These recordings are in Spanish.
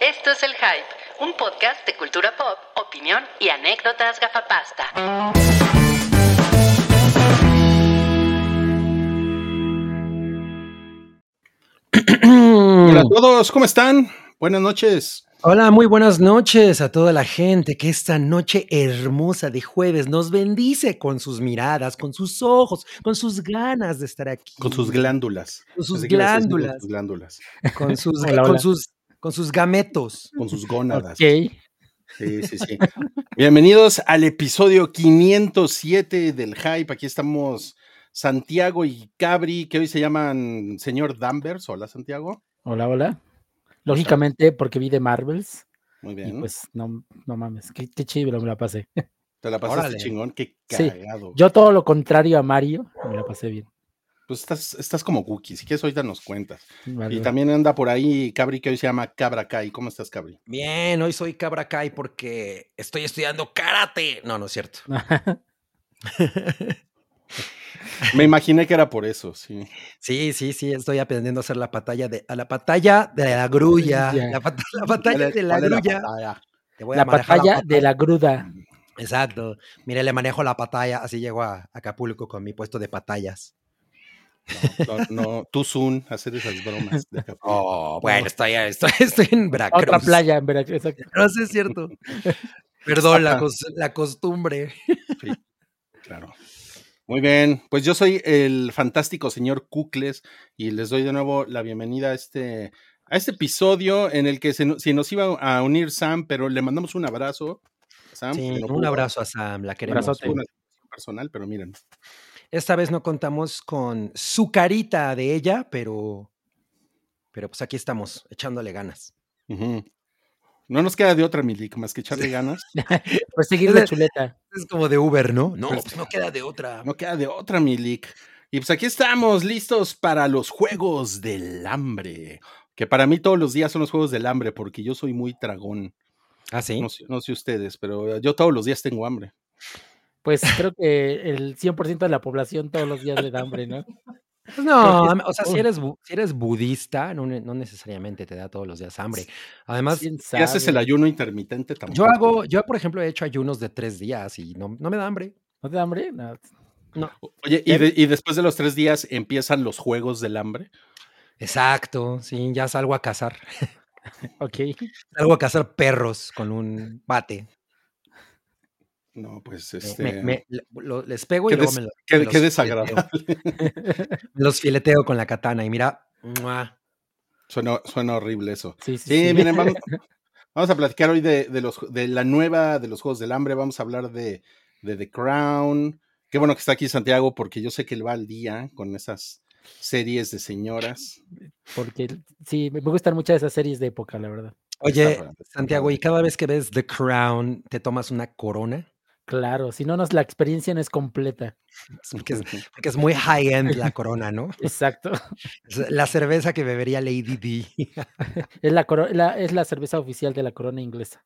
Esto es El Hype, un podcast de cultura pop, opinión y anécdotas gafapasta. Hola a todos, ¿cómo están? Buenas noches. Hola, muy buenas noches a toda la gente que esta noche hermosa de jueves nos bendice con sus miradas, con sus ojos, con sus ganas de estar aquí. Con sus glándulas. Con sus glándulas. Con sus glándulas. Con sus, Hola, con hola. sus, con sus gametos. Con sus gónadas. Ok. Sí, sí, sí. Bienvenidos al episodio 507 del Hype. Aquí estamos Santiago y Cabri, que hoy se llaman señor Danvers. Hola, Santiago. Hola, hola. Lógicamente, porque vi de Marvels. Muy Y bien. pues, no, no mames, qué, qué chido me la pasé. Te la pasaste órale. chingón. Qué Sí. cagado. Yo todo lo contrario a Mario, me la pasé bien. Pues estás, estás como Cookie. Si quieres, ahorita nos cuentas. Vale, Y también anda por ahí Cabri, que hoy se llama Cabra Kai. ¿Cómo estás, Cabri? Bien, hoy soy Cabra Kai porque estoy estudiando karate. No, no es cierto. Me imaginé que era por eso, sí. Sí, sí, sí, estoy aprendiendo a hacer la batalla de, a la batalla de la grulla. Ya. La, la batalla ¿Cuál es- de la grulla. batalla? Te voy a la batalla de la gruda. Exacto. Mire, le manejo la patalla, así llego a Acapulco con mi puesto de patallas. No, no, tú Zoom, hacer esas bromas. de. Oh, bueno, estoy, estoy, estoy en Veracruz. Otra playa en Veracruz. exacto. No sé, es cierto. Perdón, la, cos- la costumbre. Claro. Muy bien, pues yo soy el fantástico señor Cucles y les doy de nuevo la bienvenida a este, a este episodio en el que se, no- se nos iba a unir Sam, pero le mandamos un abrazo. Sam, Sí, no un abrazo a Sam, la queremos. Una situación personal, pero miren. Esta vez no contamos con su carita de ella, pero, pero pues aquí estamos, echándole ganas. No nos queda de otra, Milik, más que echarle ganas. Pues seguir la chuleta. Es como de Uber, ¿no? No, Pues- pues no queda de otra. No queda de otra, Milik. Y pues aquí estamos listos para los Juegos del Hambre. Que para mí todos los días son los Juegos del Hambre porque yo soy muy tragón. ¿Ah, sí? No no sé ustedes, pero yo todos los días tengo hambre. Pues creo que el 100% de la población todos los días le da hambre, ¿no? Pues no, o sea, si eres, si eres budista, no, no necesariamente te da todos los días hambre. Además, ¿Quién Si haces el ayuno intermitente tampoco. yo hago, yo por ejemplo he hecho ayunos de tres días y no, no me da hambre. ¿No te da hambre? No. No. Oye, y, de- y después de los tres días empiezan los Juegos del Hambre. Exacto, sí, ya salgo a cazar. Ok. Salgo a cazar perros con un bate. No, pues este. me- lo- les pego y luego des- me, lo- qué- me qué los desagradable. los fileteo con la katana y mira. Suena, suena horrible eso. Sí, sí, Sí, sí. miren, vamos, vamos a platicar hoy de, de los, de la nueva de los Juegos del Hambre. Vamos a hablar de, de The Crown. Qué bueno que está aquí Santiago, porque yo sé que él va al día con esas series de señoras. Porque sí, me gustan muchas de esas series de época, la verdad. Oye, Santiago. ¿y cada vez que ves The Crown te tomas una corona? Claro, si no, nos, la experiencia no es completa. Porque es, porque es muy high-end la corona, ¿no? Exacto. Es la cerveza que bebería Lady D. Es la, la- es la cerveza oficial de la corona inglesa.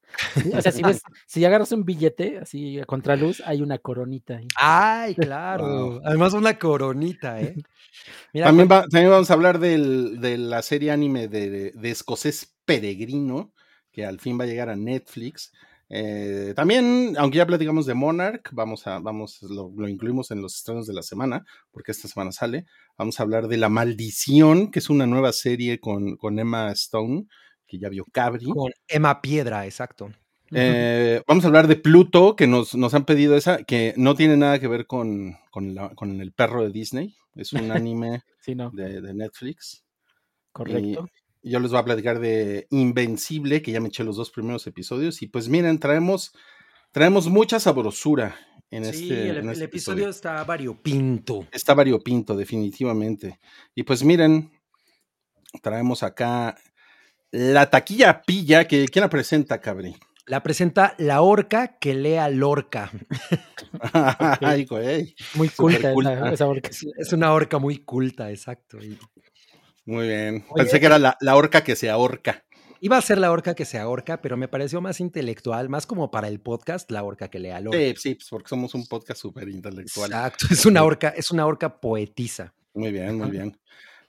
O sea, si ves, si agarras un billete así a contraluz, hay una coronita ahí. Ay, claro. Wow. Además una coronita, ¿eh? Mira, También, va- también vamos a hablar del- de la serie anime de, de- de Escocés Peregrino, que al fin va a llegar a Netflix. Eh, también, aunque ya platicamos de Monarch, vamos a, vamos, lo, lo incluimos en los estrenos de la semana, porque esta semana sale. Vamos a hablar de La Maldición, que es una nueva serie con, con Emma Stone, que ya vio Cabri. con Emma Piedra, exacto. Eh, vamos a hablar de Pluto, que nos, nos han pedido esa, que no tiene nada que ver con, con, la- con el perro de Disney. Es un anime Sí, no, de, de Netflix. correcto. Yo les voy a platicar de Invencible, que ya me eché los dos primeros episodios. Y pues miren, traemos, traemos mucha sabrosura en sí, este, el, en el este episodio está variopinto. Está variopinto, definitivamente. Y pues miren, traemos acá la taquilla pilla, que ¿quién la presenta, Cabri? La presenta la orca que lea Lorca. Ay, güey. Muy culta, culta. Esa, esa orca. Es, es una orca muy culta, exacto. y- Muy bien. Oye, Pensé que era la, la orca que se ahorca. Iba a ser la orca que se ahorca, pero me pareció más intelectual, más como para el podcast, la orca que lea. Sí, sí, pues porque somos un podcast súper intelectual. Exacto, es una orca, es una orca poetisa. Muy bien, muy bien.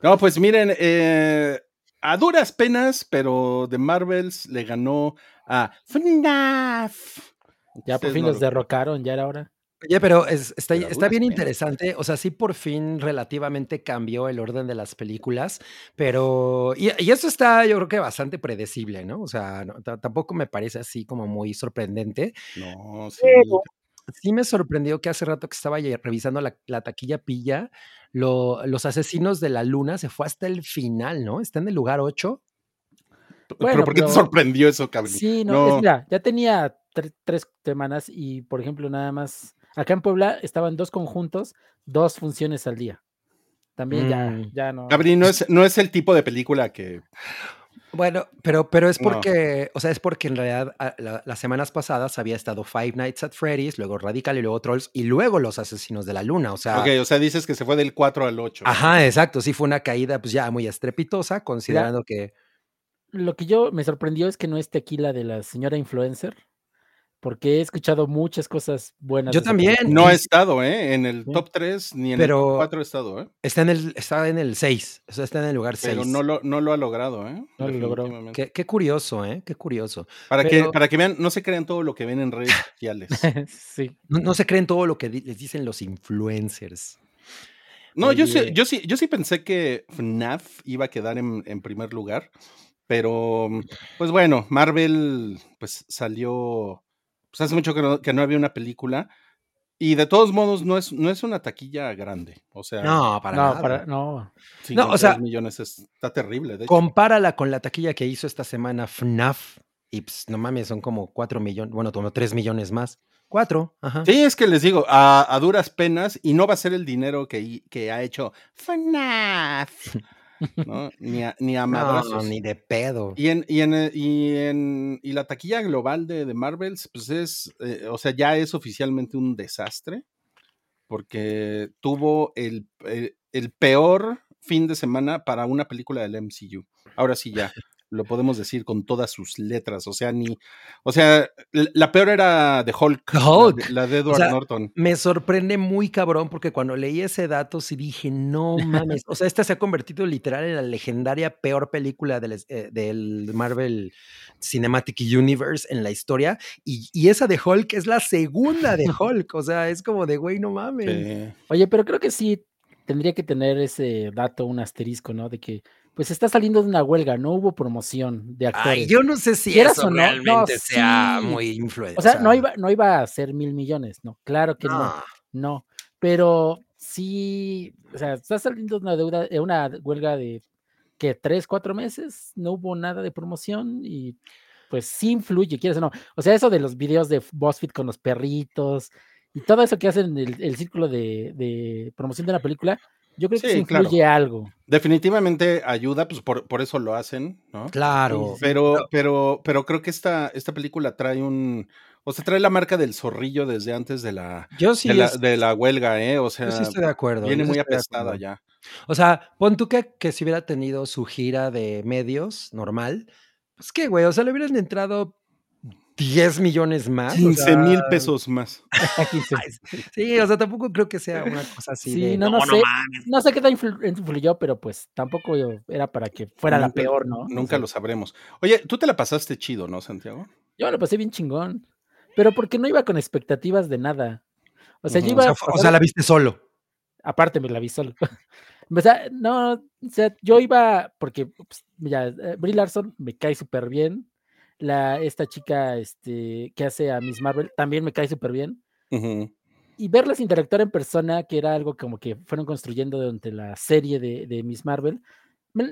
No, pues miren, eh, a duras penas, pero de Marvels le ganó a FNAF. Ya por fin no los lo- derrocaron, ya era hora. Oye, pero es- está, Pero está bien interesante. O sea, sí por fin relativamente cambió el orden de las películas, pero... Y, y eso está yo creo que bastante predecible, ¿no? O sea, no, ta- tampoco me parece así como muy sorprendente. No, sí. Pero sí me sorprendió que hace rato que estaba revisando la, la taquilla pilla, lo- los asesinos de la luna se fue hasta el final, ¿no? Está en el lugar 8. pero Bueno, ¿por qué te pero- sorprendió eso, cabrón? Sí, no, es- mira, ya tenía tre- tres semanas y, por ejemplo, nada más, acá en Puebla estaban dos conjuntos, dos funciones al día. También ya, Mm. ya no. Gabri, no es, no es el tipo de película que. Bueno, pero, pero es No. porque, o sea, es porque en realidad a- la- las semanas pasadas había estado Five Nights at Freddy's, luego Radical y luego Trolls y luego Los Asesinos de la Luna. O sea, Ok, o sea, dices que se fue del 4 al 8. ajá, exacto. Sí fue una caída pues ya muy estrepitosa, considerando que... Lo que yo me sorprendió es que no es tequila de la señora influencer, porque he escuchado muchas cosas buenas. Yo también. película. No ha estado, ¿eh? En el Sí. top 3 ni en Pero- el top 4 ha estado, ¿eh? Está en el, está en el 6, o sea, está en el lugar 6. Pero no lo, no lo ha logrado, ¿eh? No lo logró. Qué, qué curioso, ¿eh? Qué curioso. Para, que, para que vean, no se crean todo lo que ven en redes sociales. sí. No, no se creen todo lo que di- les dicen los influencers. No, yo sí, yo sí, yo sí pensé que FNAF iba a quedar en, en primer lugar, pero pues bueno, Marvel pues salió, pues hace mucho que no, que no había una película y de todos modos no es, no es una taquilla grande, o sea, No, para no, nada. para, no. 53 o sea, millones es- está terrible, de hecho. Compárala con la taquilla que hizo esta semana FNAF y pues, no mames, son como 4 millones, bueno, como 3 millones más. 4, ajá. Sí, es que les digo, a, a duras penas, y no va a ser el dinero que, que ha hecho FNAF, ¿no? Ni a, ni a No, madrazos. ni de pedo. Y en, y en, eh, y en y la taquilla global de, de Marvels, pues es, eh, o sea, ya es oficialmente un desastre, porque tuvo el, el- el peor fin de semana para una película del MCU. Ahora sí ya, lo podemos decir con todas sus letras, o sea, ni, o sea, la peor era de Hulk, The la de- Hulk. La, de Edward sea, Norton. Me sorprende muy cabrón porque cuando leí ese dato sí dije, no mames, o sea, esta se ha convertido literal en la legendaria peor película del, eh, del Marvel Cinematic Universe en la historia y, y esa de Hulk es la segunda de Hulk, o sea, es como de, güey, no mames. Sí. Oye, pero creo que sí tendría que tener ese dato, un asterisco, ¿no? De que, pues está saliendo de una huelga, no hubo promoción de actores. Ay, yo no sé si eso no, realmente sea sí. muy influente. O sea, no iba, no iba a ser mil millones, no, claro que no, no. no. Pero sí, o sea, está saliendo de una deuda, de una huelga de que tres, cuatro meses, no hubo nada de promoción y pues sí influye, quieres o no. O sea, eso de los videos de BuzzFeed con los perritos y todo eso que hacen en el, el círculo de, de promoción de la película, yo creo que Sí, claro. influye algo. Definitivamente ayuda, pues por, por eso lo hacen, ¿no? Claro. Pero, pero, pero creo que esta, esta película trae un, o sea, trae la marca del zorrillo desde antes de la, Yo sí, de, la, es- de la huelga, ¿eh? O yo sea, sí estoy de acuerdo. viene yo muy apestada ya. O sea, pon tú que, que si hubiera tenido su gira de medios normal, pues qué, güey, o sea, le hubieran entrado 10 millones más. o 15 mil sea, pesos más. Sí. o sea, tampoco creo que sea una cosa así Sí, de. no, no sé. mames". No sé qué tan influ- influyó, pero pues tampoco era para que fuera la peor, ¿no? O Nunca sea, lo sabremos. Oye, tú te la pasaste chido, ¿no, Santiago? Yo me lo pasé bien chingón, pero porque no iba con expectativas de nada. O sea, yo iba O sea, la viste solo. aparte me la vi solo. o sea, no, o sea, yo iba porque pues, ya, eh, Brie Larson me cae súper bien. La, esta chica este, que hace a Miss Marvel también me cae súper bien. Ujú. Y verlas interactuar en persona, que era algo como que fueron construyendo durante la serie de, de Miss Marvel,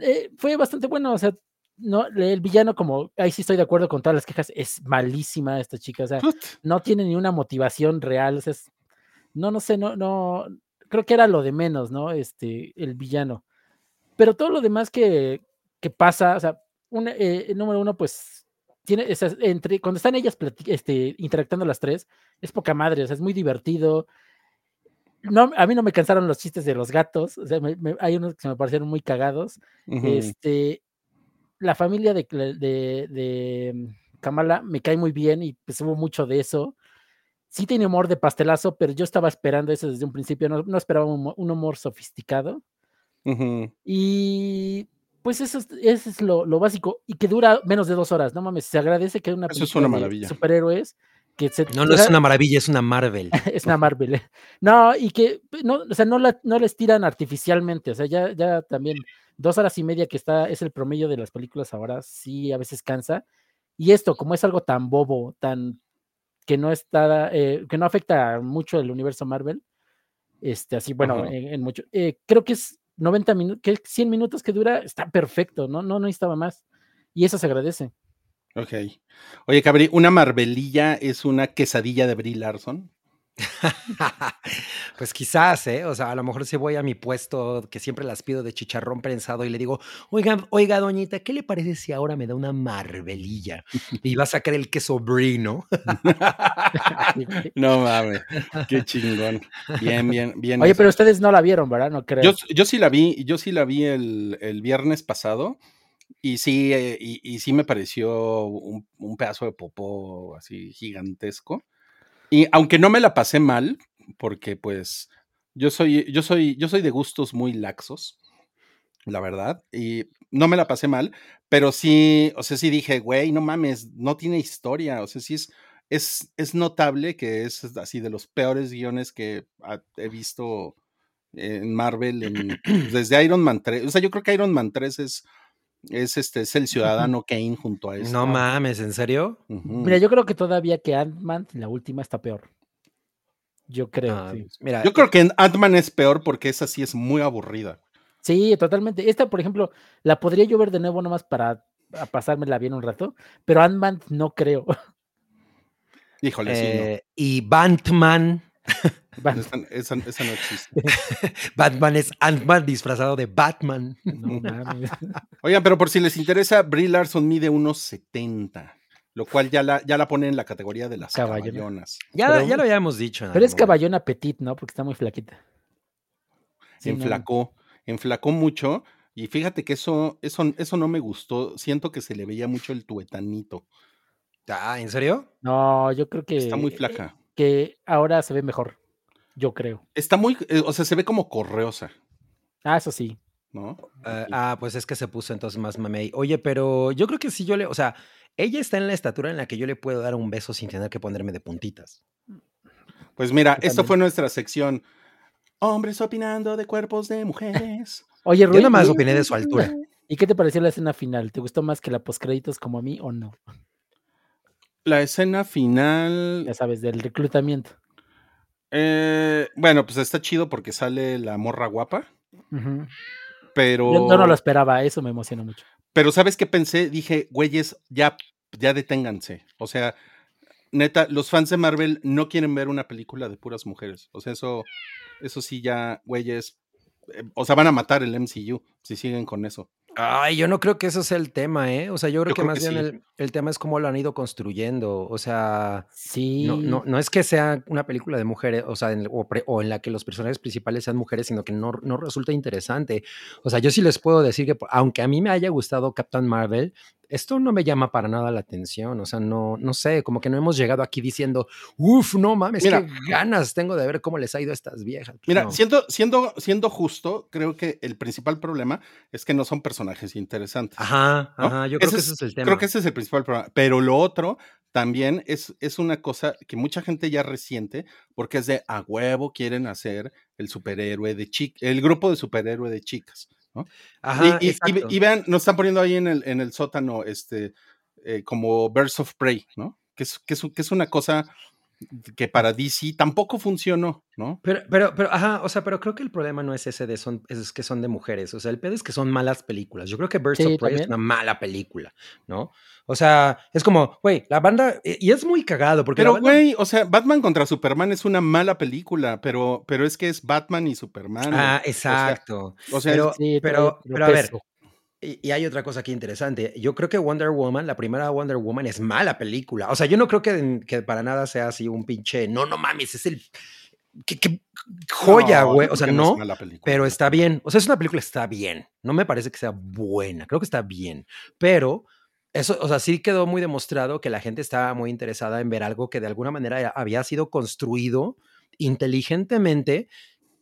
eh, fue bastante bueno. O sea, no, el villano, como ahí sí estoy de acuerdo con todas las quejas, es malísima esta chica. O sea, Put. no tiene ni una motivación real. o sea, es- no, no sé, no, no, creo que era lo de menos, ¿no? Este, el villano. Pero todo lo demás que, que pasa, o sea, un, eh, número uno, pues, tiene, esas, entre, cuando están ellas este, interactuando las tres, es poca madre, o sea, es muy divertido. No, a mí no me cansaron los chistes de los gatos, o sea, me- me- hay unos que se me parecieron muy cagados. Ujú. Este, la familia de, de, de, Kamala me cae muy bien y pues hubo mucho de eso. Sí tiene humor de pastelazo, pero yo estaba esperando eso desde un principio, no, no esperaba un, un humor sofisticado. Ujú. Y Pues eso es, eso es lo, lo básico y que dura menos de dos horas. No mames, se agradece que una Eso es película una de superhéroes que se No, no es una maravilla, es una Marvel. es una Marvel. eh. No, y que no, o sea, no la, no la estiran artificialmente. O sea, ya, ya también dos horas y media que está, es el promedio de las películas ahora, sí a veces cansa. Y esto, como es algo tan bobo, tan que no está, eh, que no afecta mucho el universo Marvel, este, así, bueno, en, en mucho, eh, creo que es 90 minutos, que 100 minutos que dura, está perfecto, no, no, no necesitaba más. Y eso se agradece. Ok. Oye, Cabri, ¿una Marvelilla es una quesadilla de Brie Larson? pues quizás, ¿eh? O sea, a lo mejor si voy a mi puesto, que siempre las pido de chicharrón prensado y le digo, oiga, oiga, doñita, ¿qué le parece si ahora me da una marvelilla? Y va a sacar el queso brie, ¿no? no mames, qué chingón. Bien, bien, bien. Oye, eso. pero ustedes no la vieron, ¿verdad? No creo. Yo, yo sí la vi, yo sí la vi el, el viernes pasado y sí, eh, y, y sí me pareció un, un pedazo de popó así gigantesco. Y aunque no me la pasé mal, porque pues yo soy, yo soy, yo soy de gustos muy laxos, la verdad, y no me la pasé mal, pero sí, o sea, sí dije, güey, no mames, no tiene historia, o sea, sí es, es, es notable que es así de los peores guiones que he visto en Marvel, en- pues, desde Iron Man 3, o sea, yo creo que Iron Man 3 es, es, este, es el ciudadano Kane junto a este. No mames, ¿en serio? Mira, yo creo que todavía que Ant-Man, la última, está peor. Yo creo, Ah, sí. Mira, Yo creo que Ant-Man es peor porque esa sí es muy aburrida. Sí, totalmente. Esta, por ejemplo, la podría yo ver de nuevo nomás para a pasármela bien un rato, pero Ant-Man no creo. Híjole, sí, eh, y Batman, Van- Esa, esa- esa no existe. Batman es Ant-Man disfrazado de Batman. no. Oigan, pero por si les interesa, Brie Larson mide unos 70, lo cual ya la, ya la pone en la categoría de las Caballona. caballonas. Ya, Pero- ya lo habíamos dicho. Pero es momento. caballona petit, ¿no? Porque está muy flaquita. Sí, no. enflacó, enflacó mucho. Y fíjate que eso, eso, eso no me gustó. Siento que se le veía mucho el tuetanito. Ah, ¿en serio? No, yo creo que Está muy flaca. Que ahora se ve mejor. Yo creo. Está muy, eh, o sea, se ve como correosa, Ah, eso sí. ¿no? Ah, Sí. ah, pues es que se puso entonces más mamey. Oye, pero yo creo que sí yo le, o sea, ella está en la estatura en la que yo le puedo dar un beso sin tener que ponerme de puntitas. Pues mira, Yo esto también. fue nuestra sección. Hombres opinando de cuerpos de mujeres. Oye, Yo Rui, nada más ¿y- opiné de su altura. ¿y qué te pareció la escena final? ¿Te gustó más que la postcréditos como a mí o no? La escena final. Ya sabes, del reclutamiento. eh, bueno, pues está chido porque sale la morra guapa. Pero. Yo, yo no lo esperaba, eso me emocionó mucho. Pero ¿sabes qué pensé? Dije, güeyes, ya, ya deténganse. O sea, neta, los fans de Marvel no quieren ver una película de puras mujeres. O sea, eso, eso sí ya, güeyes. eh, o sea, van a matar el MCU si siguen con eso. Ay, yo no creo que eso sea el tema, ¿eh? O sea, yo creo Yo que creo más que bien sí. el, el tema es cómo lo han ido construyendo. O sea, Sí. no, no, no es que sea una película de mujeres, o sea, en, o, pre- o en la que los personajes principales sean mujeres, sino que no, no resulta interesante. O sea, yo sí les puedo decir que, aunque a mí me haya gustado Captain Marvel, esto no me llama para nada la atención. O sea, no, no sé, como que no hemos llegado aquí diciendo, uff, no mames, Mira. qué ganas tengo de ver cómo les ha ido a estas viejas. Pues Mira, no. siendo, siendo, siendo justo, creo que el principal problema es que no son personajes interesantes. Ajá, ¿no? ajá, yo creo Ese que es- ese es el tema. Creo que ese es el principal problema. Pero lo otro también es, es una cosa que mucha gente ya resiente, porque es de a huevo quieren hacer el superhéroe de chicas, el grupo de superhéroe de chicas. ¿No? Ajá, y, y- y- exacto. y vean, nos están poniendo ahí en el, en el sótano, este, eh, como Birds of Prey, ¿no? Que es, que, es, que es una cosa que para DC tampoco funcionó, ¿no? Pero, pero, pero, ajá, o sea, pero creo que el problema no es ese de son, es que son de mujeres. O sea, el pedo es que son malas películas. Yo creo que Birds Sí, of Prey es una mala película, ¿no? O sea, es como, güey, la banda, y y es muy cagado, porque Pero, banda- güey, o sea, Batman contra Superman es una mala película, pero, pero es que es Batman y Superman. Ah, güey. O sea, exacto. o sea, pero, Sí, pero, pero a ver. Y, y hay otra cosa aquí interesante. Yo creo que Wonder Woman, la primera Wonder Woman, es mala película. O sea, yo no creo que, que para nada sea así un pinche, no, no mames, es el... qué- qué joya, no, güey. O sea, es no, mala película. pero está bien. O sea, es una película está bien. No me parece que sea buena. Creo que está bien. Pero eso, o sea, sí quedó muy demostrado que la gente estaba muy interesada en ver algo que de alguna manera había sido construido inteligentemente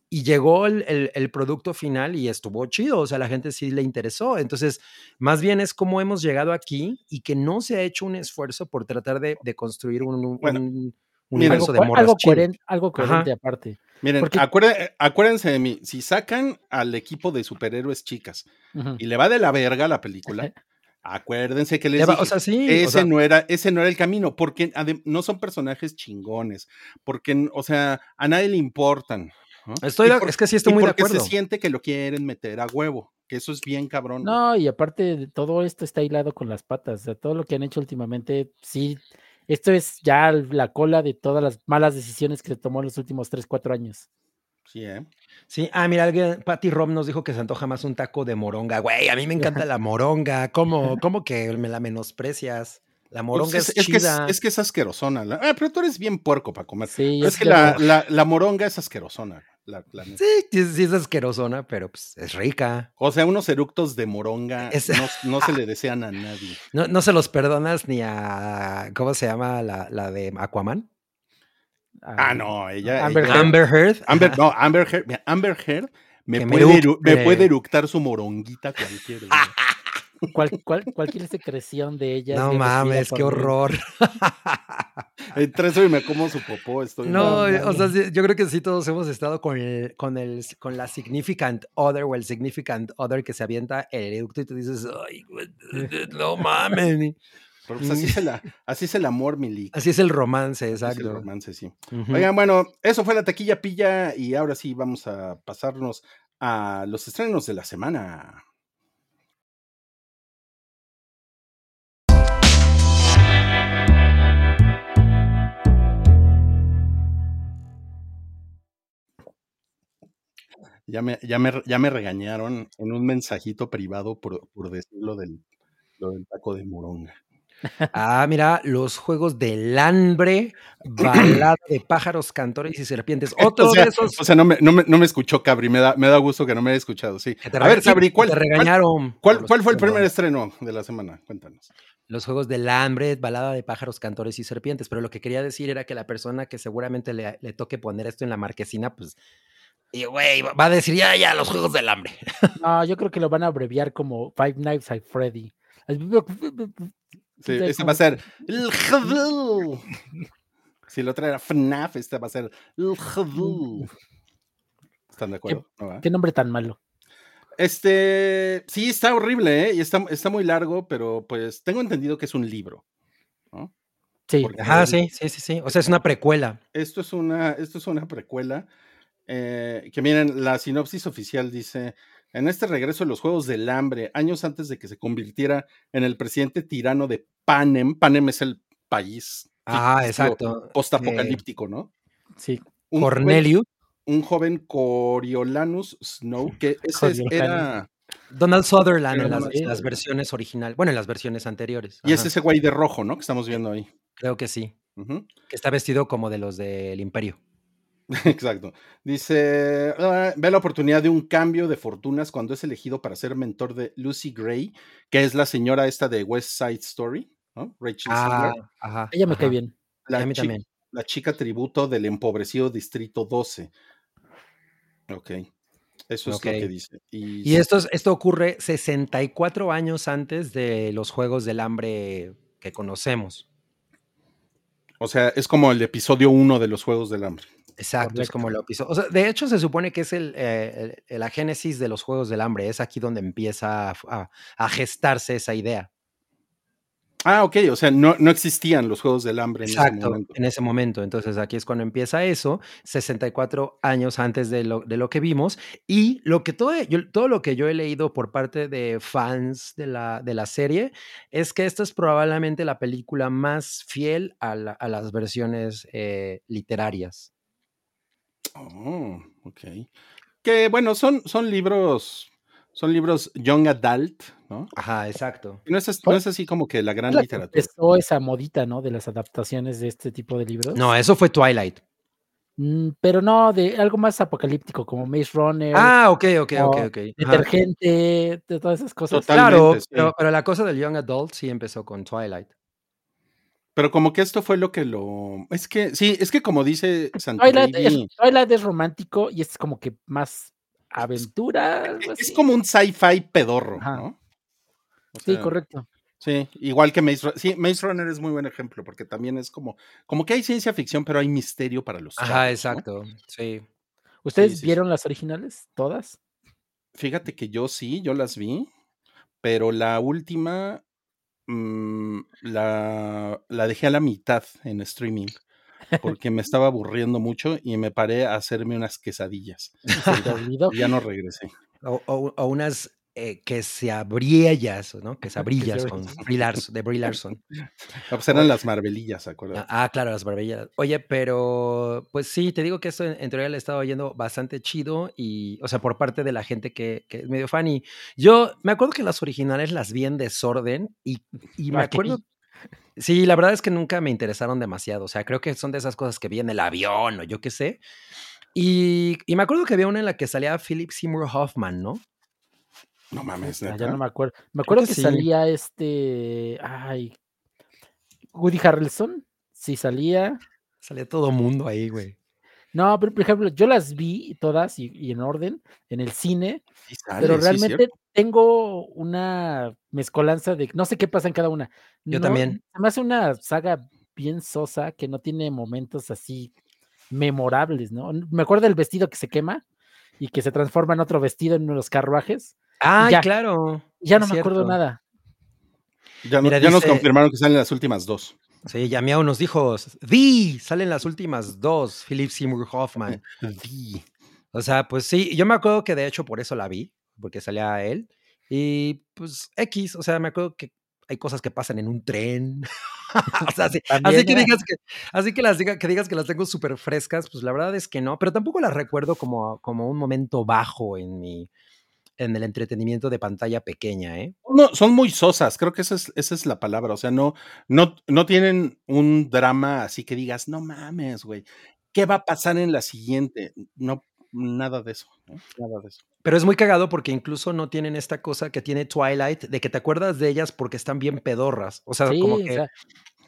y llegó el, el- el producto final y estuvo chido, o sea, la gente sí le interesó. Entonces, más bien es cómo hemos llegado aquí y que no se ha hecho un esfuerzo por tratar de, de construir un, un- Bueno, un miren, universo algo, de morras algo chido. coherente, algo coherente aparte. Miren, Porque- acuérden- acuérdense de mí, si sacan al equipo de superhéroes chicas y le va de la verga la película, acuérdense que les Le va- dije, o sea, sí, o ese sea, no era ese no era el camino, porque adem- no son personajes chingones, porque o sea, a nadie le importan. ¿No? Estoy por- es que sí estoy muy de porque acuerdo. se siente que lo quieren meter a huevo, que eso es bien cabrón. güey. No, y aparte de todo esto está hilado con las patas. O sea, todo lo que han hecho últimamente, sí, esto es ya la cola de todas las malas decisiones que se tomó en los últimos 3, 4 años. Sí, ¿eh? Sí, ah, mira, alguien, Patty Rom nos dijo que se antoja más un taco de moronga. Güey, a mí me encanta la moronga. ¿Cómo, cómo que me la menosprecias? La Pues moronga es, es, es que es, chida. es que es asquerosona. la- ah, pero tú eres bien puerco para comer. Sí, Pero es es que que la, no. la- la moronga es asquerosona. La- la neta. Sí, sí, sí es asquerosona, pero pues es rica. O sea, unos eructos de moronga Es- no, no se le desean a nadie. No, no se los perdonas ni a. ¿Cómo se llama la, la de Aquaman? Ah, no, ella. Amber ella- Heard. Amber Heard. Amber, no, Amber Heard, Amber Heard me, me puede, me eructe. puede eructar su moronguita cualquier día. ¿Cuál, cuál, cualquier secreción de ella. No mames, qué mí. horror. Entre eso y me como su popó, estoy. No, no, o sea, yo creo que sí todos hemos estado con el, con el, con la significant other o el significant other que se avienta el eructo y tú dices, ay, no mames. Pero pues así, es el, así es el amor, Mili. Así es el romance, Así es el exacto. romance, sí. Oigan, bueno, eso fue la taquilla pilla y ahora sí vamos a pasarnos a los estrenos de la semana. Ya me, ya me, ya me regañaron en un mensajito privado por, por decirlo del, lo del taco de moronga. Ah, mira, los juegos del hambre, balada de pájaros, cantores y serpientes. Otro o sea, de esos o sea, no me, no, me, no me escuchó Cabri, me da, me da gusto que no me haya escuchado, sí. te, A ver, Cabri, ¿cuál, te cuál, regañaron. cuál, los cuál fue el primer estreno de la semana? Cuéntanos. Los juegos del hambre, balada de pájaros, cantores y serpientes. Pero lo que quería decir era que la persona que seguramente le, le toque poner esto en la marquesina, pues, y güey, va a decir ya, ya, los juegos del hambre. No, yo creo que lo van a abreviar como Five Nights at Freddy. Sí, este va a ser. Si lo trae FNAF, este va a ser. ¿Están de acuerdo? Qué nombre tan malo. Este, sí, está horrible, ¿eh? Y está, está muy largo, pero pues tengo entendido que es un libro. ¿no? Sí. Porque- Ajá, sí, sí, sí, sí. O sea, es una precuela. Esto es una, esto es una precuela. Eh, que miren, la sinopsis oficial dice: En este regreso de los Juegos del Hambre, años antes de que se convirtiera en el presidente tirano de Panem, Panem es el país Ah, exacto. postapocalíptico, ¿no? Sí. Un joven- Cornelio, un joven Coriolanus Snow, que ese Coriolanus. era. Donald Sutherland en las, versiones originales. Bueno, en las versiones anteriores. Y es ese güey de rojo, ¿no? Que estamos viendo ahí. Creo que sí. Que está vestido como de los del Imperio. Exacto. Dice, "Ah, ve la oportunidad de un cambio de fortunas cuando es elegido para ser mentor de Lucy Gray, que es la señora esta de West Side Story, ¿no? Rachel Ah, ajá. Ella me ajá. cae bien. la, a mí chi- también. la chica tributo del empobrecido Distrito 12. Ok. Eso es lo que dice. Y, Y esto, es- esto ocurre 64 años antes de los Juegos del Hambre que conocemos. o sea, es como el episodio 1 de los Juegos del Hambre. Exacto, es como lo episodio. O sea, de hecho, se supone que es el, eh, el- la génesis de los Juegos del Hambre. Es aquí donde empieza a, a- a gestarse esa idea. Ah, ok, o sea, no, no existían los Juegos del Hambre en ese Exacto, momento. en ese momento. Entonces aquí es cuando empieza eso, 64 años antes de lo, de lo que vimos. Y lo que todo, yo- todo lo que yo he leído por parte de fans de la, de la serie es que esta es probablemente la película más fiel a, la- a las versiones eh, literarias. Oh, ok. Que bueno, son, son libros, son libros young adult, ¿no? Ajá, exacto. No es, as- no es así como que la gran La literatura. empezó esa modita, ¿no? De las adaptaciones de este tipo de libros. No, eso fue Twilight. Mm, pero no, de algo más apocalíptico, como Maze Runner, Ah, ok, ok, ok, ok. Ajá. Detergente, de todas esas cosas. Claro, Totalmente, sí. pero, pero la cosa del Young Adult sí empezó con Twilight. Pero como que esto fue lo que lo. Es que, sí, es que como dice Twilight es, Twilight es romántico y es como que más aventura. es como un sci-fi pedorro, Ajá. ¿no? O Sí, correcto. Sí, igual que Maze Runner. Sí, Maze Runner es muy buen ejemplo, porque también es como, como que hay ciencia ficción, pero hay misterio para los Ajá, chavos, ¿no? exacto. Sí. ¿Ustedes sí, sí. vieron las originales? ¿Todas? Fíjate que yo sí, yo las vi, pero la última mm, la, la dejé a la mitad en streaming porque me estaba aburriendo mucho y me paré a hacerme unas quesadillas. Ya no regresé. O, o- o unas eh, que se abrillas, ¿no? Que se abrillas con. Brie Larson- de Brie Larson. Ah, pues eran las marvelillas, acuérdate. Ah, ah, claro, las barbillas. Oye, pero pues sí, te digo que esto en, en teoría le estaba yendo bastante chido y, o sea, por parte de la gente que, que es medio fan. Y yo me acuerdo que las originales las vi en desorden y, y me acuerdo. Sí, la verdad es que nunca me interesaron demasiado. O sea, creo que son de esas cosas que vi en el avión o yo qué sé. Y, y me acuerdo que había una en la que salía Philip Seymour Hoffman, ¿no? No mames, neta. ya no me acuerdo. Me acuerdo que que, sí. salía este. Ay. Woody Harrelson. Sí, salía. Salía todo mundo ahí, güey. No, pero por ejemplo, yo las vi todas y, y en orden en el cine, Sí sale, pero realmente tengo una mezcolanza de no sé qué pasa en cada una. Yo No- también. Hace una saga bien sosa que no tiene momentos así memorables, ¿no? Me acuerdo del vestido que se quema y que se transforma en otro vestido en uno de los carruajes. Ay, ya. claro. Ya no me acuerdo nada. Ya, Mira, ya nos confirmaron que salen las últimas dos. Sí, ya Miau nos dijo, di, salen las últimas dos, Philip Seymour Hoffman. Sí. O sea, pues sí, yo me acuerdo que de hecho por eso la vi, porque salía él. Y pues X, o sea, me acuerdo que hay cosas que pasan en un tren. o sea, así, que ¿eh? digas que, así que las diga, que digas que las tengo súper frescas, pues la verdad es que no, pero tampoco las recuerdo como, como un momento bajo en mi, en el entretenimiento de pantalla pequeña, ¿eh? No, son muy sosas, creo que esa es, esa es la palabra. O sea, no, no, no tienen un drama así que digas, no mames, güey, ¿qué va a pasar en la siguiente? No, nada de eso, ¿no? nada de eso. Pero es muy cagado porque incluso no tienen esta cosa que tiene Twilight de que te acuerdas de ellas porque están bien pedorras. O sea, Sí, como o que. sea,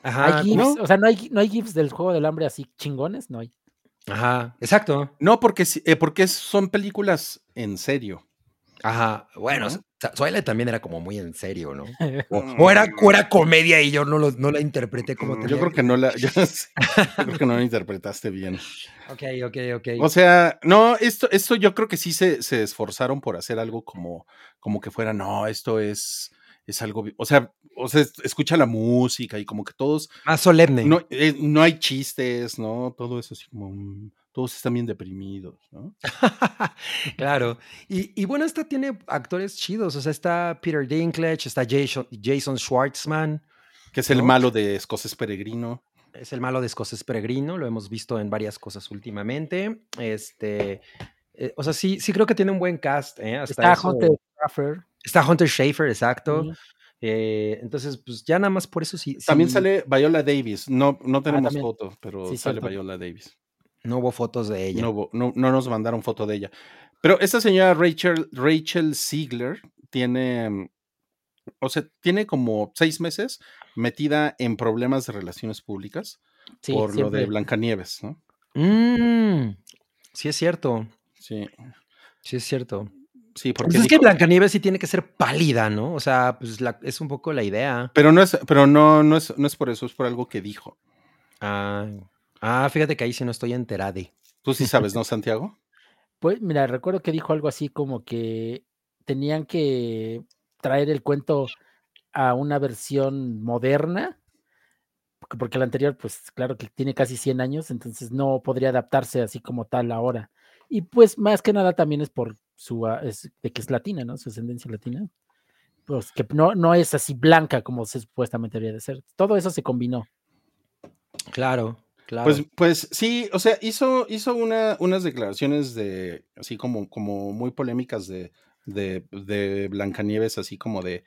ajá, hay gifs, como- o sea, no hay, no hay gifs del juego del hambre así chingones, no hay. Ajá, exacto. No, porque, sí- eh, porque son películas en serio. Ajá. Bueno, ¿No? también era como muy en serio, ¿no? O, o era, o era comedia y yo no, lo- no la interpreté como tenía Yo creo que no la, yo, creo que no la interpretaste bien. Ok, ok, ok. O sea, no, esto, esto yo creo que sí se, se esforzaron por hacer algo como, como que fuera, no, esto es, es algo, o sea, o sea, es- escucha la música y como que todos, Más solemne. no, eh, no hay chistes, ¿no? Todo eso así como, mm, todos están bien deprimidos, ¿no? claro. Y, y bueno, esta tiene actores chidos. O sea, está Peter Dinklage, está Jason, Jason Schwartzman. Que es el malo de Escoces Peregrino. Es el malo de Escoces Peregrino, lo hemos visto en varias cosas últimamente. Este, eh, o sea, sí, sí creo que tiene un buen cast. ¿eh? Hasta Está eso- Hunter Schaffer. Está Hunter Schafer, exacto. Eh, entonces, pues ya nada más por eso sí. También sí, sale Viola Davis. No, no tenemos también. foto, pero Sí, sale cierto. Viola Davis. No hubo fotos de ella. No, hubo- no, no nos mandaron foto de ella. Pero esta señora Rachel, Rachel Ziegler tiene, mm, o sea, tiene como seis meses metida en problemas de relaciones públicas Sí, por lo de Blancanieves, ¿no? Mm, sí, es cierto. Sí, Sí, es cierto. sí, porque Pues es que Blancanieves sí tiene que ser pálida, ¿no? O sea, pues la- es un poco la idea. pero no es, pero no, no es, no es por eso, es por algo que dijo. Ah, ah, fíjate que ahí sí no estoy enterada. Tú sí sabes, ¿no, Santiago? Pues mira, recuerdo que dijo algo así como que tenían que traer el cuento a una versión moderna, porque- porque la anterior, pues claro que tiene casi 100 años, entonces no podría adaptarse así como tal ahora. Y pues más que nada también es por su, ah, es de que es latina, ¿no? Su ascendencia latina. Pues que no, no es así blanca como se supuestamente debería de ser. Todo eso se combinó. Claro, claro. Pues, pues sí, o sea, hizo, hizo una, unas declaraciones de, así como, como muy polémicas de, de, de Blancanieves, así como de,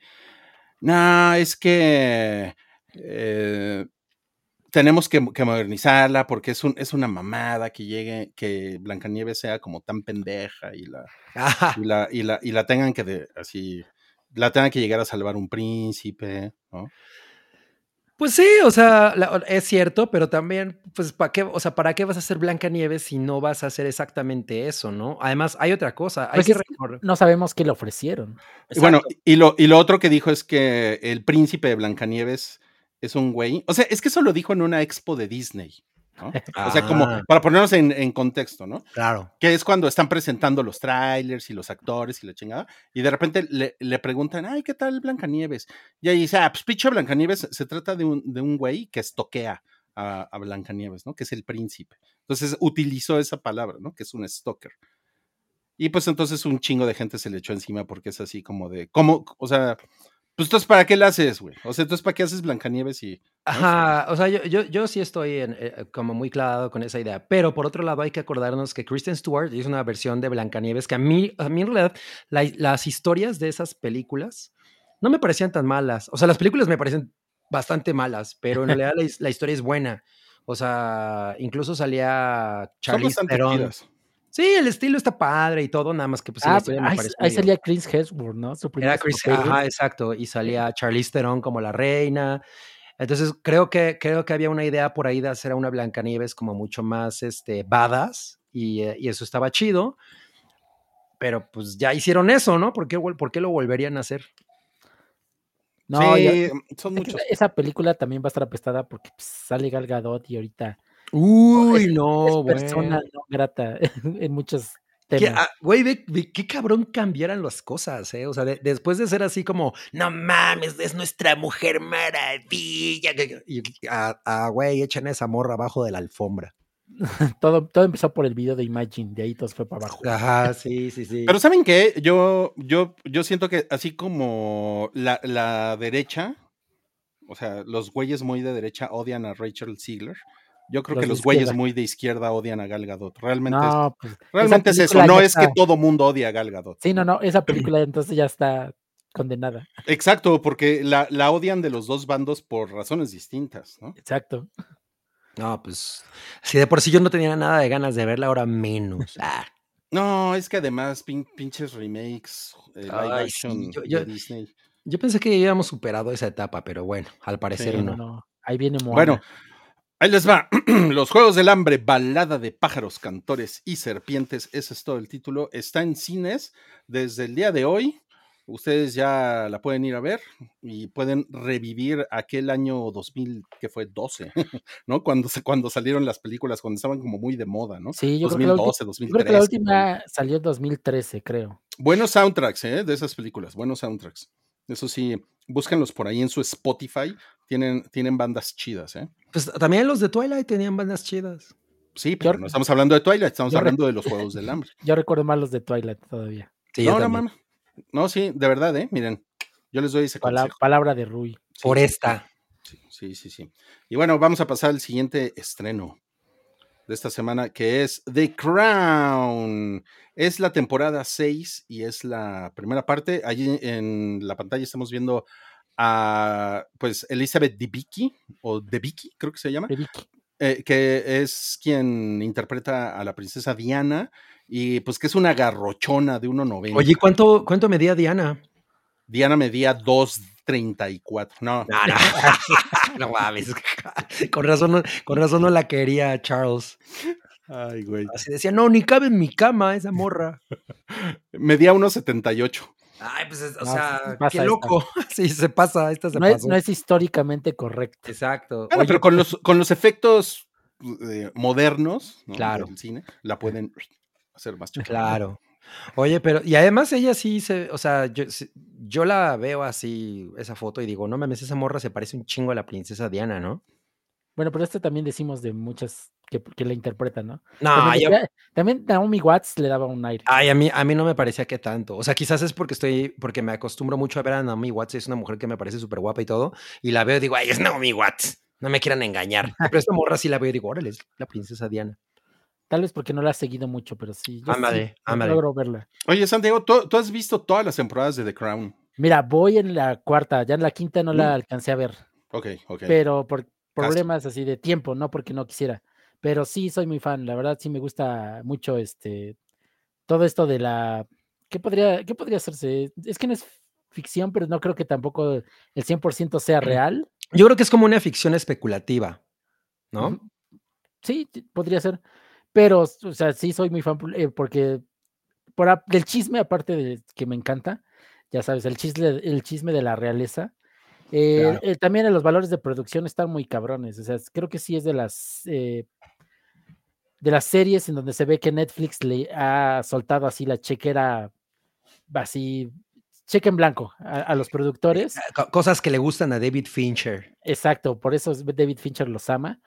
no, es que eh, tenemos que, que modernizarla porque es, un, es una mamada que llegue, que Blancanieves sea como tan pendeja y la, y la, y la, y la tengan que, de- así, la tengan que llegar a salvar un príncipe, ¿no? Pues sí, o sea, la- es cierto, pero también, pues, ¿para qué, o sea, ¿para qué vas a hacer Blancanieves si no vas a hacer exactamente eso, no? Además, hay otra cosa, hay Pues que no sabemos qué le ofrecieron. Y Bueno, y lo, y lo otro que dijo es que el príncipe de Blancanieves es un güey. O sea, es que eso lo dijo en una expo de Disney. ¿No? O sea, como Ah, para ponernos en, en contexto, ¿no? claro. Que es cuando están presentando los trailers y los actores y la chingada. Y de repente le, le preguntan, ay, ¿qué tal Blancanieves? Y ahí dice, ah, pues pinche Blancanieves se trata de un, de un güey que estoquea a, a Blancanieves, ¿no? Que es el príncipe. Entonces utilizó esa palabra, ¿no? Que es un stalker. Y pues entonces un chingo de gente se le echó encima porque es así como de, ¿cómo? O sea, pues entonces ¿para qué la haces, güey? O sea, entonces ¿para qué haces Blancanieves y... Ajá, o sea, yo, yo, yo sí estoy en, eh, como muy clavado con esa idea, pero por otro lado hay que acordarnos que Kristen Stewart hizo una versión de Blancanieves que a mí, a mí en realidad la- las historias de esas películas no me parecían tan malas, o sea, las películas me parecen bastante malas, pero en realidad la, his- la historia es buena, o sea, incluso salía Charlize Theron. Sí, el estilo está padre y todo, nada más que pues sí, la Ah, me ahí, parece ahí salía Chris Hemsworth, ¿no? Su era Chris, ajá, exacto, y salía Charlize Theron como la reina. Entonces creo que, creo que había una idea por ahí de hacer a una Blancanieves como mucho más este, badass y, eh, y eso estaba chido. Pero pues ya hicieron eso, ¿no? ¿Por qué, por qué lo volverían a hacer? No, sí, ya- son muchos. esa película también va a estar apestada porque pues, sale Gal Gadot y ahorita Uy, es- no, es persona no grata en muchos ¿Qué, temas. ah, Güey, ve, ve qué cabrón cambiaran las cosas, ¿eh? O sea, de- después de ser así como, no mames, es nuestra mujer maravilla. Y a, a, güey, echan esa morra abajo de la alfombra. Todo, todo empezó por el video de Imagine, de ahí todo fue para abajo. Ajá, sí, sí, sí. Pero ¿saben qué? Yo, yo, yo siento que así como la, la derecha, o sea, los güeyes muy de derecha odian a Rachel Ziegler, yo creo Los que los güeyes muy de izquierda odian a Gal Gadot. Realmente, es, No, pues, realmente es eso, no es que todo mundo odia a Gal Gadot. Sí, no, no, esa película entonces ya está condenada. Exacto, porque la, la odian de los dos bandos por razones distintas, ¿no? Exacto. No, pues, si de por sí yo no tenía nada de ganas de verla, ahora menos. Ah, No, es que además pin- pinches remakes, eh, live Ay, sí, action yo- de yo- Disney. yo pensé que ya habíamos superado esa etapa, pero bueno, al parecer Sí, no. Ahí viene Moana. Bueno, ahí les va. Los Juegos del Hambre, balada de pájaros, cantores y serpientes. Ese es todo el título. Está en cines desde el día de hoy. Ustedes ya la pueden ir a ver y pueden revivir aquel año 2000, que fue 12, ¿no? Cuando, cuando salieron las películas, cuando estaban como muy de moda, ¿no? Sí, yo creo, que la, ulti- 2012, yo creo que la 2013. última salió en 2013, creo. Buenos soundtracks, ¿eh? De esas películas, buenos soundtracks. Eso sí, búsquenlos por ahí en su Spotify. Tienen, tienen bandas chidas, ¿eh? Pues también los de Twilight tenían bandas chidas. Sí, pero Yo- no estamos hablando de Twilight, estamos hablando de los Juegos del Hambre. Yo recuerdo más los de Twilight todavía. Sí, no, no. No, sí, de verdad, ¿eh? Miren, yo les doy ese Pala- consejo. palabra de Rui. Sí, Por esta. Sí, sí, sí, sí. Y bueno, vamos a pasar al siguiente estreno de esta semana, que es The Crown. Es la temporada 6 y es la primera parte. Allí en la pantalla estamos viendo a, pues, Elizabeth Debicki, o Debicki, creo que se llama, eh, que es quien interpreta a la princesa Diana y pues que es una garrochona de 1,90. Oye, ¿cuánto, ¿cuánto medía Diana? Diana medía 2,34. No, No, no. no mames. Con razón, con razón no la quería Charles. ay, güey. Así decía, no, ni cabe en mi cama esa morra. Medía 1,78. Ay, pues, es- o No, sea, se qué esta. loco. Sí, se pasa, esta se No es, no es históricamente correcto. Exacto. Bueno, Oye, pero con los, con los efectos eh, modernos ¿no? Claro. del cine, la pueden hacer más chica. Claro. Oye, pero, y además ella sí se, o sea, yo, yo la veo así, esa foto, y digo, no mames, esa morra se parece un chingo a la princesa Diana, ¿no? Bueno, pero esto también decimos de muchas que, que la interpretan, ¿no? No, también, yo, decía- también Naomi Watts le daba un aire. ay, a mí, a mí no me parecía que tanto. O sea, quizás es porque estoy, porque me acostumbro mucho a ver a Naomi Watts, es una mujer que me parece súper guapa y todo, y la veo y digo, ay, es Naomi Watts, no me quieran engañar. Pero esta morra sí la veo y digo, órale, es la princesa Diana. Tal vez porque no la has seguido mucho, pero sí. Yo Ándale, sí ándale. logro verla. Oye, Santiago, ¿tú, tú has visto todas las temporadas de The Crown. Mira, voy en la cuarta, ya en la quinta no la Mm. alcancé a ver, Ok, ok. pero por problemas así de tiempo, no porque no quisiera. Pero sí soy muy fan, la verdad sí me gusta mucho este todo esto de la ¿qué podría qué podría hacerse? Es que no es ficción, pero no creo que tampoco el 100% sea real. Yo creo que es como una ficción especulativa, ¿no? Sí, podría ser. Pero, o sea, sí soy muy fan eh, porque por del chisme, aparte de que me encanta, ya sabes, el chisme, el chisme de la realeza. eh, Claro. eh, también en los valores de producción están muy cabrones. O sea, creo que sí es de las eh, de las series en donde se ve que Netflix le ha soltado así la chequera, así, cheque en blanco a, a los productores. Co- Cosas que le gustan a David Fincher. Exacto, por eso es- David Fincher los ama.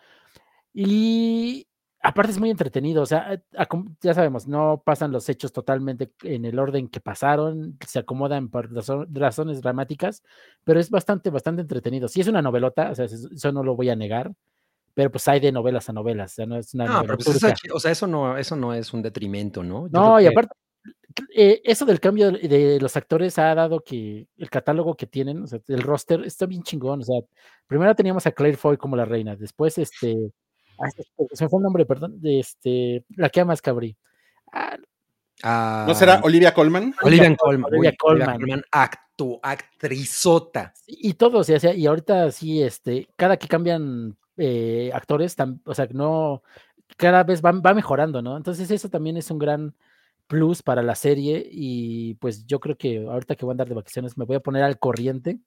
Y aparte es muy entretenido, o sea, com- ya sabemos, no pasan los hechos totalmente en el orden que pasaron, se acomodan por razo- razones dramáticas, pero es bastante, bastante entretenido. Sí es una novelota, o sea, eso no lo voy a negar, pero pues hay de novelas a novelas, o sea, no es una No, novela pero pues chi- o sea, eso no, eso no es un detrimento, ¿no? Yo No, y que- aparte, eh, eso del cambio de, de los actores ha dado que el catálogo que tienen, o sea, el roster está bien chingón. O sea, primero teníamos a Claire Foy como la reina, después este, ah, se fue el nombre, perdón, de este, la que más cabrí. Ah, Ah, ¿No será Olivia Colman? Olivia Colman. Olivia uy, Colman. actu- actrizota. y todo, o sea, y ahorita sí, este, cada que cambian eh, actores, o sea, no, cada vez va, va mejorando, ¿no? Entonces eso también es un gran plus para la serie y pues yo creo que ahorita que voy a andar de vacaciones me voy a poner al corriente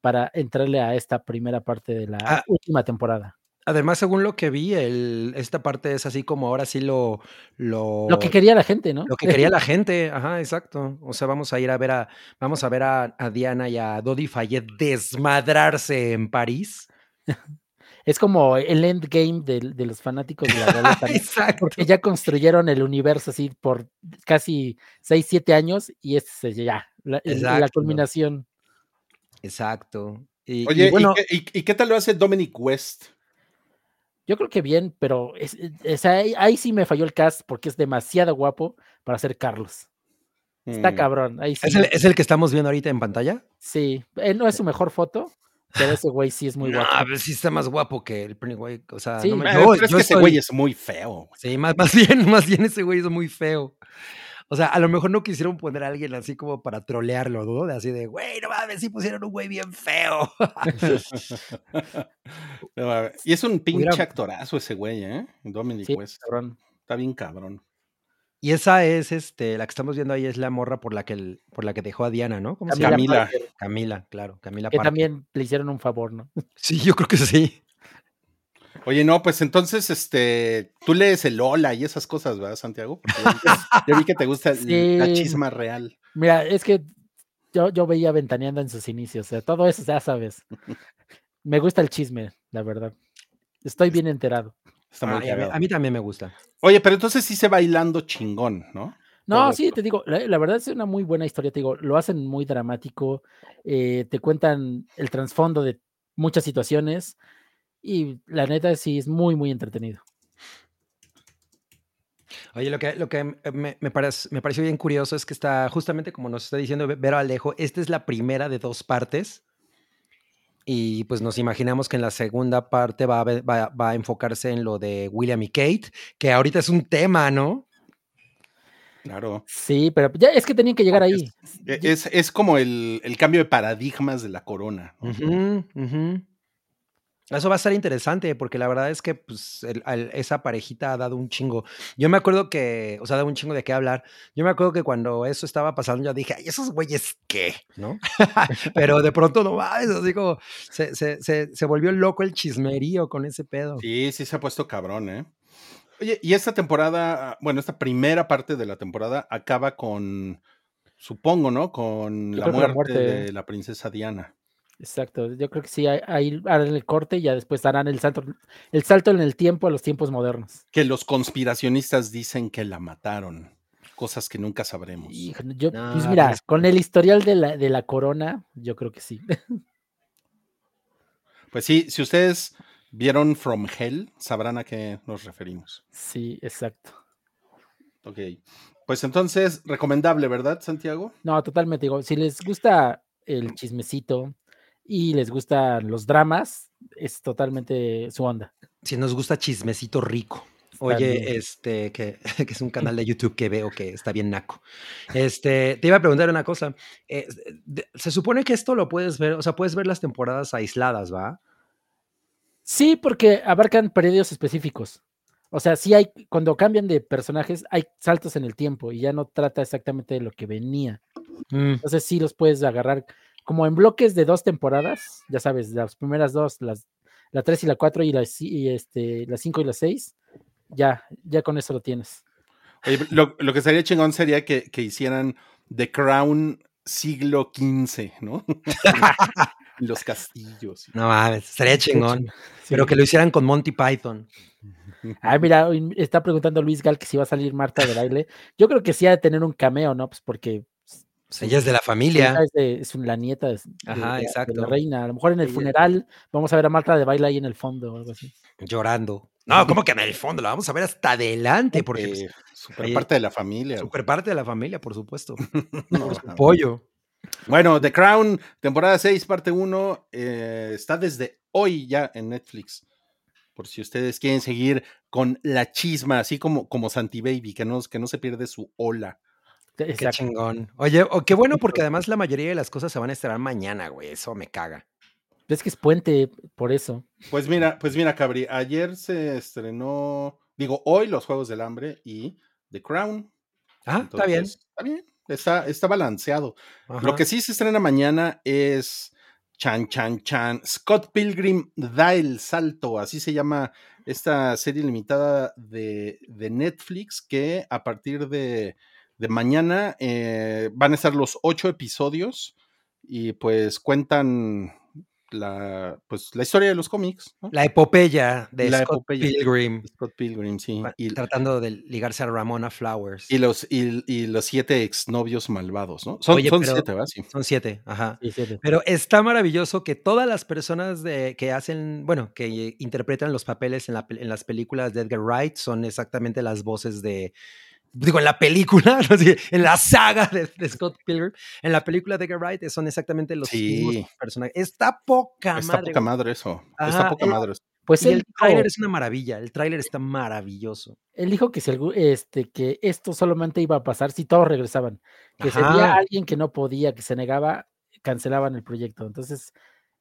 para entrarle a esta primera parte de la Ah. última temporada. Además, según lo que vi, el, esta parte es así como ahora sí lo, lo, Lo que quería la gente, ¿no? lo que quería la gente. Ajá, exacto. O sea, vamos a ir a ver a, vamos a ver a, a Diana y a Dodi Fayet desmadrarse en París. Es como el endgame de, de los fanáticos de la realeza, ¿no? Exacto. porque ya construyeron el universo así por casi 6, 7 años y este es ya, la, el- la Exacto. culminación. Exacto. Y, Oye, ¿y bueno, qué- ¿y, y qué tal lo hace Dominic West? Yo creo que bien, pero es, es- ahí, ahí sí me falló el cast porque es demasiado guapo para ser Carlos. Está Mm. cabrón, ahí sí. ¿es el, es el que estamos viendo ahorita en pantalla. Sí, eh, no es su mejor foto, pero ese güey sí es muy no, guapo. a ver, sí está más guapo que el Pennywise. O sea, Sí. no me- yo- pero es yo que ese güey es muy feo. Sí, más, más bien, más bien ese güey es muy feo. O sea, a lo mejor no quisieron poner a alguien así como para trolearlo, ¿no? De así de, güey, no mames, sí pusieron un güey bien feo. No, y es un pinche Hubiera- actorazo ese güey, ¿eh? Dominic Sí, West. cabrón. Está bien cabrón. Y esa es, este, la que estamos viendo ahí es la morra por la que, el- por la que dejó a Diana, ¿no? ¿Cómo se llama? Camila. Camila, claro, Camila que Parker. también le hicieron un favor, ¿no? Sí, yo creo que sí. Oye, no, pues entonces, este, tú lees el Lola y esas cosas, ¿verdad, Santiago? Porque ya vi que, te gusta la chisma real. Mira, es que yo, yo veía ventaneando en sus inicios, o sea, todo eso ya sabes. Me gusta el chisme, la verdad. Estoy bien enterado. Está muy Ay, a, mí, cagado. a mí también me gusta. Oye, pero entonces sí se bailando chingón, ¿no? No, Todo sí, esto. te digo, la, la verdad es una muy buena historia, te digo, lo hacen muy dramático, eh, te cuentan el trasfondo de muchas situaciones y la neta sí es muy, muy entretenido. Oye, lo que, lo que me, me, parece, me pareció bien curioso es que está, justamente como nos está diciendo Vero Alejo, esta es la primera de dos partes. Y pues nos imaginamos que en la segunda parte va a, va, va a enfocarse en lo de William y Kate, que ahorita es un tema, ¿no? Claro. Sí, pero ya es que tenían que llegar ahí. E- Es, es como el, el cambio de paradigmas de la corona. Eso va a estar interesante porque la verdad es que pues, el- esa parejita ha dado un chingo. Yo me acuerdo que, o sea, ha dado un chingo de qué hablar. Yo me acuerdo que cuando eso estaba pasando, yo dije, ay, esos güeyes qué, ¿no? Pero de pronto no mames, así como se, se, se, se volvió loco el chismerío con ese pedo. Sí, sí se ha puesto cabrón, ¿eh? Oye, y esta temporada, bueno, esta primera parte de la temporada acaba con, supongo, ¿no? Con la muerte, muerte, de la princesa Diana. Exacto, yo creo que sí, ahí- harán el corte y ya después harán el salto, el salto en el tiempo a los tiempos modernos. Que los conspiracionistas dicen que la mataron. Cosas que nunca sabremos. Híjole, yo, No, pues mira, tienes- con el historial de la, de la corona, yo creo que sí. Pues sí, si ustedes vieron From Hell, sabrán a qué nos referimos. Sí, exacto. Ok. Pues entonces, recomendable, ¿verdad, Santiago? No, totalmente. Digo, si les gusta el chismecito y les gustan los dramas, es totalmente su onda. Si nos gusta chismecito rico. Oye, este, que, que es un canal de YouTube que veo que está bien naco. Este, te iba a preguntar una cosa. eh, de- se supone que esto lo puedes ver, o sea, puedes ver las temporadas aisladas, ¿va? Sí, porque abarcan periodos específicos. O sea, sí hay, cuando cambian de personajes, hay saltos en el tiempo y ya no trata exactamente de lo que venía. Mm, Entonces sí los puedes agarrar como en bloques de dos temporadas, ya sabes, las primeras dos, las, la 3 y la 4 y, la, y este, la 5 y la 6, ya, ya con eso lo tienes. Oye, lo, lo que sería chingón sería que, que hicieran The Crown siglo XV, ¿no? Los castillos. No mames, estaría chingón. Sí. Pero que lo hicieran con Monty Python. Ay, mira, hoy está preguntando Luis Gal que si va a salir Marta de baile. Yo creo que sí ha de tener un cameo, ¿no? Pues porque Pues ella es de la familia. es, de- es un- la nieta de, de- Ajá, de la- de la exacto. reina. A lo mejor en el funeral vamos a ver a Marta de baile ahí en el fondo o algo así. Llorando. No, ¿cómo que en el fondo? La vamos a ver hasta adelante, porque Eh, super oye, parte de la familia. super parte de la familia, por supuesto. No, Por su no. pollo. Bueno, The Crown, temporada 6, parte 1, eh, está desde hoy ya en Netflix. Por si ustedes quieren seguir con la chisma, así como, como Santi Baby, que no, que no se pierde su ola. Qué chingón. Oye, o qué bueno, porque además la mayoría de las cosas se van a estrenar mañana, güey. Eso me caga. Es que es puente, por eso. Pues mira, pues mira, Cabri, ayer se estrenó, digo, hoy los Juegos del Hambre y The Crown. Ah, está bien. Está bien, está, está balanceado. Lo que sí se estrena mañana es Chan Chan Chan. Scott Pilgrim da el salto, así se llama esta serie limitada de, de Netflix que a partir de, de mañana eh, van a estar los ocho episodios y pues cuentan la, pues, la historia de los cómics. ¿no? La epopeya de La Scott epopeya. Pilgrim. Scott Pilgrim, sí. Y, Tratando de ligarse a Ramona Flowers. y los, y, y los siete exnovios malvados, ¿no? Son, Oye, son pero- siete, ¿verdad? Sí. Son siete, ajá. Sí. Pero está maravilloso que todas las personas de, que hacen, bueno, que interpretan los papeles en, la en las películas de Edgar Wright son exactamente las voces de, digo, en la película, no en la saga de, de Scott Pilgrim, en la película de Wright son exactamente los Sí. mismos personajes. Está poca Está madre. poca güey. madre eso. Ajá, Está poca eh, madre eso. Pues Y el dijo, tráiler es una maravilla, el tráiler está maravilloso. él dijo que, si este, que esto solamente iba a pasar si todos regresaban. Que si había Ajá. alguien que no podía, que se negaba, cancelaban el proyecto. Entonces,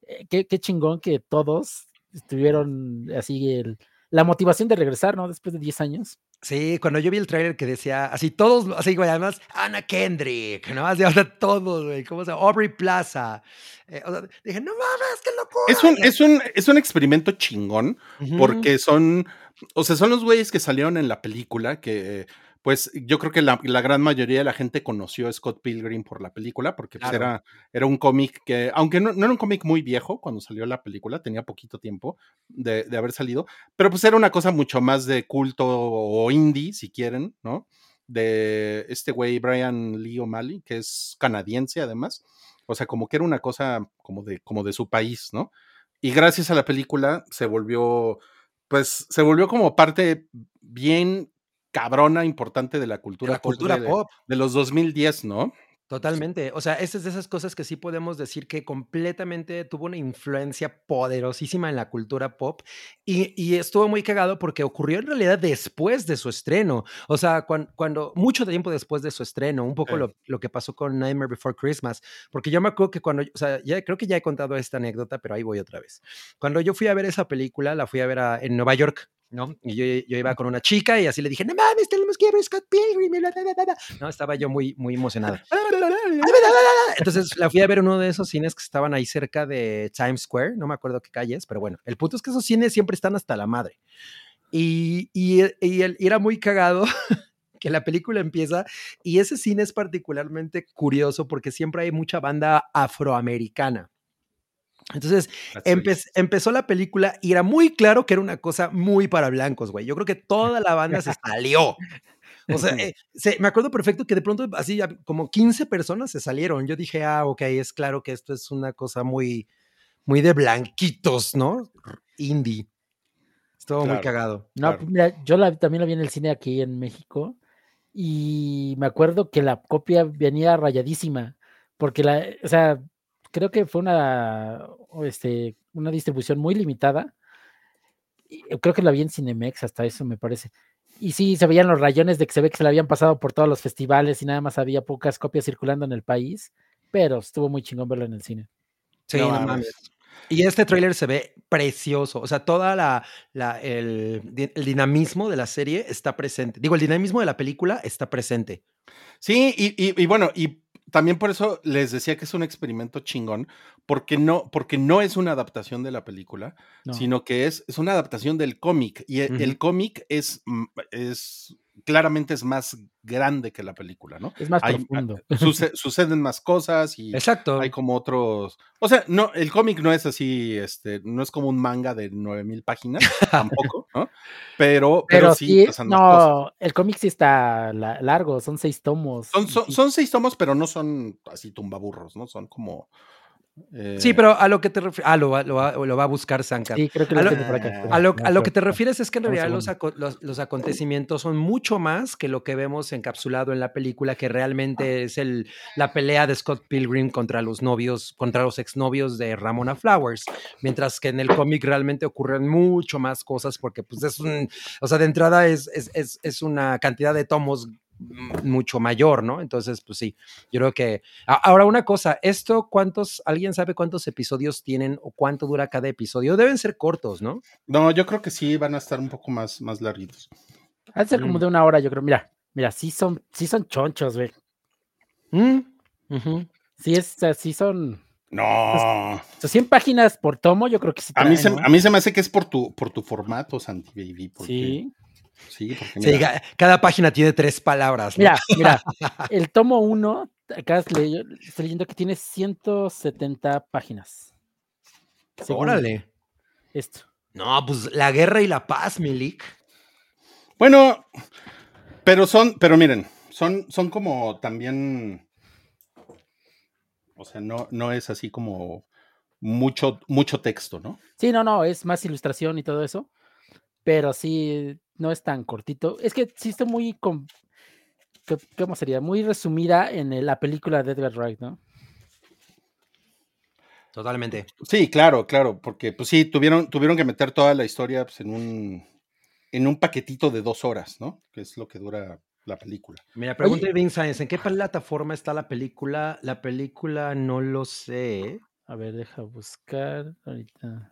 eh, qué, qué chingón que todos estuvieron así el, la motivación de regresar, ¿no? Después de 10 años. Sí, cuando yo vi el tráiler que decía, así todos, así, güey, además, Ana Kendrick, ¿no? Así, o sea, todos, güey, ¿cómo se llama? Aubrey Plaza. eh, o sea, dije, no mames, qué locura. Es un, es un, es un experimento chingón porque son, o sea, son los güeyes que salieron en la película que, pues, yo creo que la, la gran mayoría de la gente conoció a Scott Pilgrim por la película porque pues, era, era un cómic que, aunque no, no era un cómic muy viejo cuando salió la película, tenía poquito tiempo de, de haber salido, pero pues era una cosa mucho más de culto o indie, si quieren, ¿no? De este güey Brian Lee O'Malley, que es canadiense además. O sea, como que era una cosa como de, como de su país, ¿no? Y gracias a la película se volvió, pues, se volvió como parte bien cabrona, importante de la De cultura, la pop cultura de, pop. de los 2010, ¿no? Totalmente. O sea, esta es de esas cosas que sí podemos decir que completamente tuvo una influencia poderosísima en la cultura pop y, y estuvo muy cagado porque ocurrió en realidad después de su estreno. O sea, cuan- cuando, mucho tiempo después de su estreno, un poco Sí. lo, lo que pasó con Nightmare Before Christmas, porque yo me acuerdo que cuando, o sea, ya creo que ya he contado esta anécdota, pero ahí voy otra vez. Cuando yo fui a ver esa película, la fui a ver a- en Nueva York. ¿No? Y yo, iba con una chica y así le dije, no mames, tenemos que ir a Scott Pilgrim. y bla, bla, bla, bla". No, estaba yo muy, muy emocionado. Entonces la fui a ver uno de esos cines que estaban ahí cerca de Times Square, no me acuerdo qué calles, pero bueno, el punto es que esos cines siempre están hasta la madre. Y, y, y el- y era muy cagado que la película empieza y ese cine es particularmente curioso porque siempre hay mucha banda afroamericana. Entonces empe- empezó la película y era muy claro que era una cosa muy para blancos, güey. Yo creo que toda la banda se salió. O sea, eh, se- me acuerdo perfecto que de pronto así como 15 personas se salieron. Yo dije, ah, ok, es claro que esto es una cosa muy, muy de blanquitos, ¿no? Indie. Estuvo muy Claro. cagado. No, Claro. mira, yo la, también la vi en el cine aquí en México y me acuerdo que la copia venía rayadísima, porque la, o sea, creo que fue una, este, una distribución muy limitada. y Creo que la vi en Cinemex, hasta eso me parece. Y sí, se veían los rayones de que se ve que se la habían pasado por todos los festivales y nada más había pocas copias circulando en el país, pero estuvo muy chingón verlo en el cine. Sí, No no mames. Y este tráiler se ve precioso. O sea, toda la, la- el, el dinamismo de la serie está presente. Digo, el dinamismo de la película está presente. Sí, y, y- y bueno, y también por eso les decía que es un experimento chingón, porque no, porque no es una adaptación de la película, No. sino que es, es una adaptación del cómic. Y el, Ujú. cómic es, mm, es claramente es más grande que la película, ¿no? Es más Hay- profundo. Suce- suceden más cosas y Exacto. hay como otros. O sea, no, el cómic no es así, este, no es como un manga de 9000 páginas, tampoco, ¿no? Pero, pero, Pero sí, sí, pasan más cosas. no, el cómic sí está la- largo, son seis tomos. Son, y son, sí. son seis tomos, pero no son así tumbaburros, ¿no? Son como. Eh, Sí, pero a lo que te refieres. Ah, lo va, lo va- lo va a buscar Sanka. Sí, creo que A lo lo- tengo por acá. A lo, No, a lo que te refieres es que en realidad los, segundo. aco- los- los acontecimientos son mucho más que lo que vemos encapsulado en la película, que realmente es el, la pelea de Scott Pilgrim contra los novios, contra los exnovios de Ramona Flowers, mientras que en el cómic realmente ocurren mucho más cosas porque pues es un, o sea, de entrada es, es, es, es una cantidad de tomos mucho mayor, ¿no? Entonces, pues sí, yo creo que... Ahora una cosa, ¿esto cuántos, alguien sabe cuántos episodios tienen o cuánto dura cada episodio? Deben ser cortos, ¿no? No, yo creo que sí van a estar un poco más, más larguitos. De ser como de una hora, yo creo. Mira, mira, sí son, sí son chonchos, güey. Mm. Sí, es, sí son. No. o sea, 100 páginas por tomo, yo creo que sí. A mí, traen, se, ¿no? a mí se me hace que es por tu, por tu formato, Santi Baby. Porque, Sí. Sí, porque mira, cada página tiene tres palabras. ¿no? Mira, mira, el tomo 1, acá estoy leyendo que tiene 170 páginas. según Órale. Esto. No, pues la guerra y la paz, Milik. Bueno, pero son, pero miren, son, son como también. O sea, no, no es así como mucho, mucho texto, ¿no? Sí, no, no, es más ilustración y todo eso. Pero sí, no es tan cortito. Es que sí está muy. com- ¿qué- ¿Cómo sería? Muy resumida en la película de Edgar Wright, ¿no? Totalmente. Sí, claro, claro, porque pues sí, tuvieron, tuvieron que meter toda la historia pues, en un en un paquetito de dos horas, ¿no? Que es lo que dura la película. Mira, pregunta Vin Science, ¿en qué plataforma está la película? La película no lo sé. A ver, deja buscar ahorita.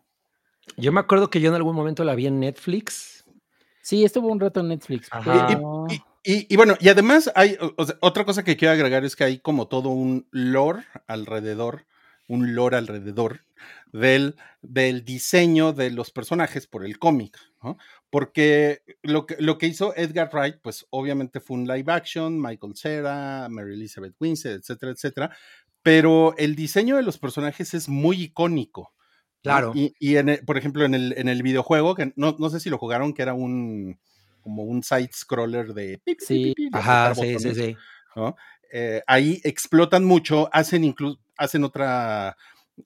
Yo me acuerdo que yo en algún momento la vi en Netflix. Sí, estuvo un rato en Netflix. Pero- Y, y- y bueno, y además hay o- o sea, otra cosa que quiero agregar es que hay como todo un lore alrededor, un lore alrededor del, del diseño de los personajes por el cómic, ¿no? Porque lo que, lo que hizo Edgar Wright, pues obviamente fue un live action, Michael Cera, Mary Elizabeth Winstead, etcétera, etcétera, pero el diseño de los personajes es muy icónico. Claro. Y, y en el- por ejemplo, en el, en el videojuego, que no, no sé si lo jugaron, que era un como un side scroller de Sí. de Ajá, sí, sí, botones, sí. ¿no? Eh, ahí explotan mucho, hacen incluso, hacen otra,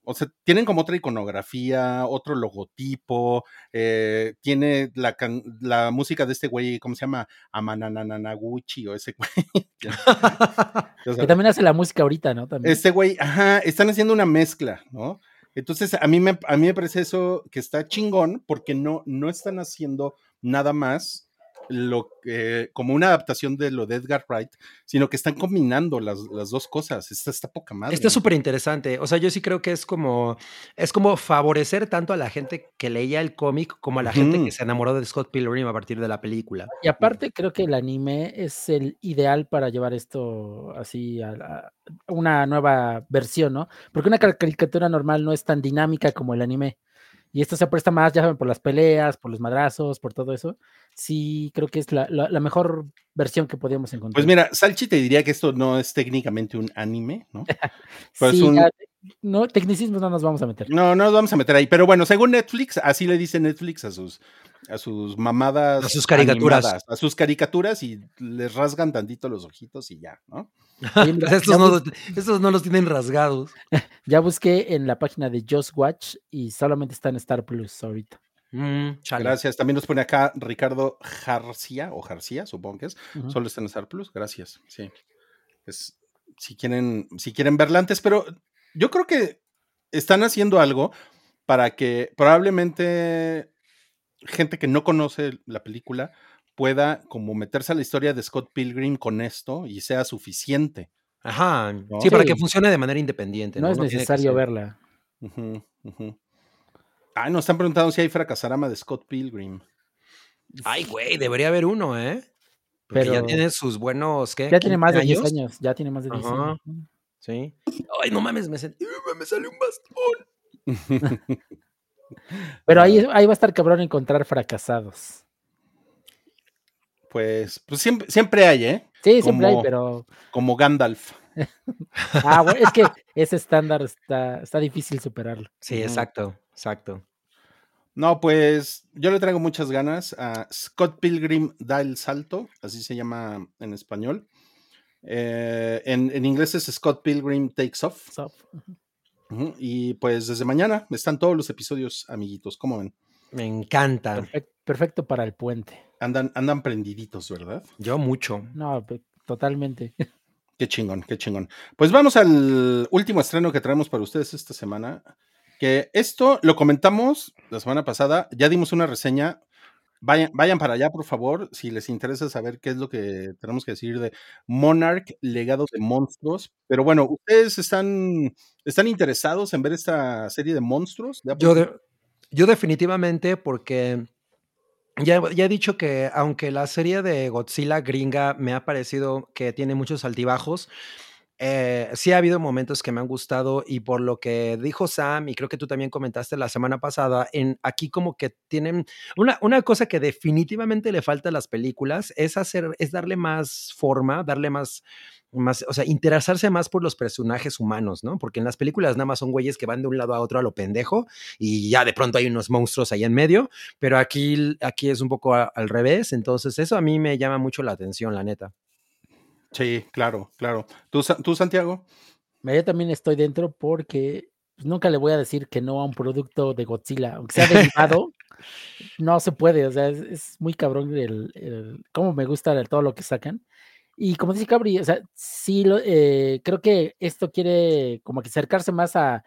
o sea, tienen como otra iconografía, otro logotipo, eh, tiene la, can- la música de este güey, ¿cómo se llama? Amanananaguchi o ese güey. Que también hace la música ahorita, ¿no? También. este güey, ajá, están haciendo una mezcla, ¿no? Entonces, a mí me, a mí me parece eso que está chingón porque no, no están haciendo nada más lo que, como una adaptación de lo de Edgar Wright, sino que están combinando las, las dos cosas. Esta está poca madre. Está súper interesante. O sea, yo sí creo que es como, es como favorecer tanto a la gente que leía el cómic como a la gente que se enamoró de Scott Pilgrim a partir de la película. Y aparte creo que el anime es el ideal para llevar esto así a, la- a una nueva versión, ¿no? Porque una car- caricatura normal no es tan dinámica como el anime. Y esto se presta más, ya saben, por las peleas, por los madrazos, por todo eso. Sí, creo que es la, la- la mejor versión que podíamos encontrar. Pues mira, Salchi te diría que esto no es técnicamente un anime, ¿no? pues Sí, un- ya, no, tecnicismos no nos vamos a meter. No, no nos vamos a meter ahí. Pero bueno, según Netflix, así le dice Netflix a sus, a sus mamadas. A sus caricaturas. animadas, a sus caricaturas y les rasgan tantito los ojitos y ya, ¿no? Mira, estos, no, estos no los tienen rasgados. Ya busqué en la página de Just Watch y solamente está en Star Plus ahorita. Mm. Gracias. También nos pone acá Ricardo García, o García, supongo que es. Solo está en Star Plus. Gracias. Sí. Es, si quieren, si quieren verla antes, pero yo creo que están haciendo algo para que probablemente gente que no conoce la película pueda como meterse a la historia de Scott Pilgrim con esto y sea suficiente. Ajá. ¿No? Sí, para Sí. que funcione de manera independiente. No, No, es No necesario verla. Ujú. Ah, nos están preguntando si hay fracasarama de Scott Pilgrim. Ay, güey, debería haber uno, ¿eh? Porque Pero- ya tiene sus buenos, ¿qué? Ya tiene más de 15 10 años. Ya tiene más de 10 Ajá. años. Sí. Ay, no mames, me, sent- me salió un bastón. Pero ahí, ahí va a estar cabrón encontrar fracasados. Pues, pues siempre, siempre hay, ¿eh? Sí, siempre hay, pero. Como Gandalf. Ah, bueno, es que ese estándar está, está difícil superarlo. Sí, exacto, exacto. No, pues yo le traigo muchas ganas a Scott Pilgrim da el salto, así se llama en español. Eh, en, en inglés es Scott Pilgrim Takes Off. Y pues desde mañana están todos los episodios, amiguitos. ¿Cómo ven? Me encanta. perfec- perfecto para el puente. Andan, andan prendiditos, ¿verdad? Yo mucho. No, totalmente. Qué chingón, qué chingón. Pues vamos al último estreno que traemos para ustedes esta semana. Que esto lo comentamos la semana pasada, ya dimos una reseña. Vayan, vayan para allá, por favor, si les interesa saber qué es lo que tenemos que decir de Monarch, legado de monstruos. Pero bueno, ¿ustedes están, están interesados en ver esta serie de monstruos? Yo, yo definitivamente porque ya, ya he dicho que aunque la serie de Godzilla gringa me ha parecido que tiene muchos altibajos, eh, sí ha habido momentos que me han gustado y por lo que dijo Sam y creo que tú también comentaste la semana pasada, en aquí como que tienen una, una cosa que definitivamente le falta a las películas es hacer, es darle más forma, darle más, más, o sea, interesarse más por los personajes humanos, ¿no? Porque en las películas nada más son güeyes que van de un lado a otro a lo pendejo y ya de pronto hay unos monstruos ahí en medio, pero aquí, aquí es un poco al revés, entonces eso a mí me llama mucho la atención, la neta. Sí, claro, claro. ¿Tú, tú Santiago? Yo también estoy dentro porque pues, nunca le voy a decir que no a un producto de Godzilla, aunque sea derivado. no se puede, o sea, es, es muy cabrón el, el- cómo me gusta el- todo lo que sacan. Y como dice Cabri, o sea, sí, lo- eh, creo que esto quiere como que acercarse más a,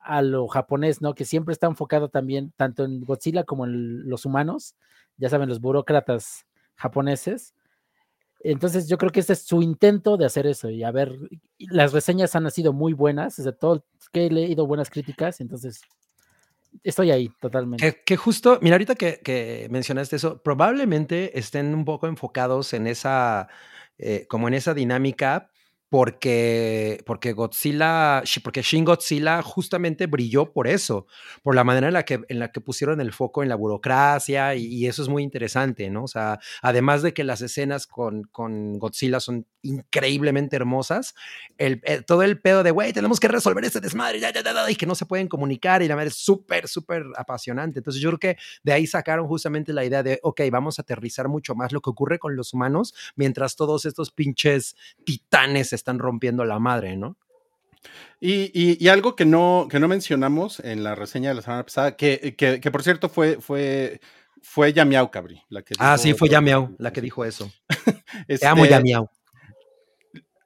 a lo japonés, ¿no? Que siempre está enfocado también tanto en Godzilla como en los humanos, ya saben, los burócratas japoneses. Entonces yo creo que este es su intento de hacer eso y a ver, las reseñas han sido muy buenas, sea, todo que he leído buenas críticas, entonces estoy ahí totalmente. Que, que justo, mira, ahorita que, que mencionaste eso, probablemente estén un poco enfocados en esa, eh, como en esa dinámica, porque, porque Godzilla, porque Shin Godzilla justamente brilló por eso, por la manera en la que, en la que pusieron el foco en la burocracia y, eso es muy interesante, ¿no? O sea, además de que las escenas con, con Godzilla son increíblemente hermosas, el, eh, todo el pedo de, güey, tenemos que resolver este desmadre, ya, ya, ya, ya", y que no se pueden comunicar y la verdad es súper, súper apasionante. Entonces yo creo que de ahí sacaron justamente la idea de, ok, vamos a aterrizar mucho más lo que ocurre con los humanos mientras todos estos pinches titanes están rompiendo la madre, ¿no? Y, y- y algo que no, que no mencionamos en la reseña de la semana pasada, que, que- que por cierto fue, fue, fue Yamiau Cabri. La que Ah, sí, fue Yamiao la que dijo eso. Te amo, Este, Yamiao.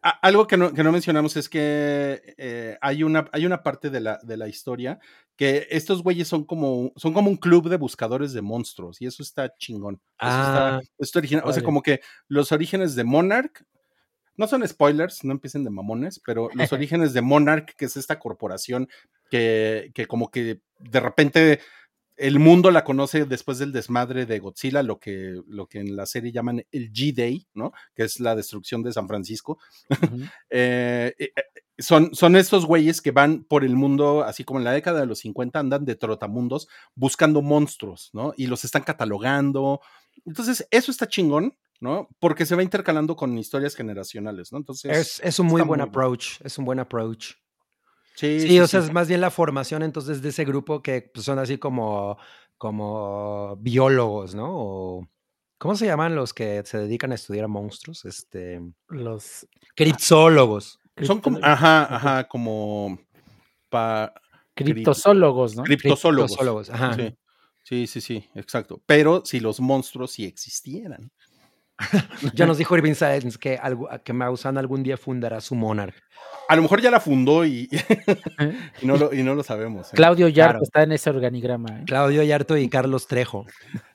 a- Algo que no, que no mencionamos es que eh, hay, una, hay una parte de la, de la historia que estos güeyes son como, son como un club de buscadores de monstruos y eso está chingón. Eso está, Ah, está original. O sea, como que los orígenes de Monarch, no son spoilers, no empiecen de mamones, pero los orígenes de Monarch, que es esta corporación que, que como que de repente el mundo la conoce después del desmadre de Godzilla, lo que, lo que en la serie llaman el G-Day, ¿no? Que es la destrucción de San Francisco. Eh, eh, eh, son, son estos güeyes que van por el mundo, así como en la década de los 50, andan de trotamundos buscando monstruos, ¿no? Y los están catalogando. Entonces, eso está chingón, ¿no? Porque se va intercalando con historias generacionales, ¿no? Entonces, es, es un muy buen muy approach, es un buen approach. sí, Sí, sí, o sea, sí. es más bien la formación entonces de ese grupo que pues, son así como, como biólogos, ¿no? O, ¿Cómo se llaman los que se dedican a estudiar a monstruos? Este, Los criptólogos. Son como, ajá, ajá, como pa- criptozoólogos, ¿no? criptozoólogos. Criptozoólogos, ajá. Sí. sí, sí, sí, exacto. Pero si los monstruos sí existieran. Ya nos dijo Irving Sáenz que, algo, que Maussan algún día fundará su Monarch. A lo mejor ya la fundó y, y no, lo, y no lo sabemos. ¿eh? Claudio Yarto Claro. está en ese organigrama. ¿eh? Claudio Yarto y Carlos Trejo.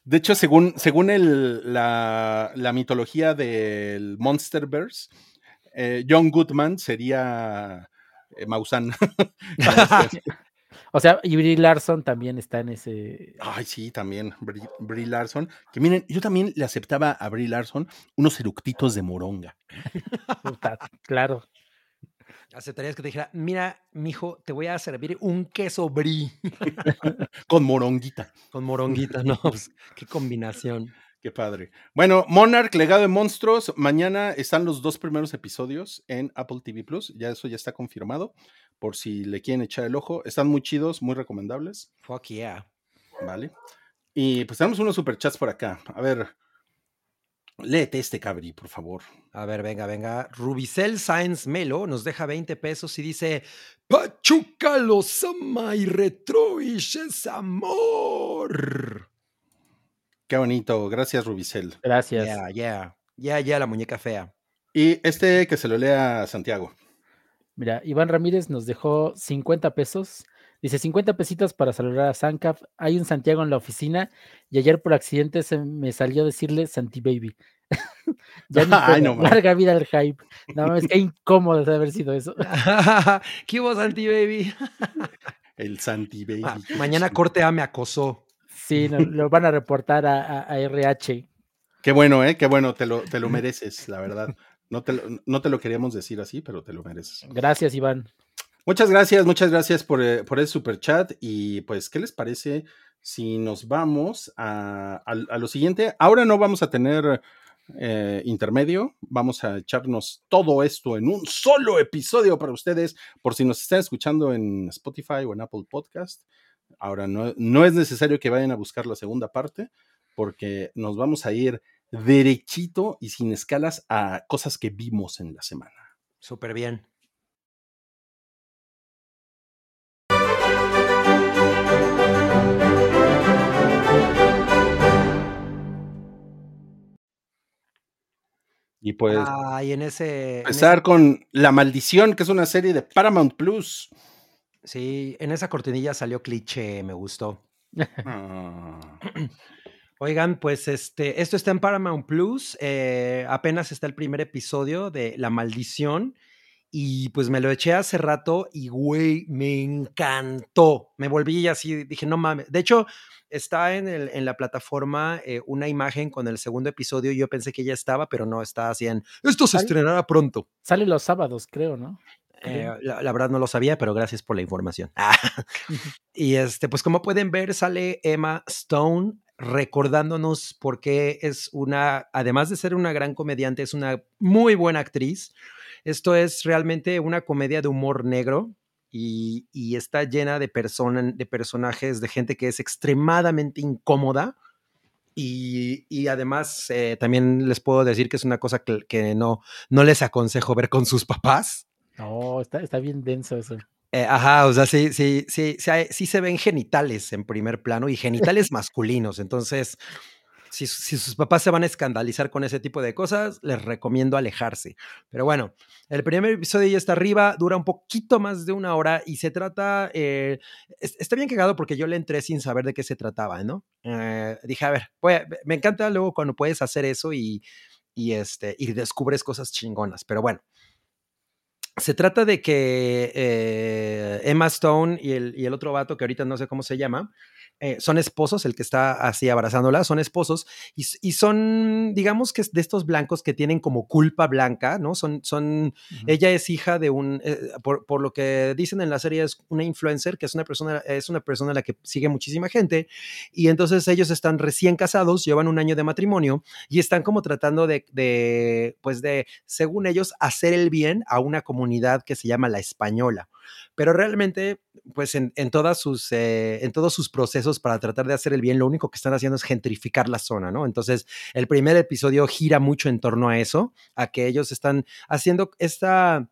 De hecho, según, según el- la, la mitología del Monsterverse, eh, John Goodman sería eh, Maussan. O sea, y Brie Larson también está en ese. Ay, sí, también, Brie, Brie Larson. Que miren, yo también le aceptaba a Brie Larson unos eructitos de moronga. Claro. Aceptarías que te dijera, mira, mijo, te voy a servir un queso brie Con moronguita. con moronguita, ¿no? Pues, qué combinación. Qué padre. Bueno, Monarch, Legado de Monstruos. Mañana están los dos primeros episodios en Apple TV Plus. Ya eso ya está confirmado. Por si le quieren echar el ojo. Están muy chidos, muy recomendables. Fuck yeah. Vale. Y pues tenemos unos superchats por acá. A ver. Léete este cabri, por favor. A ver, venga, venga. Rubicel Sáenz Melo nos deja 20 pesos y dice: Pachuca los ama y Retroish es amor. Qué bonito. Gracias, Rubicel. Gracias. Yeah, yeah. Yeah, yeah, la muñeca fea. Y este que se lo lea Santiago. Mira, Iván Ramírez nos dejó 50 pesos. Dice 50 pesitos para saludar a Sancaf. Hay un Santiago en la oficina y ayer por accidente se me salió decirle Santi Baby. ya ni Ay, no mames. larga vida al hype. No mames, qué incómodo de haber sido eso. ¿Qué hubo, Santi Baby? El Santi Baby. Ah, mañana corte A me acosó. Sí, lo van a reportar a, a- a RH. Qué bueno, ¿eh? Qué bueno. Te lo, te lo mereces, la verdad. No te, lo, no te lo queríamos decir así, pero te lo mereces. Gracias, Iván. Muchas gracias, muchas gracias por, eh, por el super chat. Y pues, ¿qué les parece si nos vamos a, a- a lo siguiente? Ahora no vamos a tener eh, intermedio, vamos a echarnos todo esto en un solo episodio para ustedes, por si nos están escuchando en Spotify o en Apple Podcast. Ahora no, no es necesario que vayan a buscar la segunda parte, porque nos vamos a ir derechito y sin escalas a cosas que vimos en la semana. Súper bien. Y pues Ay, en ese. en empezar con La Maldición, que es una serie de Paramount Plus. Sí, en esa cortinilla salió cliché, me gustó. Ah, Oigan, pues este, esto está en Paramount Plus. eh, apenas está el primer episodio de La Maldición. Y pues me lo eché hace rato y, güey, me encantó. Me volví así, dije, no mames. De hecho, está en, el- en la plataforma eh, una imagen con el segundo episodio. y Yo pensé que ya estaba, pero no, está así en. Esto se ¿Sale? estrenará pronto. Sale los sábados, creo, ¿no? Eh, la, la verdad no lo sabía, pero gracias por la información. Y este, pues como pueden ver, sale Emma Stone recordándonos por qué es una, además de ser una gran comediante, es una muy buena actriz. Esto es realmente una comedia de humor negro y, y está llena de, persona- de personajes, de gente que es extremadamente incómoda. Y, y además eh, también les puedo decir que es una cosa que, que no, no les aconsejo ver con sus papás. No, está, está bien denso eso. Eh, ajá, o sea, sí, sí, sí, sí, se ven genitales en primer plano y genitales masculinos. Entonces, si, si sus papás se van a escandalizar con ese tipo de cosas, les recomiendo alejarse. Pero bueno, el primer episodio ya está arriba, dura un poquito más de una hora y se trata, eh, es- está bien cagado porque yo le entré sin saber de qué se trataba, ¿no? Eh, dije, a ver, voy a- me encanta luego cuando puedes hacer eso y, y, este, y descubres cosas chingonas. Pero bueno. Se trata de que eh, Emma Stone y el, y el otro vato, que ahorita no sé cómo se llama, eh, son esposos, el que está así abrazándola, son esposos, y, son, digamos que de estos blancos que tienen como culpa blanca, ¿no? Son, son, ella es hija de un, eh, por, por lo que dicen en la serie, es una influencer, que es una persona, es una persona a la que sigue muchísima gente, y entonces ellos están recién casados, llevan un año de matrimonio, y están como tratando de, de, pues de, según ellos, hacer el bien a una comunidad que se llama la española. Pero realmente, pues en, en todas sus, eh, en todos sus procesos para tratar de hacer el bien, lo único que están haciendo es gentrificar la zona, ¿no? Entonces, el primer episodio gira mucho en torno a eso, a que ellos están haciendo esta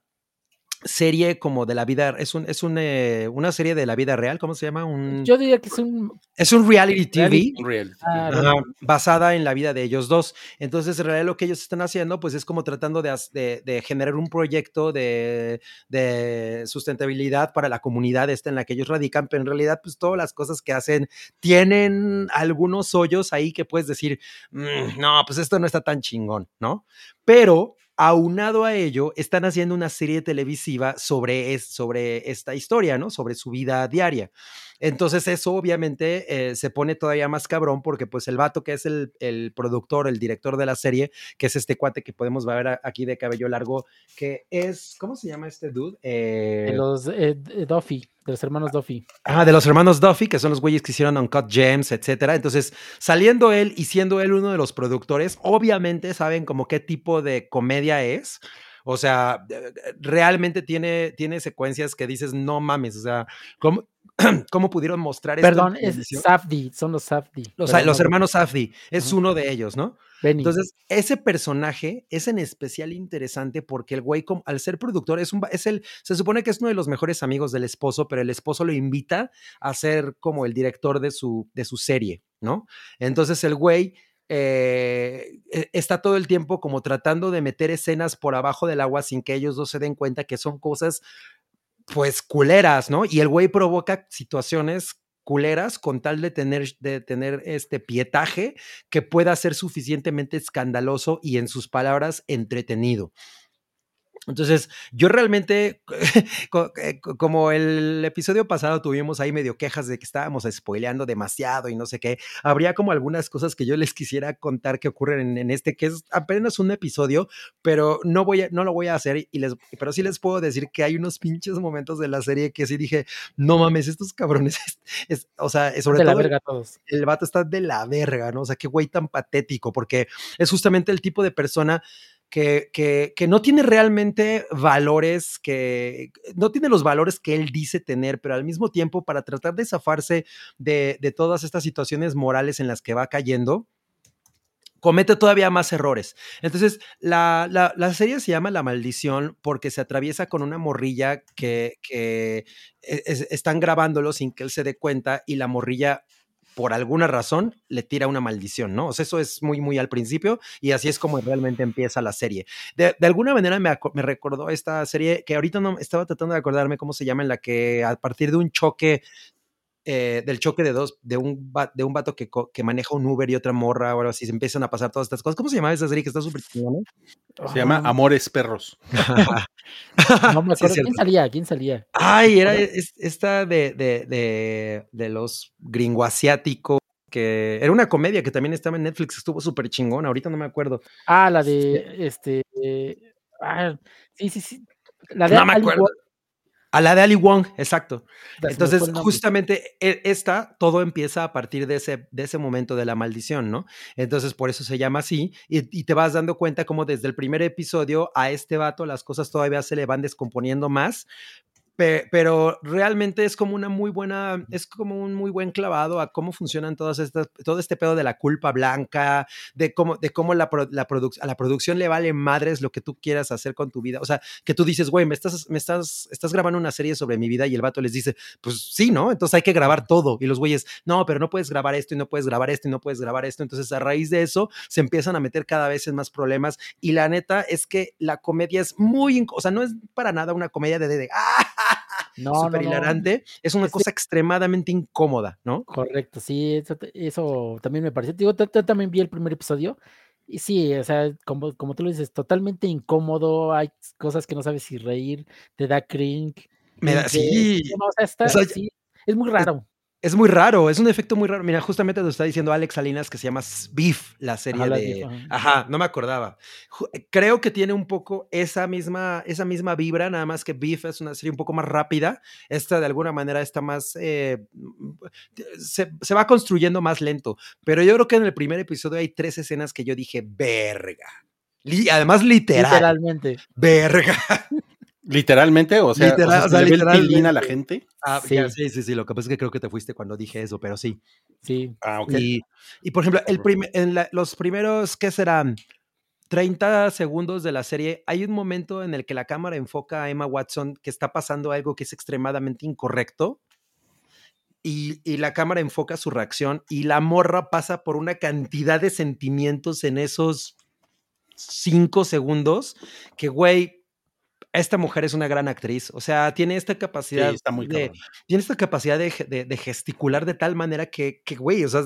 serie como de la vida, es, un, es un, eh, una serie de la vida real, ¿cómo se llama? Un, Yo diría que es un. es un reality TV. Reality. un reality. Ah, Ajá, basada en la vida de ellos dos. Entonces, en realidad lo que ellos están haciendo, pues es como tratando de- de generar un proyecto de, de sustentabilidad para la comunidad esta en la que ellos radican, pero en realidad, pues todas las cosas que hacen tienen algunos hoyos ahí que puedes decir, "Mm, no, pues esto no está tan chingón, ¿no? Pero aunado a ello, están haciendo una serie televisiva sobre, sobre esta historia, ¿no? Sobre su vida diaria. Entonces eso obviamente eh, se pone todavía más cabrón porque pues el vato que es el, el, productor, el director de la serie, que es este cuate que podemos ver aquí de cabello largo, que es, ¿cómo se llama este dude? Eh, de los eh, Duffy, de los hermanos Duffy. Ah, de los hermanos Duffy, que son los güeyes que hicieron Uncut Gems, etcétera. Entonces, saliendo él y siendo él uno de los productores, obviamente saben como qué tipo de comedia es. O sea, realmente tiene, tiene secuencias que dices, no mames, o sea, ¿cómo, cómo pudieron mostrar Perdón, es Safdi, son los Safdi. Los, los hermanos Safdi, es uno de ellos, ¿no? Entonces, ese personaje es en especial interesante porque el güey, al ser productor, es, un, es el, se supone que es uno de los mejores amigos del esposo, pero el esposo lo invita a ser como el director de su, de su serie, ¿no? Entonces, el güey eh, e, está todo el tiempo como tratando de meter escenas por abajo del agua sin que ellos dos se den cuenta que son cosas pues culeras, ¿no? Y el güey provoca situaciones culeras con tal de tener, de tener este pietaje que pueda ser suficientemente escandaloso y en sus palabras entretenido. Entonces, yo realmente, eh, como el episodio pasado tuvimos ahí medio quejas de que estábamos spoileando demasiado y no sé qué, habría como algunas cosas que yo les quisiera contar que ocurren en, este, que es apenas un episodio, pero no, voy a, no lo voy a hacer, y les, pero sí les puedo decir que hay unos pinches momentos de la serie que sí dije, no mames, estos cabrones, es, o sea, sobre de todo la verga todos. el vato está de la verga, ¿no? O sea, qué güey tan patético, porque es justamente el tipo de persona que, no tiene realmente valores, que no tiene los valores que él dice tener, pero al mismo tiempo para tratar de zafarse de, todas estas situaciones morales en las que va cayendo, comete todavía más errores. Entonces, la, la, serie se llama La Maldición porque se atraviesa con una morrilla que, que es, están grabándolo sin que él se dé cuenta y la morrilla por alguna razón le tira una maldición, ¿no? O sea, eso es muy, muy al principio y así es como realmente empieza la serie. De, de alguna manera me, me, recordó esta serie que ahorita no estaba tratando de acordarme cómo se llama, en la que a partir de un choque eh, del choque de dos, de un, de un vato que, que, maneja un Uber y otra morra, o algo así, se empiezan a pasar todas estas cosas. ¿Cómo se llama esa serie que está súper chingona? Se llama Amores Perros. no me acuerdo. Sí, ¿Quién salía? ¿Quién salía? Ay, era esta de, de, de, de los gringoasiáticos que era una comedia que también estaba en Netflix, estuvo súper chingona, ahorita no me acuerdo. Ah, la de este, eh, ah, sí, sí, sí. La de no me acuerdo. A la de Ali Wong, exacto. Entonces, justamente e, esta, todo empieza a partir de ese, de ese momento de la maldición, ¿no? Entonces, por eso se llama así. Y, y, te vas dando cuenta como desde el primer episodio a este vato las cosas todavía se le van descomponiendo más, pero realmente es como una muy buena, es como un muy buen clavado a cómo funcionan todas estas, todo este pedo de la culpa blanca, de cómo, de cómo la, la a la producción le vale madres lo que tú quieras hacer con tu vida. O sea, que tú dices, güey, me estás, me estás, estás grabando una serie sobre mi vida y el vato les dice, pues sí, ¿no? Entonces hay que grabar todo. Y los güeyes, no, pero no puedes grabar esto y no puedes grabar esto y no puedes grabar esto. Entonces a raíz de eso se empiezan a meter cada vez en más problemas. Y la neta es que la comedia es muy, o sea, no es para nada una comedia de, de, de ¡ah! No, súper no, hilarante, no. es una Es cosa extremadamente incómoda, ¿no? Correcto, sí, eso, eso también me parece. Digo, yo también vi el primer episodio y sí, o sea, como, como tú lo dices, totalmente incómodo, hay cosas que no sabes si reír, te da cringe. Me da, sí, no, o sea, está- O sea, sí, es muy raro. Es muy raro, es un efecto muy raro. Mira, justamente lo está diciendo Alex Salinas que se llama Beef, la serie Ajá, la de... Beef, ajá. Ajá, no me acordaba. Ju- Creo que tiene un poco esa misma, esa misma vibra, nada más que Beef es una serie un poco más rápida. Esta de alguna manera está más... eh, se, se va construyendo más lento. Pero yo creo que en el primer episodio hay tres escenas que yo dije, verga. Li- además literal, Literalmente. verga. Literalmente, o sea, Literal, o sea, o sea, se literalmente. pilín a la gente. Ah, Sí. ya, sí, sí, sí. Lo que pasa es que creo que te fuiste cuando dije eso, pero sí. Sí. Ah, ok. Y, y, por ejemplo, el prim- en la- los primeros, ¿qué serán? 30 segundos de la serie, hay un momento en el que la cámara enfoca a Emma Watson que está pasando algo que es extremadamente incorrecto. Y, y la cámara enfoca su reacción y la morra pasa por una cantidad de sentimientos en esos cinco segundos que, güey, esta mujer es una gran actriz. O sea, tiene esta Sí, capacidad está muy de, tiene esta capacidad de, ge- de- de gesticular de tal manera que, que, güey, o sea,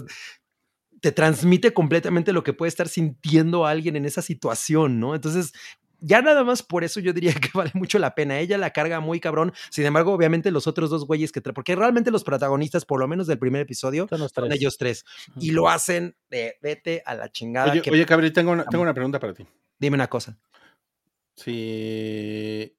te transmite completamente lo que puede estar sintiendo alguien en esa situación, ¿no? Entonces, ya nada más por eso yo diría que vale mucho la pena. Ella la carga muy cabrón. Sin embargo, obviamente los otros dos güeyes que... Porque realmente los protagonistas, por lo menos del primer episodio, Son los son tres. ellos tres. Y lo hacen de vete a la chingada. Oye, que- oye tengo una, tengo una pregunta para ti. Dime una cosa. Si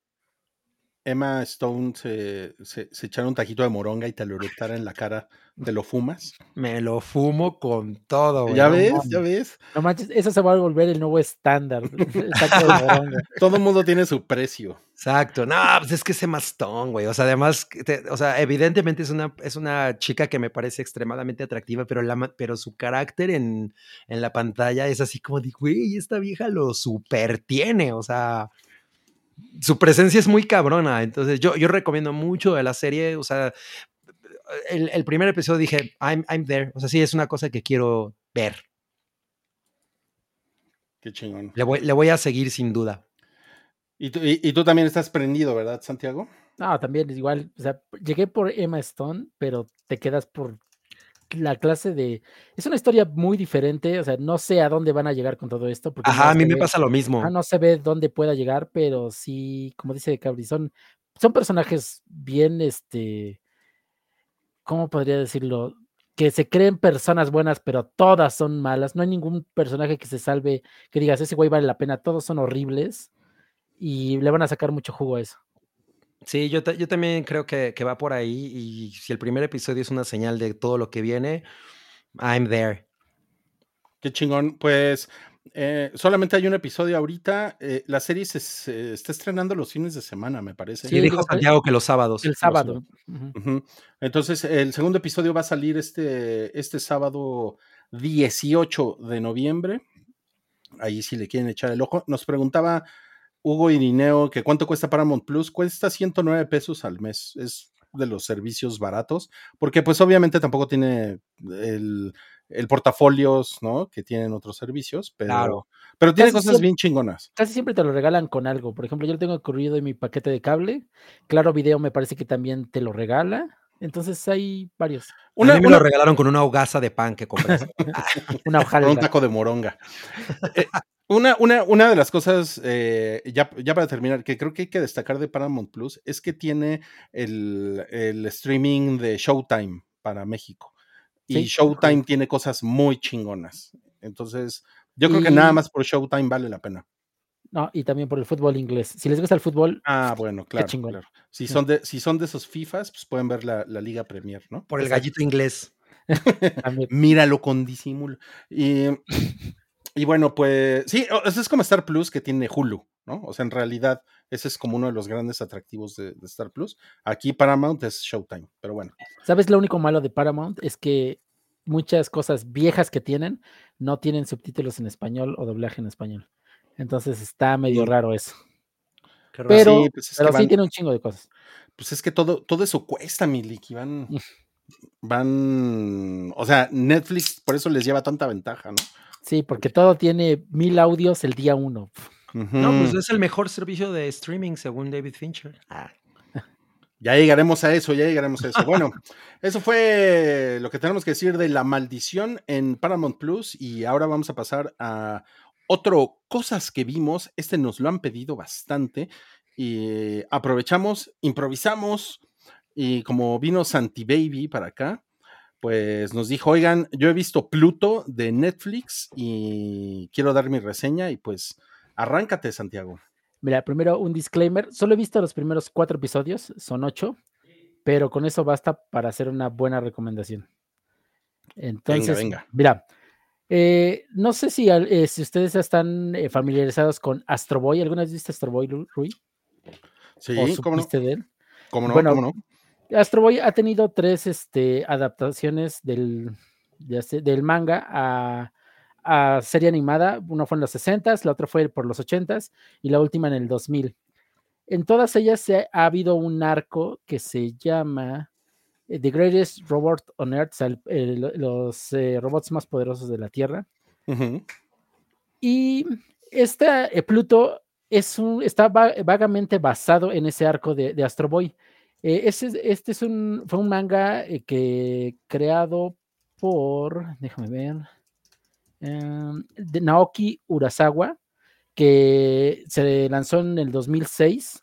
Emma Stone se, se, se echara un taquito de moronga y te lo eructara en la cara, ¿te lo fumas? Me lo fumo con todo, güey. ¿Ya ves? ¿Ya ves? No manches, eso se va a volver el nuevo estándar. el taco de moronga. Todo el mundo tiene su precio. Exacto. No, pues es que es Emma Stone, güey. O sea, además, te- o sea, evidentemente es una, es una chica que me parece extremadamente atractiva, pero, la, pero su carácter en, en la pantalla es así como de, güey, esta vieja lo super tiene. O sea, su presencia es muy cabrona. Entonces, yo, yo recomiendo mucho de la serie. O sea, el, el primer episodio dije, I'm, I'm there. O sea, sí, es una cosa que quiero ver. Qué chingón. Le voy, le voy a seguir sin duda. Y tú, y- y tú también estás prendido, ¿verdad, Santiago? No, también es igual. O sea, llegué por Emma Stone, pero te quedas por la clase de. Es una historia muy diferente. O sea, no sé a dónde van a llegar con todo esto. Porque no Ajá, a mí me ve- pasa lo mismo. No se ve dónde pueda llegar, pero sí, como dice Cabri, son, son personajes bien, este, ¿cómo podría decirlo? Que se creen personas buenas, pero todas son malas. No hay ningún personaje que se salve, que digas, ese güey vale la pena, todos son horribles y le van a sacar mucho jugo a eso. Sí, yo, yo también creo que, que va por ahí y si el primer episodio es una señal de todo lo que viene, I'm there. Qué chingón. Pues eh, solamente hay un episodio ahorita. eh, la serie se, se está estrenando los fines de semana, me parece. Sí, dijo Santiago que los sábados. El sábado. Entonces, el segundo episodio va a salir este, este sábado 18 de noviembre. Ahí si le quieren echar el ojo. Nos preguntaba Hugo Irineo que cuánto cuesta Paramount Plus. Cuesta 109 pesos al mes. Es de los servicios baratos. Porque pues obviamente tampoco tiene el, el portafolios, ¿no? Que tienen otros servicios. Pero, Claro. pero tiene Casi cosas siempre- bien chingonas. Casi siempre te lo regalan con algo. Por ejemplo, yo lo tengo incluido en mi paquete de cable. Claro Video me parece que también te lo regala. Entonces hay varios. Una, a mí me una- lo regalaron con una hogaza de pan que compraste. Una con un taco de moronga. Eh, una, una, una de las cosas, eh, ya, ya para terminar, que creo que hay que destacar de Paramount Plus es que tiene el, el streaming de Showtime para México. Y Sí, Showtime tiene cosas muy chingonas. Entonces, yo creo que nada más por Showtime vale la pena. No, y también por el fútbol inglés. Si les gusta el fútbol, Ah, bueno, claro. chingón. claro. Si, Sí. son de, si son de esos FIFAs, pues pueden ver la, la Liga Premier, ¿no? Por el Exacto. gallito inglés. Míralo con disimulo. Y, y bueno, pues sí, eso es como Star Plus que tiene Hulu, ¿no? O sea, en realidad ese es como uno de los grandes atractivos de, de Star Plus. Aquí Paramount es Showtime, pero bueno. ¿Sabes lo único malo de Paramount? Es que muchas cosas viejas que tienen no tienen subtítulos en español o doblaje en español. Entonces está medio raro eso. Qué raro. Pero, Sí, pues es que pero sí van- tiene un chingo de cosas. Pues es que todo, todo eso cuesta, Milik, y van, van, o sea, Netflix por eso les lleva tanta ventaja, ¿no? Sí, porque todo tiene mil audios el día uno. No, pues es el mejor servicio de streaming según David Fincher. Ah, Ya llegaremos a eso, ya llegaremos a eso. Bueno, eso fue lo que tenemos que decir de la maldición en Paramount Plus y ahora vamos a pasar a otro cosas que vimos. Este nos lo han pedido bastante y aprovechamos, improvisamos y como vino Santi Baby para acá, pues nos dijo, oigan, yo he visto Pluto de Netflix y quiero dar mi reseña y pues arráncate, Santiago. Mira, primero un disclaimer. Solo he visto los primeros cuatro episodios, son ocho, pero con eso basta para hacer una buena recomendación. Entonces, venga. mira, eh, no sé si, eh, si ustedes están eh, familiarizados con Astro Boy. ¿Alguna vez viste Astro Boy, Rui? Sí, ¿O cómo no, de él? cómo no, Bueno, cómo no. Astro Boy ha tenido tres este, adaptaciones del, de del manga a, a serie animada. Una fue en los 60s, la otra fue por los 80s y la última en el 2000. En todas ellas se ha habido un arco que se llama The Greatest Robot on Earth, o sea, el- el- los eh, robots más poderosos de la Tierra. Y este eh, Pluto es un, está va- vagamente basado en ese arco de, de Astro Boy. Eh, ese este es un, fue un manga eh, que creado por, déjame ver, em, de Naoki Urasawa, que se lanzó en el 2006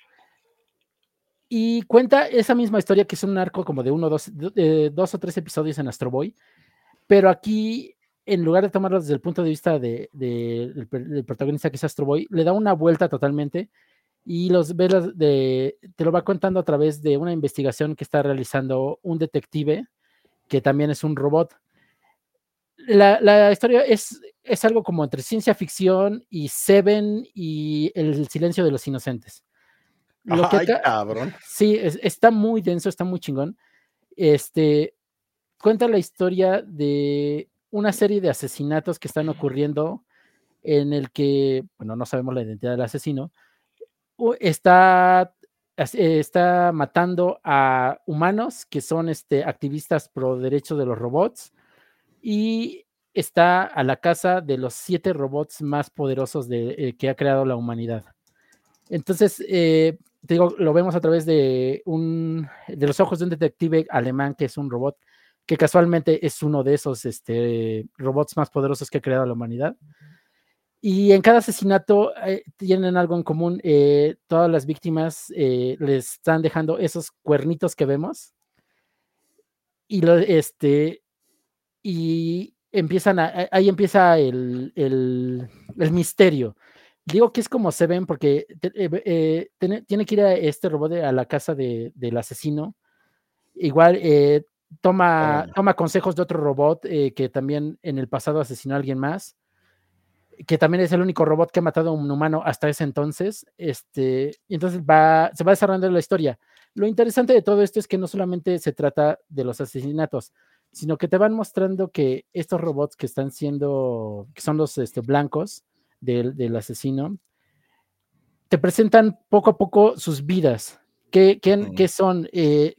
y cuenta esa misma historia que es un arco como de uno, dos, dos o tres episodios en Astro Boy, pero aquí en lugar de tomarlo desde el punto de vista de, del, protagonista que es Astro Boy, le da una vuelta totalmente y los de, te lo va contando a través de una investigación que está realizando un detective que también es un robot. La, historia es, es algo como entre ciencia ficción y Seven y El silencio de los inocentes. Ay, cabrón. Sí, está muy denso, está muy chingón. Este cuenta la historia de una serie de asesinatos que están ocurriendo en el que, bueno, no sabemos la identidad del asesino, está, está matando a humanos que son este, activistas pro derechos de los robots y está a la casa de los siete robots más poderosos de, eh, que ha creado la humanidad. Entonces, eh, digo, lo vemos a través de, un, de los ojos de un detective alemán que es un robot que casualmente es uno de esos este, robots más poderosos que ha creado la humanidad. Y en cada asesinato eh, tienen algo en común. Eh, todas las víctimas eh, les están dejando esos cuernitos que vemos. Y, lo, este, y empiezan ahí empieza el, el, misterio. Digo que es como se ven porque tiene, que ir a este robot a la casa de, del asesino. Igual toma, toma consejos de otro robot eh, que también en el pasado asesinó a alguien más, que también es el único robot que ha matado a un humano hasta ese entonces. Este, y entonces va, se va desarrollando la historia. Lo interesante de todo esto es que no solamente se trata de los asesinatos, sino que te van mostrando que estos robots que están siendo, que son los este, blancos del, del, asesino, te presentan poco a poco sus vidas, qué, qué, son, eh,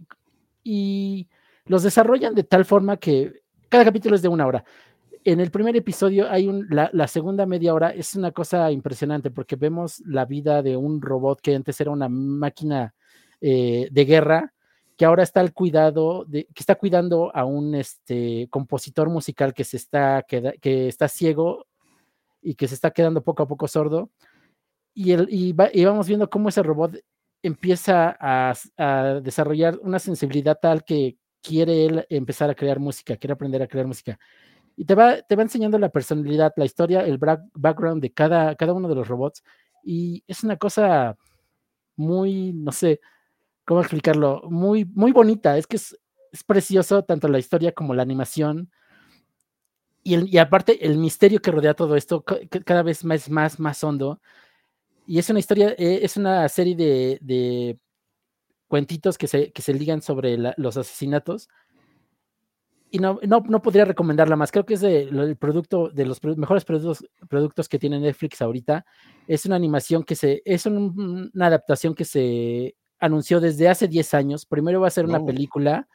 y los desarrollan de tal forma que cada capítulo es de una hora. En el primer episodio hay un, la, segunda media hora es una cosa impresionante porque vemos la vida de un robot que antes era una máquina eh, de guerra que ahora está al cuidado de, que está cuidando a un este, compositor musical que se está que, está ciego y que se está quedando poco a poco sordo y, el, y, vamos viendo cómo ese robot empieza a, desarrollar una sensibilidad tal que quiere él empezar a crear música, quiere aprender a crear música. Y te va, te va enseñando la personalidad, la historia, el background de cada, cada uno de los robots. Y es una cosa muy, no sé, ¿cómo explicarlo? Muy, muy bonita. Es que es, es precioso tanto la historia como la animación. Y, el, y, aparte el misterio que rodea todo esto cada vez más, más, más hondo. Y es una historia, eh, es una serie de, de cuentitos que se, que se ligan sobre los asesinatos. Y no, no, no, podría recomendarla más. Creo que es de, el producto de los mejores productos, productos que tiene Netflix ahorita. Es una animación que se. Es una adaptación que se anunció desde hace 10 años. Primero va a ser una película,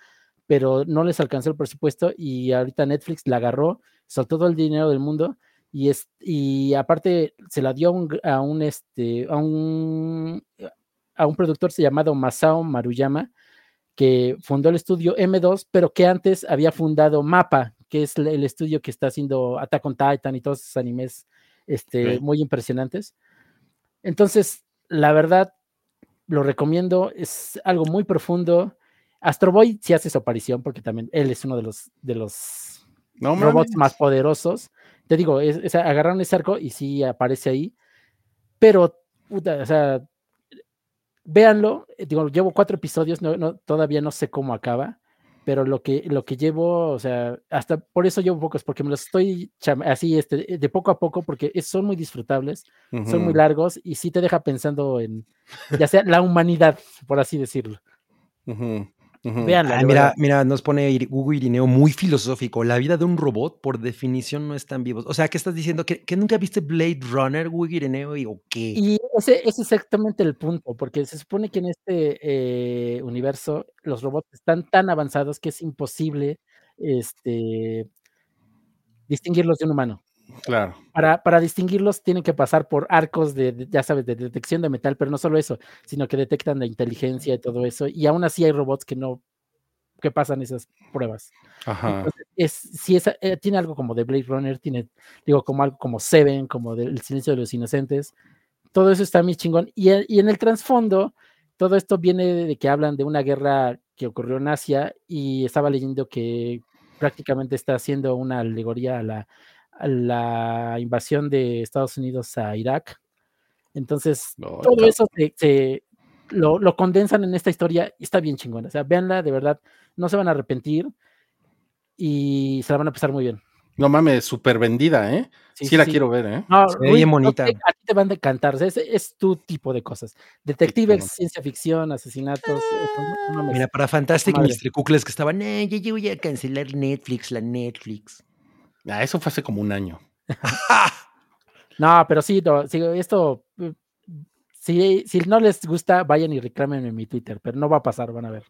pero no les alcanzó el presupuesto y ahorita Netflix la agarró, soltó todo el dinero del mundo y, es, y aparte se la dio a un, a un, este, a un a un productor llamado Masao Maruyama, que fundó el estudio M2, pero que antes había fundado MAPA, que es el estudio que está haciendo Attack on Titan y todos esos animes este, muy impresionantes. Entonces, la verdad, lo recomiendo, es algo muy profundo. Astro Boy sí hace su aparición, porque también él es uno de los, de los robots más poderosos. Te digo, es, agarraron ese arco y sí aparece ahí, pero, puta, o sea, véanlo, eh, digo, llevo cuatro episodios, no, todavía no sé cómo acaba, pero lo que, lo que llevo, o sea, hasta por eso llevo pocos, porque me los estoy así este, de poco a poco, porque son muy disfrutables, son muy largos y sí te deja pensando en, ya sea la humanidad, por así decirlo. Ah, mira, mira, nos pone Hugo Irineo muy filosófico. La vida de un robot, por definición, no es tan vivo. O sea, ¿qué estás diciendo? ¿Que, nunca viste Blade Runner, Hugo Irineo? ¿Y o qué? Y ese, es exactamente el punto, porque se supone que en este eh, universo los robots están tan avanzados que es imposible este, distinguirlos de un humano. Claro. Para, para, distinguirlos tienen que pasar por arcos de, ya sabes, de detección de metal, pero no solo eso, sino que detectan la inteligencia y todo eso. Y aún así hay robots que no, que pasan esas pruebas. Ajá. es, si eh, tiene algo como de Blade Runner, tiene, digo, como algo como Seven, como del Silencio de los Inocentes. todo eso está muy chingón. Y, y en el trasfondo, todo esto viene de que hablan de una guerra que ocurrió en Asia y estaba leyendo que prácticamente está haciendo una alegoría a la, la invasión de Estados Unidos a Irak. Entonces, No, todo cabrón. eso se, se- lo, lo condensan en esta historia y está bien chingona. O sea, véanla, de verdad, no se van a arrepentir y se la van a pasar muy bien. No mames, súper vendida, ¿eh? Sí, Sí, la sí. quiero ver, ¿eh? No, Rui, bien no bonita. te- a ti te van a encantar. o sea, es, es tu tipo de cosas. Detectives, ciencia ficción, asesinatos. eso, no- no mames. Mira, para Fantastic. Mr. Cucles que estaban, eh, ya yo voy a cancelar Netflix, la Netflix. Ah, eso fue hace como un año. No, pero sí, no, sí, esto. eh, Si, si no les gusta, vayan y reclamen en mi Twitter, pero no va a pasar, van a ver.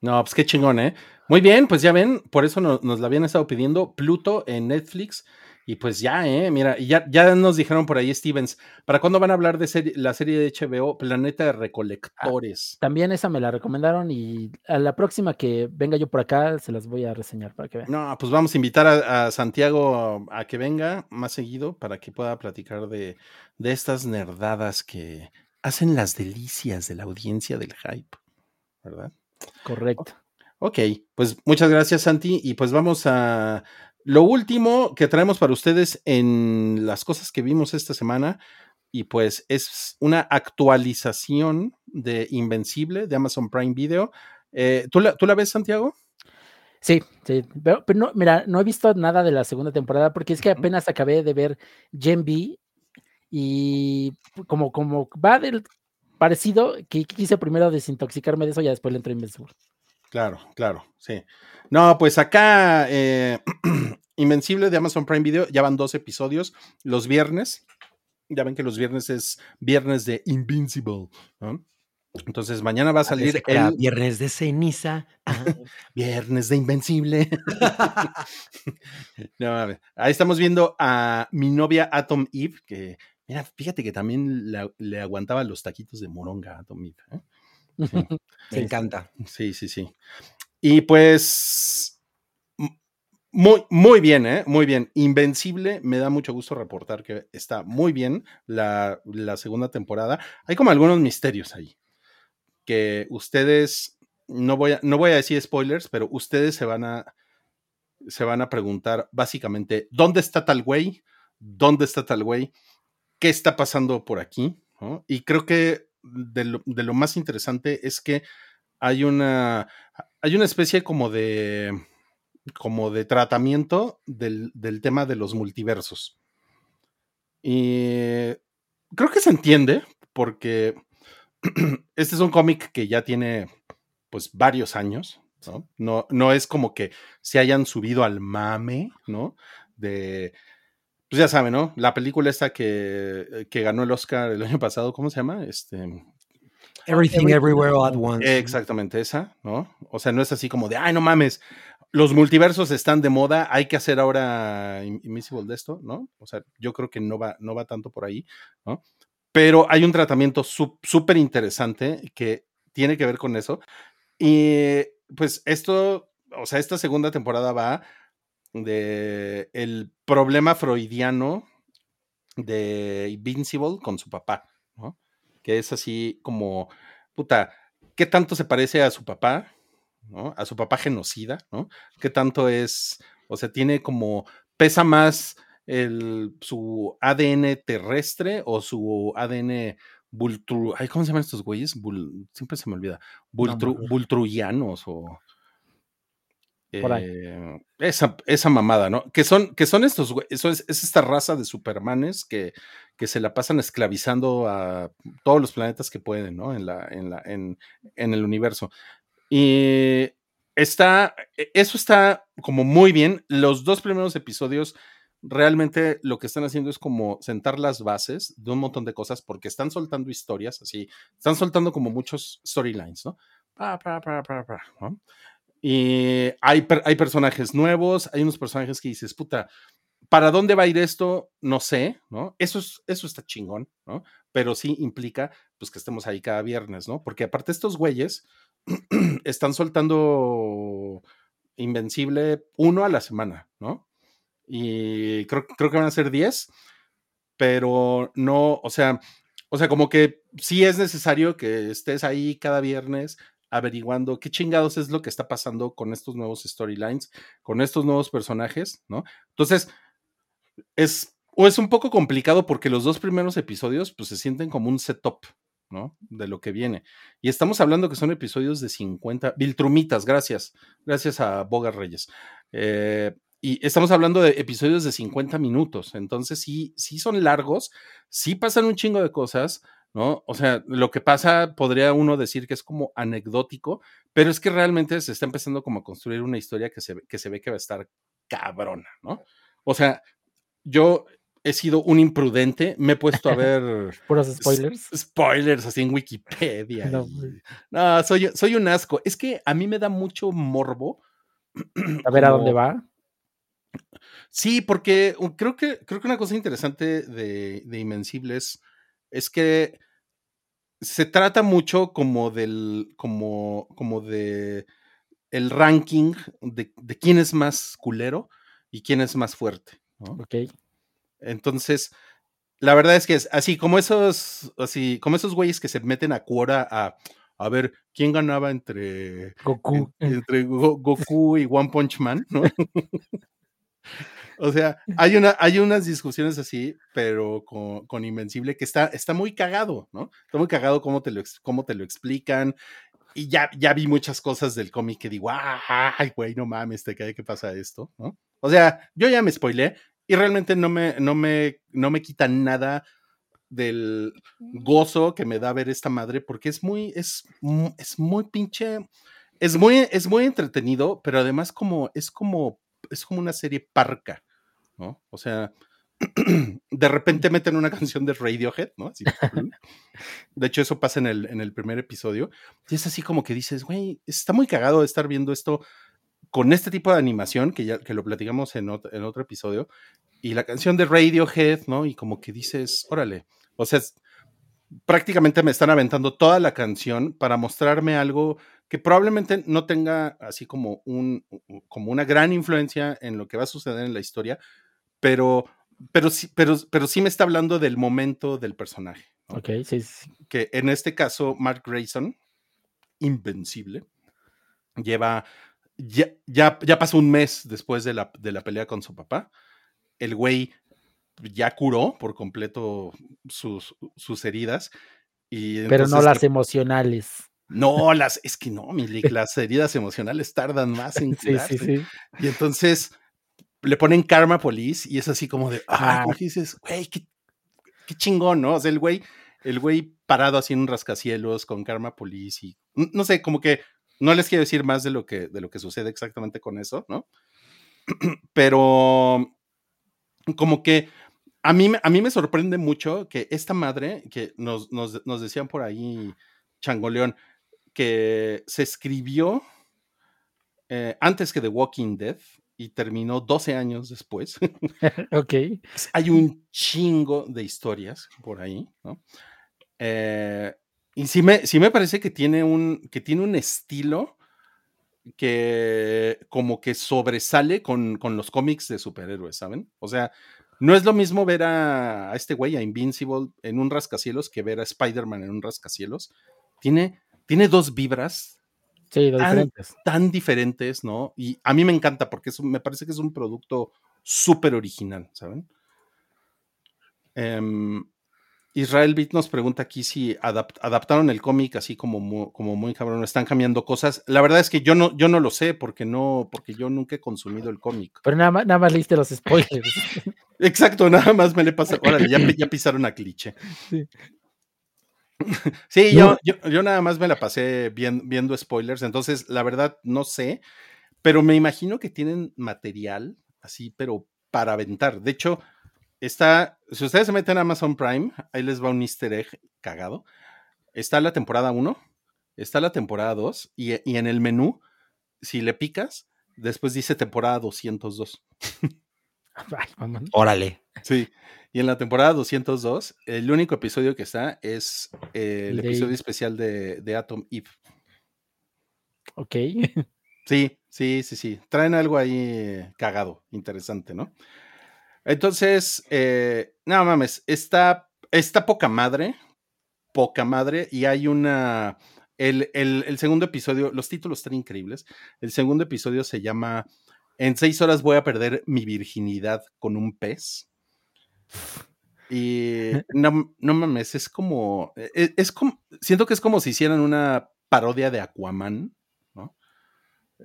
No, pues qué chingón, ¿eh? Muy bien, pues ya ven, por eso no- nos la habían estado pidiendo Pluto en Netflix. Y pues ya, ¿eh? Mira, ya, ya nos dijeron por ahí, Stevens, ¿para cuándo van a hablar de serie- la serie de HBO, Planeta de Recolectores? También esa me la recomendaron y a la próxima que venga yo por acá se las voy a reseñar para que vean. No, pues vamos a invitar a, a Santiago a que venga más seguido para que pueda platicar de, de estas nerdadas que hacen las delicias de la audiencia del hype, ¿verdad? Correcto. Ok, pues muchas gracias Santi y pues vamos a lo último que traemos para ustedes en las cosas que vimos esta semana y pues es una actualización de Invencible de Amazon Prime Video. Eh, ¿tú, la, ¿Tú la ves Santiago? Sí, sí, pero, pero no, mira, no he visto nada de la segunda temporada porque es que apenas acabé de ver Gen B y como, como va del parecido, que quise primero desintoxicarme de eso y después le entré Invincible. Claro, claro, sí. No, pues acá eh, Invencible de Amazon Prime Video ya van dos episodios los viernes. Ya ven que los viernes es viernes de Invincible. ¿no? Entonces mañana va a salir el viernes de ceniza. Ah, viernes de Invencible. No, mames. ahí estamos viendo a mi novia Atom Eve, que mira, fíjate que también la- le aguantaba los taquitos de moronga a Atom Eve. ¿eh? Sí. Me encanta. Sí, sí, sí. Y pues, muy, muy bien, ¿eh? Muy bien. Invencible, me da mucho gusto reportar que está muy bien la, la segunda temporada. Hay como algunos misterios ahí, que ustedes, no voy a, no voy a decir spoilers, pero ustedes se van a, se van a preguntar básicamente, ¿dónde está tal güey? ¿Dónde está tal güey? ¿Qué está pasando por aquí? ¿no? Y creo que de lo, de lo más interesante es que hay una, hay una especie como de, como de tratamiento del, del tema de los multiversos. Y creo que se entiende porque este es un cómic que ya tiene pues varios años, ¿no? No, no es como que se hayan subido al mame, ¿no? De, pues ya saben, ¿no? La película esta que, que ganó el Oscar el año pasado, ¿cómo se llama? Este, Everything, everywhere, all at once. Exactamente esa, ¿no? O sea, no es así como de, ay, no mames, los multiversos están de moda, hay que hacer ahora In- Invisible de esto, ¿no? O sea, yo creo que no va, no va tanto por ahí, ¿no? Pero hay un tratamiento súper interesante que tiene que ver con eso. Y pues esto, o sea, esta segunda temporada va de el problema freudiano de Invincible con su papá, ¿no? Que es así como, puta, ¿qué tanto se parece a su papá? ¿no? A su papá genocida, ¿no? ¿Qué tanto es, o sea, tiene como, pesa más el, su ADN terrestre o su ADN bultru, ay, ¿cómo se llaman estos güeyes? Bul- siempre se me olvida, bultru, acuerdo. bultruianos o... Eh, esa, esa mamada, ¿no? Que son, que son estos, es, es esta raza de supermanes que, que se la pasan esclavizando a todos los planetas que pueden, ¿no? En, la, en, la, en, en el universo. Y está, e- eso está como muy bien. Los dos primeros episodios realmente lo que están haciendo es como sentar las bases de un montón de cosas porque están soltando historias así, están soltando como muchos storylines, ¿no? Pa, pa, pa, ¿no? Y hay, per- hay personajes nuevos, hay unos personajes que dices, puta, ¿para dónde va a ir esto? No sé, ¿no? Eso, es, eso está chingón, ¿no? Pero sí implica, pues, que estemos ahí cada viernes, ¿no? Porque aparte estos güeyes están soltando Invencible uno a la semana, ¿no? Y creo, creo que van a ser 10. pero no, o sea, o sea, como que sí es necesario que estés ahí cada viernes averiguando qué chingados es lo que está pasando con estos nuevos storylines, con estos nuevos personajes, ¿no? Entonces, es, o es un poco complicado porque los dos primeros episodios pues se sienten como un setup, ¿no? De lo que viene. Y estamos hablando que son episodios de 50, Viltrumitas, gracias, gracias a Boga Reyes. Eh, y estamos hablando de episodios de 50 minutos, entonces sí, sí son largos, sí pasan un chingo de cosas, ¿no? O sea, lo que pasa podría uno decir que es como anecdótico, pero es que realmente se está empezando como a construir una historia que se, que se ve que va a estar cabrona, ¿no? O sea, yo he sido un imprudente, me he puesto a ver... Puros spoilers. Spoilers así en Wikipedia. No, soy, soy un asco. Es que a mí me da mucho morbo. A ver a dónde va. Sí, porque creo que, creo que una cosa interesante de, de Invencibles es que se trata mucho como del, como, como de el ranking de, de quién es más culero y quién es más fuerte. Ok. Entonces, la verdad es que es así como esos, así como esos güeyes que se meten a cuora a, a ver quién ganaba entre Goku, entre Goku y One Punch Man, ¿no? o sea, hay, una, hay unas discusiones así, pero con, con, Invencible que está, está muy cagado, ¿no? Está muy cagado cómo te lo, cómo te lo explican. Y ya, ya vi muchas cosas del cómic que digo, ay, güey, no mames, te cae que pasa esto, ¿no? O sea, yo ya me spoilé y realmente no me, no me, no me quita nada del gozo que me da ver esta madre porque es muy, es, es muy pinche, es muy, es muy entretenido, pero además como, es como, es como una serie parca, ¿no? O sea, de repente meten una canción de Radiohead, ¿no? Así, de hecho, eso pasa en el, en el primer episodio. Y es así como que dices, güey, está muy cagado de estar viendo esto con este tipo de animación, que ya que lo platicamos en otro, en otro episodio, y la canción de Radiohead, ¿no? Y como que dices, órale, o sea, prácticamente me están aventando toda la canción para mostrarme algo que probablemente no tenga así como, un, como una gran influencia en lo que va a suceder en la historia, pero, pero, sí, pero, pero sí me está hablando del momento del personaje. ¿no? Ok, sí, sí. Que en este caso, Mark Grayson, invencible, lleva ya, ya, ya, pasó un mes después de la, de la pelea con su papá. El güey ya curó por completo sus, sus heridas. Y Pero no las emocionales. No, las, es que no, Milik, las heridas emocionales tardan más en curarse. Sí, sí, sí. Y entonces le ponen Karma Police y es así como de, ah, ah. dices, güey, qué, qué, chingón, ¿no? O sea, el güey, el güey parado así en un rascacielos con Karma Police y no sé, como que no les quiero decir más de lo que, de lo que sucede exactamente con eso, ¿no? Pero como que a mí, a mí me sorprende mucho que esta madre, que nos, nos, nos decían por ahí, Changoleón, que se escribió eh, antes que The Walking Dead y terminó 12 años después. ok. Hay un chingo de historias por ahí, ¿no? Eh, y sí me, sí me parece que tiene un, que tiene un estilo que como que sobresale con, con los cómics de superhéroes, ¿saben? O sea, no es lo mismo ver a, a este güey, a Invincible, en un rascacielos que ver a Spider-Man en un rascacielos. Tiene, tiene dos vibras sí, tan, diferentes. tan, diferentes, ¿no? Y a mí me encanta porque es, me parece que es un producto súper original, ¿saben? Um, Israel Beat nos pregunta aquí si adapt, adaptaron el cómic así como muy, como muy cabrón, están cambiando cosas. La verdad es que yo no, yo no lo sé porque no, porque yo nunca he consumido el cómic. Pero nada más, nada más leíste los spoilers. Exacto, nada más me le pasa. Órale, ya, ya pisaron a cliché. Sí. Sí, yo, yo, yo, nada más me la pasé viendo, viendo spoilers, entonces la verdad no sé, pero me imagino que tienen material así, pero para aventar. De hecho, Está, si ustedes se meten a Amazon Prime, ahí les va un easter egg cagado. Está la temporada 1, está la temporada 2, y, y, en el menú, si le picas, después dice temporada 202. Órale. Sí, y en la temporada 202, el único episodio que está es el de... episodio especial de, de Atom Eve. Ok. Sí, sí, sí, sí. Traen algo ahí cagado, interesante, ¿no? Entonces, eh, no mames, está, está poca madre, poca madre, y hay una, el, el- el segundo episodio, los títulos están increíbles, el segundo episodio se llama En seis horas voy a perder mi virginidad con un pez. Y no, no mames, es como, es, es como, siento que es como si hicieran una parodia de Aquaman, ¿no?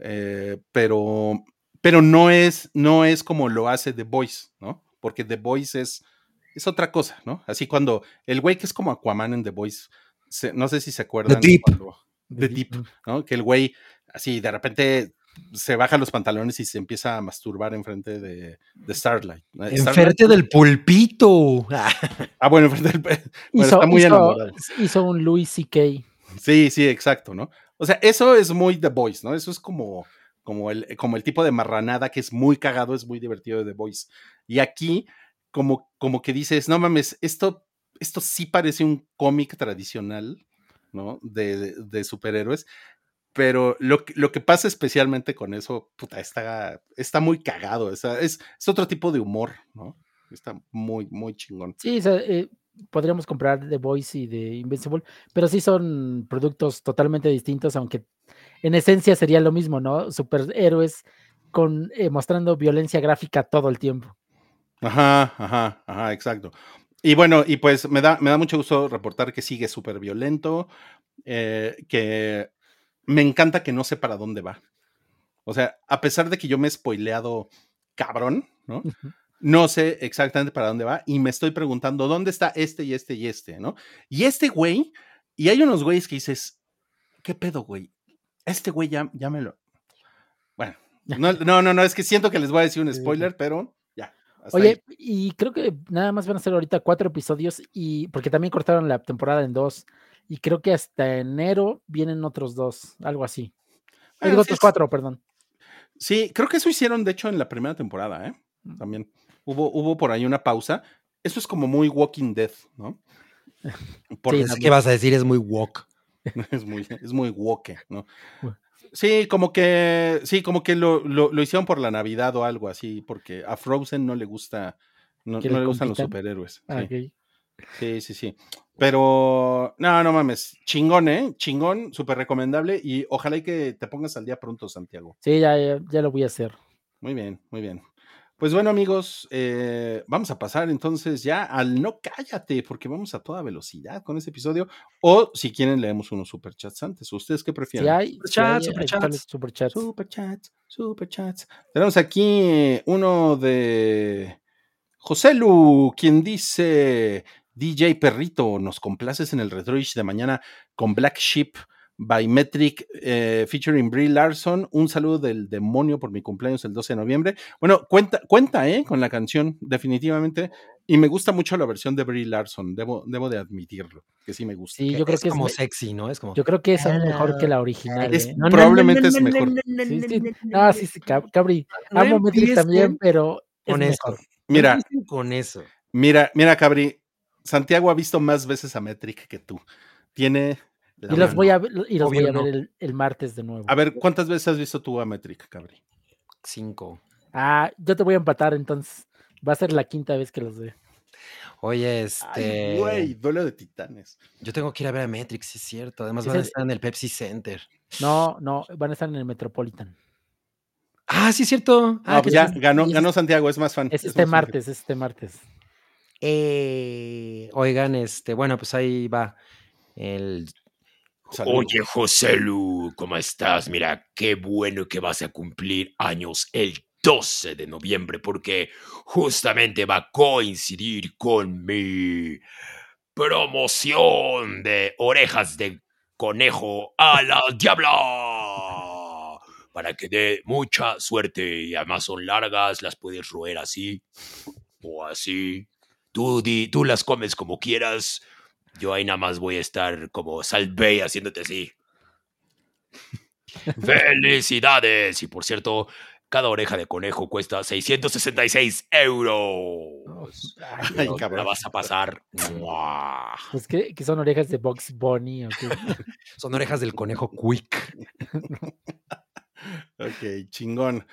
Eh, pero, pero no es, no es como lo hace The Voice, ¿no? Porque The Voice es, es otra cosa, ¿no? Así cuando el güey que es como Aquaman en The Voice, se- no sé si se acuerdan. Deep. cuando- The Deep, ¿no? Que el güey, así de repente se baja los pantalones y se empieza a masturbar enfrente de, de Starlight. Enfrente del pulpito. Ah, Ah, bueno, enfrente del. Bueno, Hizo, está muy hizo- enamorado. hizo un Louis C.K. Sí, sí, exacto, ¿no? O sea, eso es muy The Voice, ¿no? Eso es como, como, el, como el tipo de marranada que es muy cagado, es muy divertido de The Voice. Y aquí, como, como que dices, no mames, esto, esto sí parece un cómic tradicional, ¿no? De, de- de superhéroes. Pero lo, que- lo que pasa especialmente con eso, puta, está, está muy cagado. sea, es, es otro tipo de humor, ¿no? Está muy, muy chingón. Sí, o sea, eh, podríamos comprar The Voice y de Invincible, pero sí son productos totalmente distintos, aunque en esencia sería lo mismo, ¿no? Superhéroes con eh, mostrando violencia gráfica todo el tiempo. Ajá, ajá, ajá, exacto. Y bueno, y pues me da, me da mucho gusto reportar que sigue súper violento, eh, que me encanta que no sé para dónde va. O sea, a pesar de que yo me he spoileado cabrón, ¿no? No sé exactamente para dónde va y me estoy preguntando dónde está este y este y este, ¿no? Y este güey, y hay unos güeyes que dices, ¿qué pedo, güey? Este güey ya, ya me lo... Bueno, no, no, no, no, es que siento que les voy a decir un spoiler, pero ya. hasta ahí. Oye, y creo que nada más van a ser ahorita cuatro episodios y porque también cortaron la temporada en dos y creo que hasta enero vienen otros dos, algo así. Digo, sí, otros es- cuatro, perdón. Sí, creo que eso hicieron, de hecho, en la primera temporada, ¿eh? También. Hubo, hubo por ahí una pausa. Eso es como muy Walking Dead, ¿no? Porque es que vas a decir es muy woke. es muy, es muy woke, ¿no? Bueno. Sí, como que, sí, como que lo, lo, lo hicieron por la Navidad o algo así, porque a Frozen no le gusta, no, ¿Que no le le gustan los superhéroes. Ah, sí. Sí, sí, sí. Pero, no, no mames. Chingón, ¿eh? Chingón, súper recomendable. Y ojalá y que te pongas al día pronto, Santiago. Sí, ya, ya, ya lo voy a hacer. Muy bien, muy bien. Pues bueno, amigos, eh, vamos a pasar entonces ya al no cállate, porque vamos a toda velocidad con este episodio. O si quieren, leemos unos superchats antes. ¿Ustedes qué Si prefieren? hay, si Superchats, hay, hay que echarle superchats. superchats. Superchats, superchats. Tenemos aquí eh, uno de José Lu, quien dice: DJ Perrito, nos complaces en el Retroish de mañana con Black Sheep by Metric eh, featuring Brie Larson. Un saludo del demonio por mi cumpleaños el 12 de noviembre. Bueno, cuenta, cuenta, ¿eh? Con la canción, definitivamente. Y me gusta mucho la versión de Brie Larson, debo, debo de admitirlo, que sí me gusta. Sí, yo creo es que es, como sexy, ¿no? Es como. yo creo que es aún mejor que la original. Es- ¿eh? No, probablemente no, es no, no, mejor. no, no, Sí, no, sí. No, sí, sí, Cab- Cabri. no Amo Metric también, pero es con eso. mejor. Mira, con eso. Mira, mira, Cabri, Santiago ha visto más veces a Metric que tú. Tiene. la Y los mano. voy a ver, y los Obvio voy a no. ver el, el martes de nuevo. A ver, ¿cuántas veces has visto tú a Metric, Cabri? Cinco. Ah, yo te voy a empatar entonces. Va a ser la quinta vez que los veo. Oye, Ay, este. güey, duelo de titanes. yo tengo que ir a ver a Matrix, sí es cierto. Además van a estar en el Pepsi Center. No, no, van a estar en el Metropolitan. Ah, sí es cierto. Ah, pues ya, ganó, ganó Santiago, es más fan. Es es este más fan. martes, es este martes. Eh, oigan, este, bueno, pues ahí va el. Oye, José Lu, ¿cómo estás? Mira, qué bueno que vas a cumplir años el 12 de noviembre, porque justamente va a coincidir con mi promoción de orejas de conejo a la diabla. Para que dé mucha suerte y además son largas, las puedes roer así o así. Tú, di- tú las comes como quieras. Yo ahí nada más voy a estar como Salve haciéndote así. ¡Felicidades! Y por cierto, cada oreja de conejo cuesta 666 euros. Ay, Ay, La cabrón. vas a pasar. ¡mua! Pues que, que son orejas de Box Bunny. ¿o qué? son orejas del conejo Quick. Ok, chingón.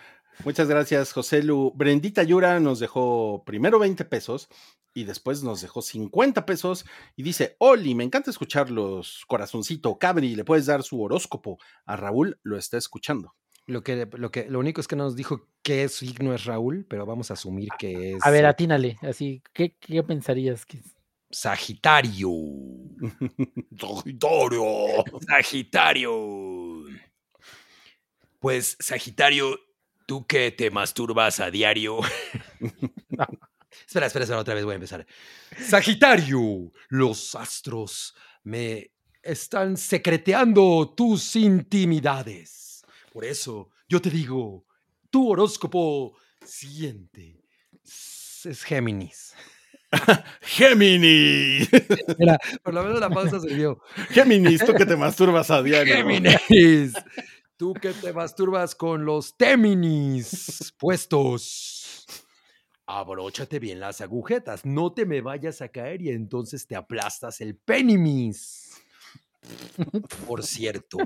Muchas gracias, José Lu. Brendita Yura nos dejó primero 20 pesos y después nos dejó 50 pesos y dice, Oli, me encanta escucharlos, corazoncito, Cabri, le puedes dar su horóscopo. A Raúl lo está escuchando. Lo que, lo que, lo único es que no nos dijo qué signo es Raúl, pero vamos a asumir que es A ver, atínale, así, ¿qué, qué pensarías que es? Sagitario. Sagitario. Sagitario. Pues, Sagitario, tú que te masturbas a diario. Espera, espera, espera, otra vez voy a empezar. Sagitario, los astros me están secreteando tus intimidades. Por eso yo te digo, tu horóscopo siguiente es Géminis. Géminis. Mira, por lo menos la pausa sirvió. Géminis, tú que te masturbas a diario. Géminis. Tú que te masturbas con los Téminis puestos. Abróchate bien las agujetas, no te me vayas a caer y entonces te aplastas el penimis. Por cierto,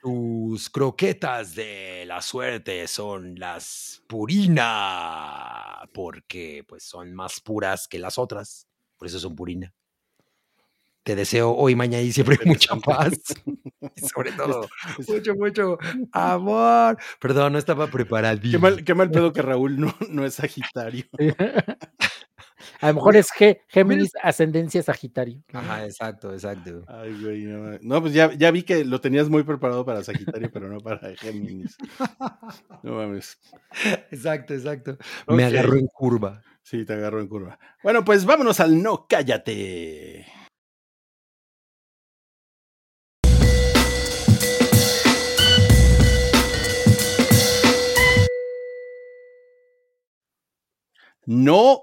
tus croquetas de la suerte son las purina, porque pues son más puras que las otras, por eso son purina. Te deseo hoy, mañana y siempre mucha paz. Y sobre todo, mucho, mucho amor. Perdón, no estaba preparado. Qué mal, qué mal pedo que Raúl no, no es Sagitario. A lo mejor es G, Géminis, ascendencia Sagitario. Ajá, exacto, exacto. Ay, güey, no, no, pues ya, ya vi que lo tenías muy preparado para Sagitario, pero no para Géminis. No mames. Exacto, exacto. Me agarró en curva. Sí, te agarró en curva. Bueno, pues vámonos al no cállate. No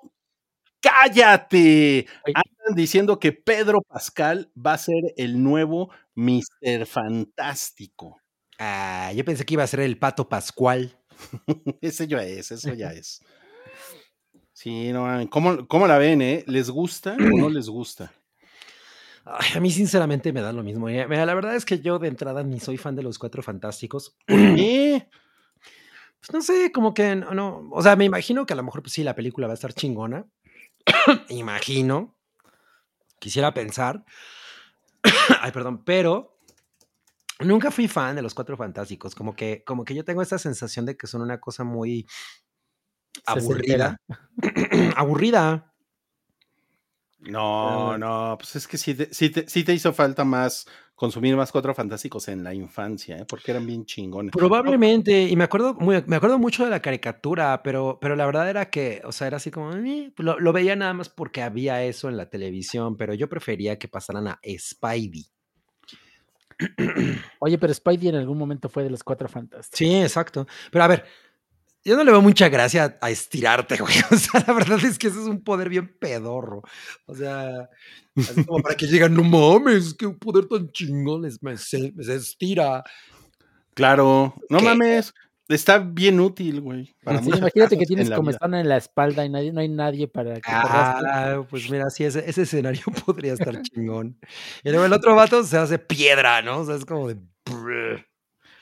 cállate. Andan diciendo que Pedro Pascal va a ser el nuevo Mr. Fantástico. Ah, yo pensé que iba a ser el pato Pascual. Ese ya es, eso ya es. Sí, no. ¿Cómo, cómo la ven, eh? ¿Les gusta o no les gusta? Ay, a mí sinceramente me da lo mismo. eh. Mira, la verdad es que yo de entrada ni soy fan de los Cuatro Fantásticos. ¿Eh? Pues no sé, como que no, no, o sea, me imagino que a lo mejor pues sí la película va a estar chingona. imagino. Quisiera pensar. Ay, perdón, pero nunca fui fan de los Cuatro Fantásticos, como que como que yo tengo esta sensación de que son una cosa muy aburrida. aburrida. No, no, pues es que sí te, sí te- sí te hizo falta más consumir más cuatro fantásticos en la infancia, ¿eh? porque eran bien chingones. Probablemente, y me acuerdo, muy, me acuerdo mucho de la caricatura, pero, pero la verdad era que, o sea, era así como, "Eh", lo, lo veía nada más porque había eso en la televisión, pero yo prefería que pasaran a Spidey. Oye, pero Spidey en algún momento fue de los cuatro fantásticos. Sí, exacto. Pero a ver, yo no le veo mucha gracia a estirarte, güey. O sea, la verdad es que eso es un poder bien pedorro. O sea, así como para que lleguen, no mames, qué poder tan chingón, es- me, se, se estira. Claro, no ¿Qué? mames, está bien útil, güey. para Sí, muchas imagínate que tienes están en la espalda y nadie, no hay nadie para que. Ah, pues mira, sí, ese, ese escenario podría estar chingón. Y luego el otro vato se hace piedra, ¿no? O sea, es como de.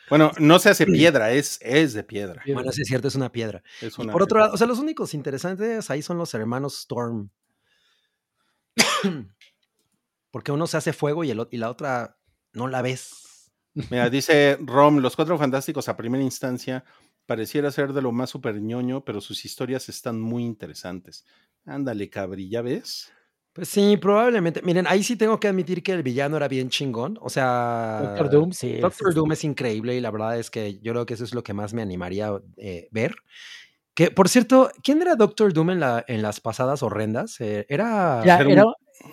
Bueno, no se hace piedra, es, es de piedra. Bueno, sí es cierto, es una piedra. Es Y una por otro lado, o sea, los únicos interesantes ahí son los hermanos Storm. Porque uno se hace fuego y, el, y la otra no la ves. Mira, dice Rom, los cuatro fantásticos a primera instancia pareciera ser de lo más super ñoño, pero sus historias están muy interesantes. Ándale, cabri, ¿ya ves? Pues sí, probablemente. Miren, ahí sí tengo que admitir que el villano era bien chingón. O sea. Doctor Doom, sí. Doctor sí, Doom es increíble y la verdad es que yo creo que eso es lo que más me animaría a eh, ver. Que, por cierto, ¿quién era Doctor Doom en, la, en las pasadas horrendas? Eh, era... Ya, era un- era,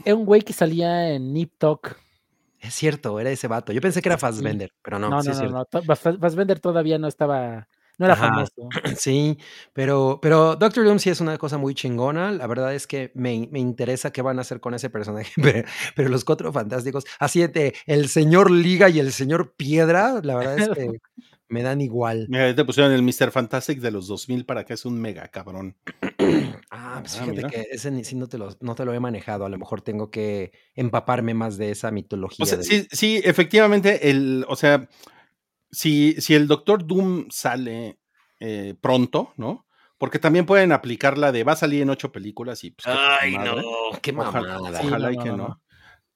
era un güey que salía en Nip Talk. Es cierto, era ese vato. Yo pensé que era Fassbender, pero no, No, sí no, es no, no. Fassbender todavía no estaba, no era Ajá. famoso. Sí, pero, pero Doctor Doom sí es una cosa muy chingona. La verdad es que me, me interesa qué van a hacer con ese personaje. Pero, pero los cuatro fantásticos, así de el señor Liga y el señor Piedra, la verdad es que me dan igual. Mira, te pusieron el Mr. Fantastic de los 2000 para que es un mega cabrón. Ah, pues Ah, fíjate mira. que ese ni sí no te, lo, no te lo he manejado. A lo mejor tengo que empaparme más de esa mitología. O sea, del- sí, sí, efectivamente, el, o sea, si, si el Doctor Doom sale eh, pronto, ¿no? Porque también pueden aplicar la de va a salir en ocho películas y pues. Ay, no, qué Ojalá, mamada. Sí, ojalá no, y que no.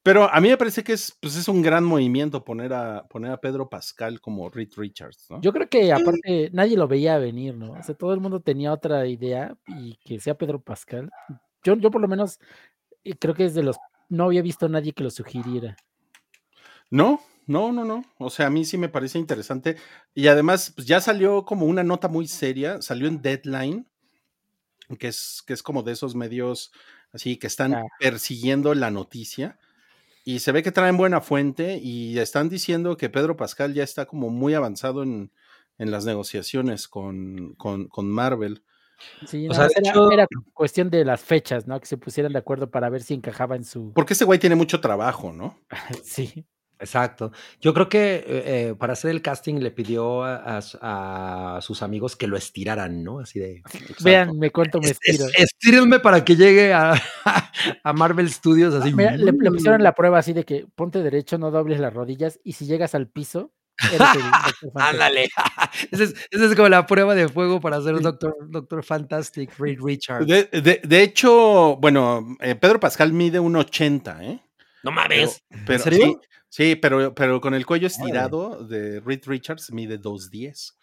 Pero a mí me parece que es, pues es un gran movimiento poner a, poner a Pedro Pascal como Reed Richards, ¿no? Yo creo que aparte nadie lo veía venir, ¿no? O sea, todo el mundo tenía otra idea y que sea Pedro Pascal. Yo, yo por lo menos eh, creo que es de los no había visto a nadie que lo sugiriera. No, no, no, no. O sea, a mí sí me parece interesante. Y además, pues ya salió como una nota muy seria, salió en Deadline, que es, que es como de esos medios así que están Ah. persiguiendo la noticia. Y se ve que traen buena fuente y están diciendo que Pedro Pascal ya está como muy avanzado en, en las negociaciones con, con, con Marvel. Sí, O sea, era, hecho- era cuestión de las fechas, ¿no? Que se pusieran de acuerdo para ver si encajaba en su. Porque ese güey tiene mucho trabajo, ¿no? Sí. Exacto. Yo creo que eh, eh, para hacer el casting le pidió a, a su- a sus amigos que lo estiraran, ¿no? Así de. Vean, me cuento, me "Es- es- estiro. Estírenme para que llegue a, a Marvel Studios así. Mira, le, le pusieron la prueba así de que ponte derecho, no dobles las rodillas y si llegas al piso, eres el Doctor Fantastic. Ándale. Esa es, es como la prueba de fuego para ser Doctor, Doctor Fantastic, Reed Richards. De, de- de hecho, bueno, eh, Pedro Pascal mide un 80, ¿eh? No Pero, mames. pero- serio? Sí, sí, pero, pero con el cuello estirado de Reed Richards mide 210.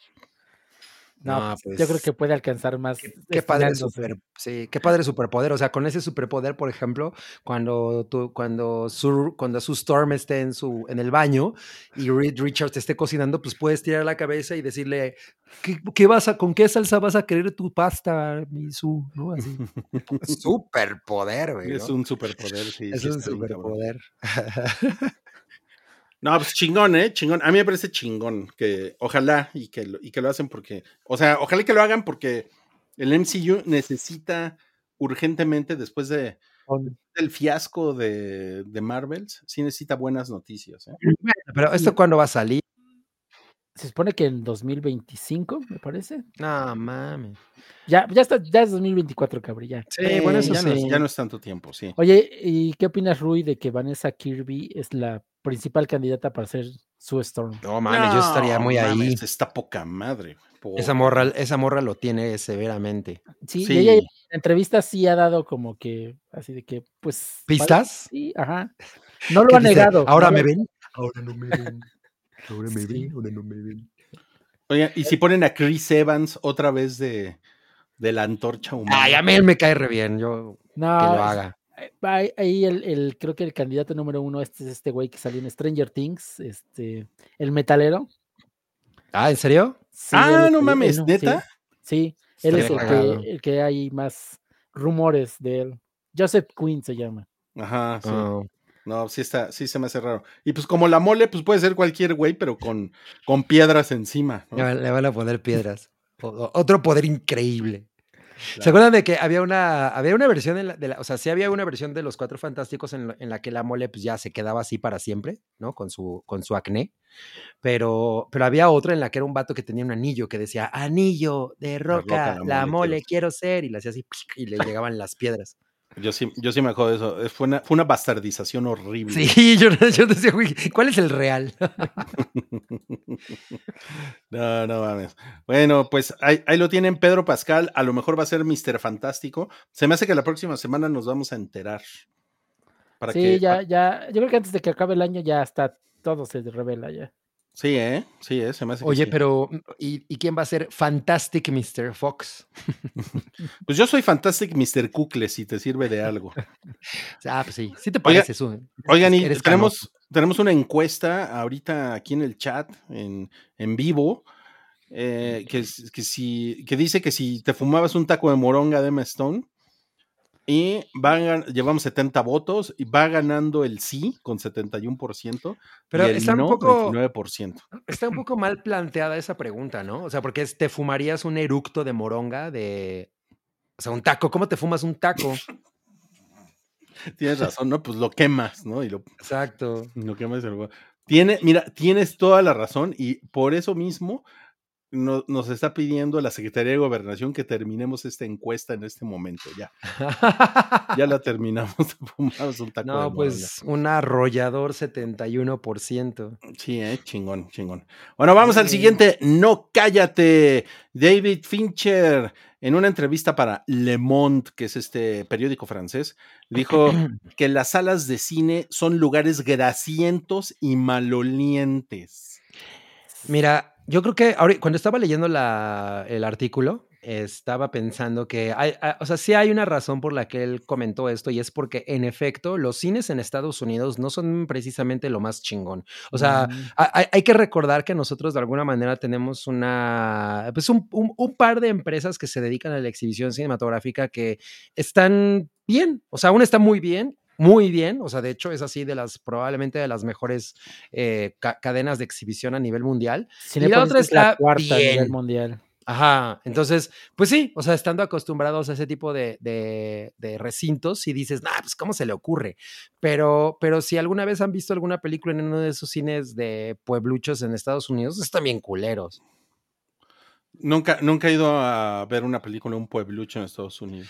No, No, pues, yo creo pues, que puede alcanzar más. Qué padre super, sí, qué padre superpoder. O sea, con ese superpoder, por ejemplo, cuando tú, cuando su, cuando su Storm esté en su, en el baño y Reed Richards esté cocinando, pues puedes tirar la cabeza y decirle, ¿qué, qué vas a, con qué salsa vas a querer tu pasta, mi su? ¿No? Así. superpoder, güey. Es un superpoder, sí. Es sí un superpoder. No, pues chingón, ¿eh? Chingón. A mí me parece chingón que ojalá y que lo, y que lo hacen porque, o sea, ojalá y que lo hagan porque el MCU necesita urgentemente, después de, del fiasco de, de Marvels, sí necesita buenas noticias, ¿eh? Pero esto cuándo va a salir? Se supone que en 2025, me parece. No, mames. Ya, ya está, ya es 2024, cabrón, ya. Sí, bueno, eso ya, no es, sí. ya no es tanto tiempo, sí. Oye, ¿y qué opinas, Rui, de que Vanessa Kirby es la principal candidata para ser Sue Storm? No, mames, yo estaría muy ahí. Está poca madre. Esa morra, esa morra lo tiene severamente. Sí, Sí. y ella en entrevistas sí ha dado como que, así de que, pues. ¿Pistas? Sí, ajá. No lo ¿Qué ha dice? negado. Ahora no me ven. Ahora no me ven. Ahora me Sí. ven. Ahora no me ven. Oigan, y si ponen a Chris Evans otra vez de, de la antorcha humana. Ay, a mí él me cae re bien. Yo No, que lo es- haga. Eh, Ahí, ahí el, el- creo que el candidato número uno este es este güey que salió en Stranger Things, este, el metalero. Ah, ¿en serio? Sí, Ah, él no el- mames, él- sí, ¿neta? Sí, él es el que, el que hay más rumores de él. Joseph Quinn se llama. Ajá, sí. Oh. No, sí está, sí se me hace raro. Y pues como la mole, pues puede ser cualquier güey, pero con, con piedras encima. ¿no? Le, van- a poner piedras. Otro poder increíble. ¿Se acuerdan de que había una, había una versión, en la- de la- o sea, sí había una versión de los Cuatro Fantásticos en, la- en la que la mole pues ya se quedaba así para siempre, ¿no? Con su, con su acné. Pero, pero había otra en la que era un vato que tenía un anillo que decía, anillo de roca, roca, la, mole, quiero quiero ser. Y le hacía así, y le llegaban las piedras. Yo sí, yo sí me acuerdo de eso. Fue una, fue una bastardización horrible. Sí, yo, yo decía, güey, ¿cuál es el real? No, no mames. Bueno, pues ahí, ahí lo tienen Pedro Pascal. A lo mejor va a ser Mr. Fantástico. Se me hace que la próxima semana nos vamos a enterar. Para sí, que, ya, ya, yo creo que antes de que acabe el año ya está, todo se revela ya. Sí, ¿eh? Sí, ¿eh? Se me hace que Oye, sí. pero ¿y, y quién va a ser Fantastic Mr. Fox? Pues yo soy Fantastic Mr. Kukle, si te sirve de algo. Ah, pues sí, sí te parece eso. Oigan, y tenemos, tenemos una encuesta ahorita aquí en el chat, en, en vivo, eh, que, que, si, que dice que si te fumabas un taco de moronga de Emma Stone, y llevamos 70 votos, y va ganando el sí con 71%, Pero y el está un no poco- 29%. Está un poco mal planteada esa pregunta, ¿no? O sea, porque es, te fumarías un eructo de moronga de. O sea, un taco. ¿Cómo te fumas un taco? Tienes razón, ¿no? Pues lo quemas, ¿no? Y lo, Exacto. lo quemas y lo- Tiene, mira, tienes toda la razón, y por eso mismo no- nos está pidiendo la Secretaría de Gobernación que terminemos esta encuesta en este momento. Ya, ya la terminamos. Un taco no, pues un arrollador 71%. Sí, eh, chingón, chingón. Bueno, vamos al siguiente. No cállate. David Fincher, en una entrevista para Le Monde, que es este periódico francés, dijo que las salas de cine son lugares grasientos y malolientes. Mira, yo creo que ahori- cuando estaba leyendo la- el artículo, estaba pensando que hay, ah, o sea, sí hay una razón por la que él comentó esto y es porque en efecto los cines en Estados Unidos no son precisamente lo más chingón. O sea, Mm. ha- hay, hay que recordar que nosotros de alguna manera tenemos una, pues un, un- un par de empresas que se dedican a la exhibición cinematográfica que están bien, o sea, una está muy bien. Muy bien, o sea, de hecho es así de las, probablemente de las mejores eh, ca- cadenas de exhibición a nivel mundial. Cinépolis otra es la cuarta a nivel mundial. Ajá, entonces, pues sí, o sea, estando acostumbrados a ese tipo de, de- de recintos, y dices, nah, pues cómo se le ocurre. Pero, pero si alguna vez han visto alguna película en uno de esos cines de puebluchos en Estados Unidos, están bien culeros. Nunca, nunca he ido a ver una película en un pueblucho en Estados Unidos.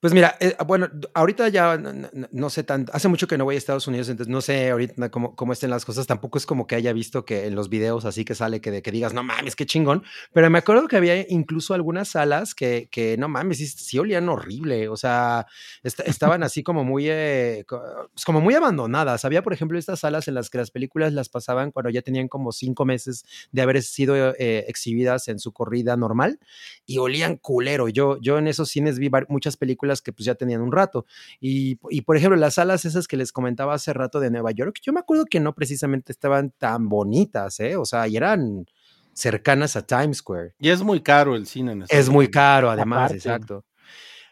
Pues mira, eh, bueno, ahorita ya no, no- no- sé tanto, hace mucho que no voy a Estados Unidos, entonces no sé ahorita cómo, cómo estén las cosas, tampoco es como que haya visto que en los videos así que sale que, de, que digas, no mames, qué chingón, pero me acuerdo que había incluso algunas salas que, que no mames, sí, sí olían horrible, o sea, est- estaban así como muy, eh, pues como muy abandonadas. Había, por ejemplo, estas salas en las que las películas las pasaban cuando ya tenían como cinco meses de haber sido eh, exhibidas en su corrida normal y olían culero. Yo, yo en esos cines vi muchas películas que pues ya tenían un rato. Y, y, por ejemplo, las salas esas que les comentaba hace rato de Nueva York, yo me acuerdo que no precisamente estaban tan bonitas, ¿eh? O sea, y eran cercanas a Times Square. Y es muy caro el cine en Es muy caro, además, Aparte. exacto.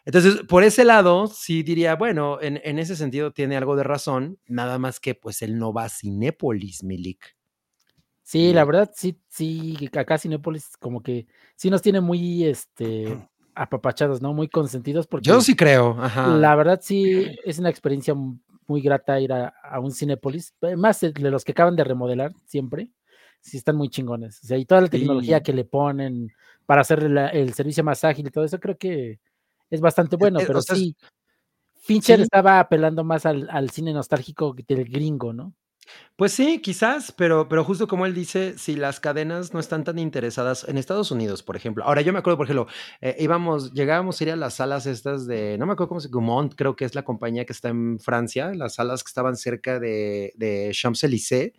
Entonces, por ese lado, sí diría, bueno, en, en ese sentido tiene algo de razón, nada más que pues él no va a Cinépolis, Milik. Sí, la verdad, sí, sí, acá Cinépolis como que sí nos tiene muy, este, apapachados, ¿no? Muy consentidos porque Yo sí creo, ajá. la verdad sí es una experiencia muy grata ir a, a un Cinépolis, eh, más de los que acaban de remodelar siempre, sí están muy chingones. O sea, y toda la tecnología Sí. que le ponen para hacer la- el servicio más ágil y todo eso, creo que es bastante bueno, eh, o pero sea, sí, Fincher sí. estaba apelando más al, al cine nostálgico del gringo, ¿no? Pues sí, quizás, pero, pero justo como él dice, si las cadenas no están tan interesadas en Estados Unidos, por ejemplo. Ahora, yo me acuerdo, por ejemplo, eh, íbamos, llegábamos a ir a las salas estas de, no me acuerdo cómo se Gaumont, creo que es la compañía que está en Francia, las salas que estaban cerca de, de Champs-Élysées.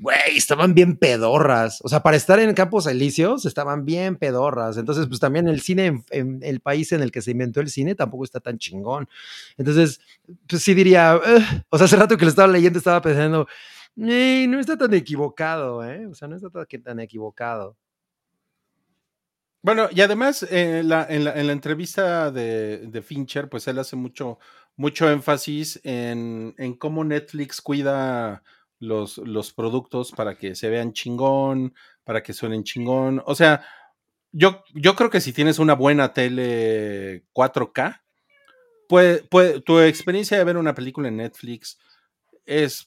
Güey, estaban bien pedorras. O sea, para estar en Campos Elíseos estaban bien pedorras. Entonces, pues también el cine, en, en el país en el que se inventó el cine, tampoco está tan chingón. Entonces, pues sí diría, o sea, hace rato que lo estaba leyendo, estaba pensando, "Ey, no está tan equivocado, ¿eh? O sea, no está tan, equivocado. Bueno, y además eh, la- en, la, en la entrevista de, de Fincher, pues él hace mucho, mucho énfasis en, en cómo Netflix cuida los, los productos para que se vean chingón, para que suenen chingón. O sea, yo, yo creo que si tienes una buena tele 4K, puede, puede- tu experiencia de ver una película en Netflix es,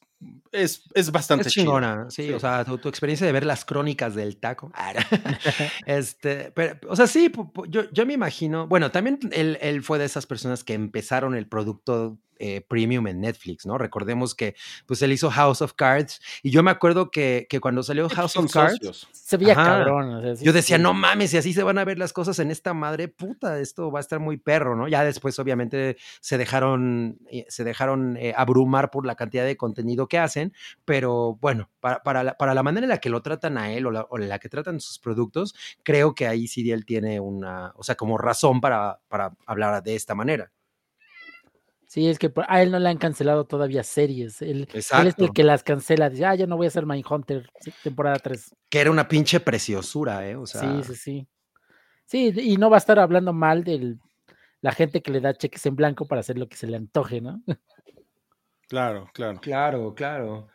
es, es bastante Es chingona, sí, Sí. o sea, tu, tu experiencia de ver las crónicas del taco. Ah, este, pero, o sea, sí, yo, yo me imagino, bueno, también él, él fue de esas personas que empezaron el producto eh, premium en Netflix, ¿no? Recordemos que, pues, él hizo House of Cards y yo me acuerdo que, que cuando salió House Son of Cards, socios. Se veía Ajá. cabrón. o sea, sí, yo decía, sí. no mames, si así se van a ver las cosas en esta madre, puta, esto va a estar muy perro, ¿no? Ya después, obviamente, se dejaron, eh, se dejaron eh, abrumar por la cantidad de contenido que hacen, pero bueno, para, para, la, para la manera en la que lo tratan a él o la, o la que tratan sus productos, creo que ahí sí él tiene una, o sea, como razón para, para hablar de esta manera. Sí, es que por- a él no le han cancelado todavía series. Él, él es el que las cancela. Dice, ah, ya no voy a hacer Mindhunter temporada 3. Que era una pinche preciosura, ¿eh? O sea, sí, sí, sí. Sí, y no va a estar hablando mal de la gente que le da cheques en blanco para hacer lo que se le antoje, ¿no? Claro, claro. claro, claro.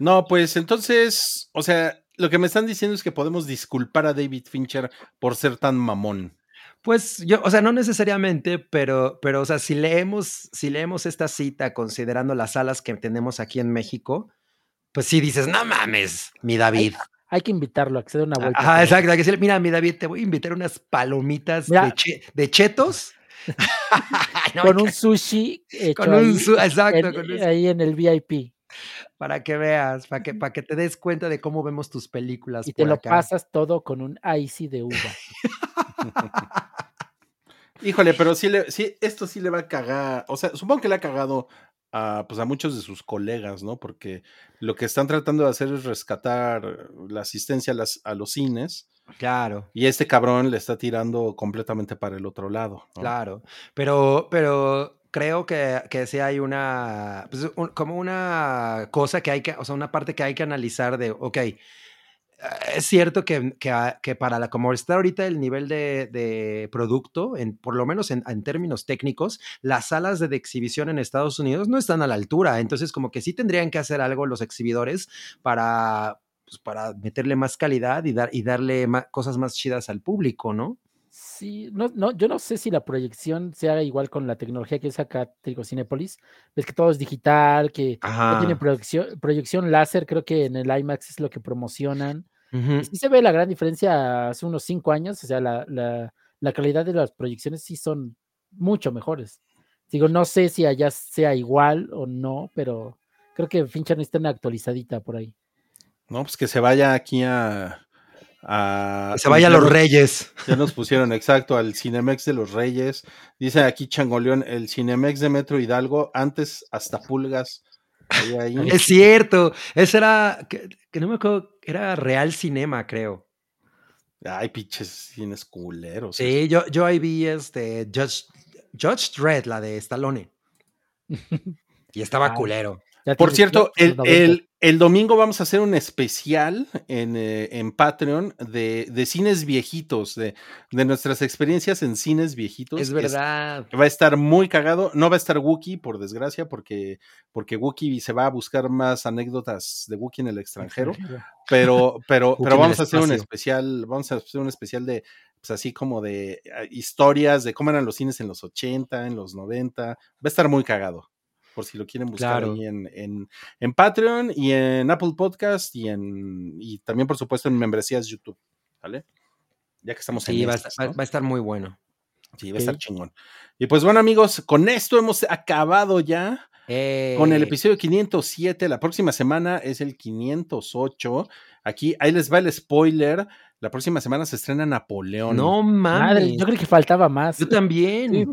No, pues entonces, o sea, lo que me están diciendo es que podemos disculpar a David Fincher por ser tan mamón. Pues yo, o sea, no necesariamente, pero, pero, o sea, si leemos, si leemos esta cita considerando las salas que tenemos aquí en México, pues sí dices, no mames, mi David. Hay que invitarlo a que se dé una vuelta. Ajá, exacto. que decirle, mira, mi David, te voy a invitar unas palomitas de, che- de chetos. No, Con un sushi hecho con un ahí, su- exacto, en- con un- ahí en el VIP. para que veas, para que, para que te des cuenta de cómo vemos tus películas. Y te por lo acá. pasas todo con un icy de uva. Híjole, pero sí, le, sí, esto sí le va a cagar. O sea, supongo que le ha cagado a, pues a muchos de sus colegas, ¿no? Porque lo que están tratando de hacer es rescatar la asistencia a, las, a los cines. Claro. Y este cabrón le está tirando completamente para el otro lado. ¿no? Claro, pero, pero creo que, que sí hay una, pues, un- como una cosa que hay que, o sea, una parte que hay que analizar de, ok, eh, es cierto que, que, a- que para la, como está ahorita el nivel de, de producto, en, por lo menos en, en términos técnicos, las salas de, de exhibición en Estados Unidos no están a la altura, entonces como que sí tendrían que hacer algo los exhibidores para, pues, para meterle más calidad y, dar, y darle cosas más chidas al público, ¿no? Sí, no, no, yo no sé si la proyección se haga igual con la tecnología que saca te digo. Ves que todo es digital, que no tiene proyección, proyección láser, creo que en el IMAX es lo que promocionan. Sí se ve la gran diferencia hace unos cinco años, o sea, la, la- la calidad de las proyecciones sí son mucho mejores. Digo, no sé si allá sea igual o no, pero creo que Fincher necesita una actualizadita por ahí. No, pues que se vaya aquí a. a- Que se vaya a los reyes. Ya nos pusieron exacto al Cinemex de los Reyes. Dice aquí Changoleón, el Cinemex de Metro Hidalgo, antes hasta pulgas. Ahí. Es cierto. Ese era, que, que no me acuerdo, era Real Cinema, creo. Ay, pinches cines culeros. Sí, yo, yo ahí vi este Judge, Judge Dredd, la de Stallone. Y estaba culero. Por cierto, ya- el, los 90. el- el domingo vamos a hacer un especial en, eh, en Patreon de, de cines viejitos, de, de nuestras experiencias en cines viejitos. Es verdad. Va a estar muy cagado. No va a estar Wookie, por desgracia, porque, porque Wookie se va a buscar más anécdotas de Wookie en el extranjero. Pero, pero, pero vamos a hacer un especial, vamos a hacer un especial de, pues así como de eh, historias de cómo eran los cines en los 80, en los 90. Va a estar muy cagado. Por si lo quieren buscar Claro. ahí en, en, en Patreon y en Apple Podcast y en y también, por supuesto, en membresías YouTube. ¿Vale? Ya que estamos en Sí, va a, estas, estar, va- ¿no? va a estar muy bueno. Sí, va a estar chingón. Y pues bueno, amigos, con esto hemos acabado ya con el Eh, episodio 507. La próxima semana es el 508. Aquí, ahí les va el spoiler. La próxima semana se estrena Napoleón. No Madre, yo creo que faltaba más. Yo también.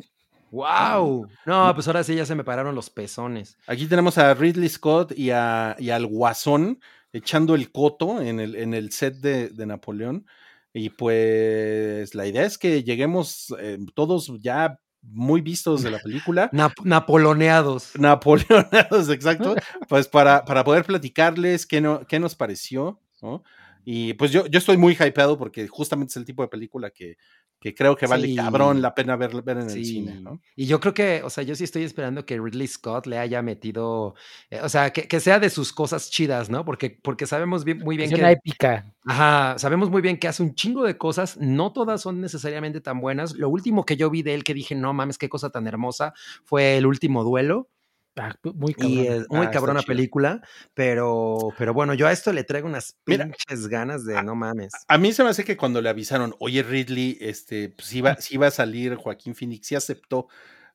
Wow. No, pues ahora sí ya se me pararon los pezones. Aquí tenemos a Ridley Scott y, a, y al Guasón echando el coto en el, en el set de, de Napoleón. Y pues la idea es que lleguemos eh, todos ya muy vistos de la película. Nap- napoleoneados. Napoleonados, exacto, pues para, para poder platicarles qué, no, qué nos pareció, ¿no? Y pues yo, yo estoy muy hypeado porque justamente es el tipo de película que, que creo que vale Sí. cabrón la pena ver, ver en el cine, ¿no? Y yo creo que, o sea, yo sí estoy esperando que Ridley Scott le haya metido, eh, o sea, que, que sea de sus cosas chidas, ¿no? Porque, porque sabemos bien- muy bien Es que... una épica. Ajá, sabemos muy bien que hace un chingo de cosas, no todas son necesariamente tan buenas. Lo último que yo vi de él que dije, no mames, qué cosa tan hermosa, fue el último duelo. Ah, muy Y cabrona. es muy Ah, cabrona película, pero, pero bueno, yo a esto le traigo unas Mira, pinches ganas de no mames. A mí se me hace que cuando le avisaron, oye Ridley, este, pues iba, sí iba a salir Joaquín Phoenix, sí aceptó.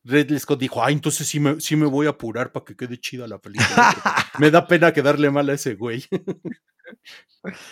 Ridley Scott dijo, ay, entonces sí me, sí me voy a apurar para que quede chida la película. me da pena quedarle mal a ese güey.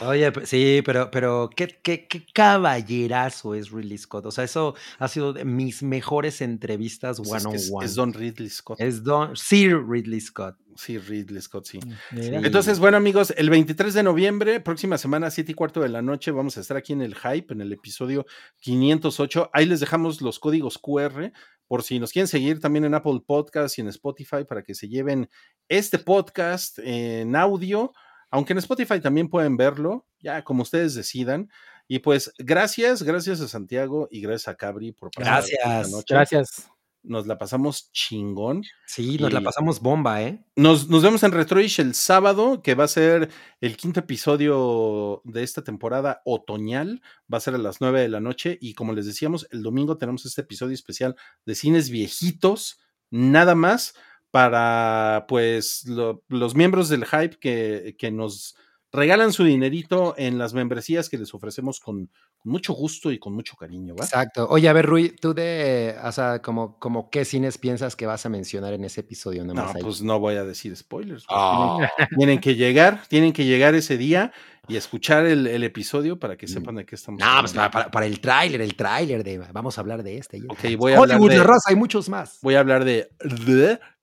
Oye, pues, sí, pero, pero qué, qué, qué caballerazo es Ridley Scott. O sea, eso ha sido de mis mejores entrevistas Pues one es, que on es- one. es Don Ridley Scott. Es Don Sir Ridley Scott. Sí, Ridley Scott, sí. Mira. Sí. Entonces, bueno, amigos, el 23 de noviembre, próxima semana, 7 y cuarto de la noche, vamos a estar aquí en el Hype, en el episodio 508. Ahí les dejamos los códigos QR por si nos quieren seguir también en Apple Podcast y en Spotify para que se lleven este podcast en audio, aunque en Spotify también pueden verlo, ya como ustedes decidan. Y pues, gracias, gracias a Santiago y gracias a Cabri por pasar esta Gracias, noche. Gracias. Nos la pasamos chingón. Sí, nos la pasamos bomba, ¿eh? Nos, nos vemos en Retroish el sábado, que va a ser el quinto episodio de esta temporada otoñal. Va a ser a las 9 de la noche. Y como les decíamos, el domingo tenemos este episodio especial de cines viejitos, nada más para pues lo- los miembros del hype que, que nos regalan su dinerito en las membresías que les ofrecemos con, con mucho gusto y con mucho cariño, ¿va? Exacto. Oye, a ver, Rui, tú de, o sea, como, como qué cines piensas que vas a mencionar en ese episodio No, ahí? pues no voy a decir spoilers. Ah, Tienen, que llegar, tienen que llegar ese día y escuchar el, el episodio para que Mm. sepan de qué estamos No, pues para, para- el tráiler, el tráiler de vamos a hablar de este. y Ok, voy a hablar Hollywood, de- la raza, hay muchos más. Voy a hablar de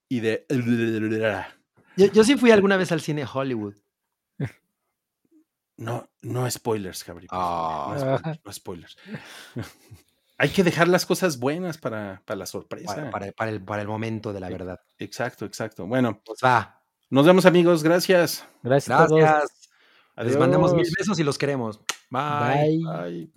y de Yo, yo sí fui alguna vez al cine Hollywood. no, no spoilers, favor, Ah. no spoilers, no spoilers. Hay que dejar las cosas buenas para, para la sorpresa. Para, para- para el, para el momento de la verdad. Exacto, exacto. Bueno, Pues va. nos vemos amigos, gracias. Gracias, a todos. Gracias. Les mandamos mil besos y los queremos. Bye. Bye.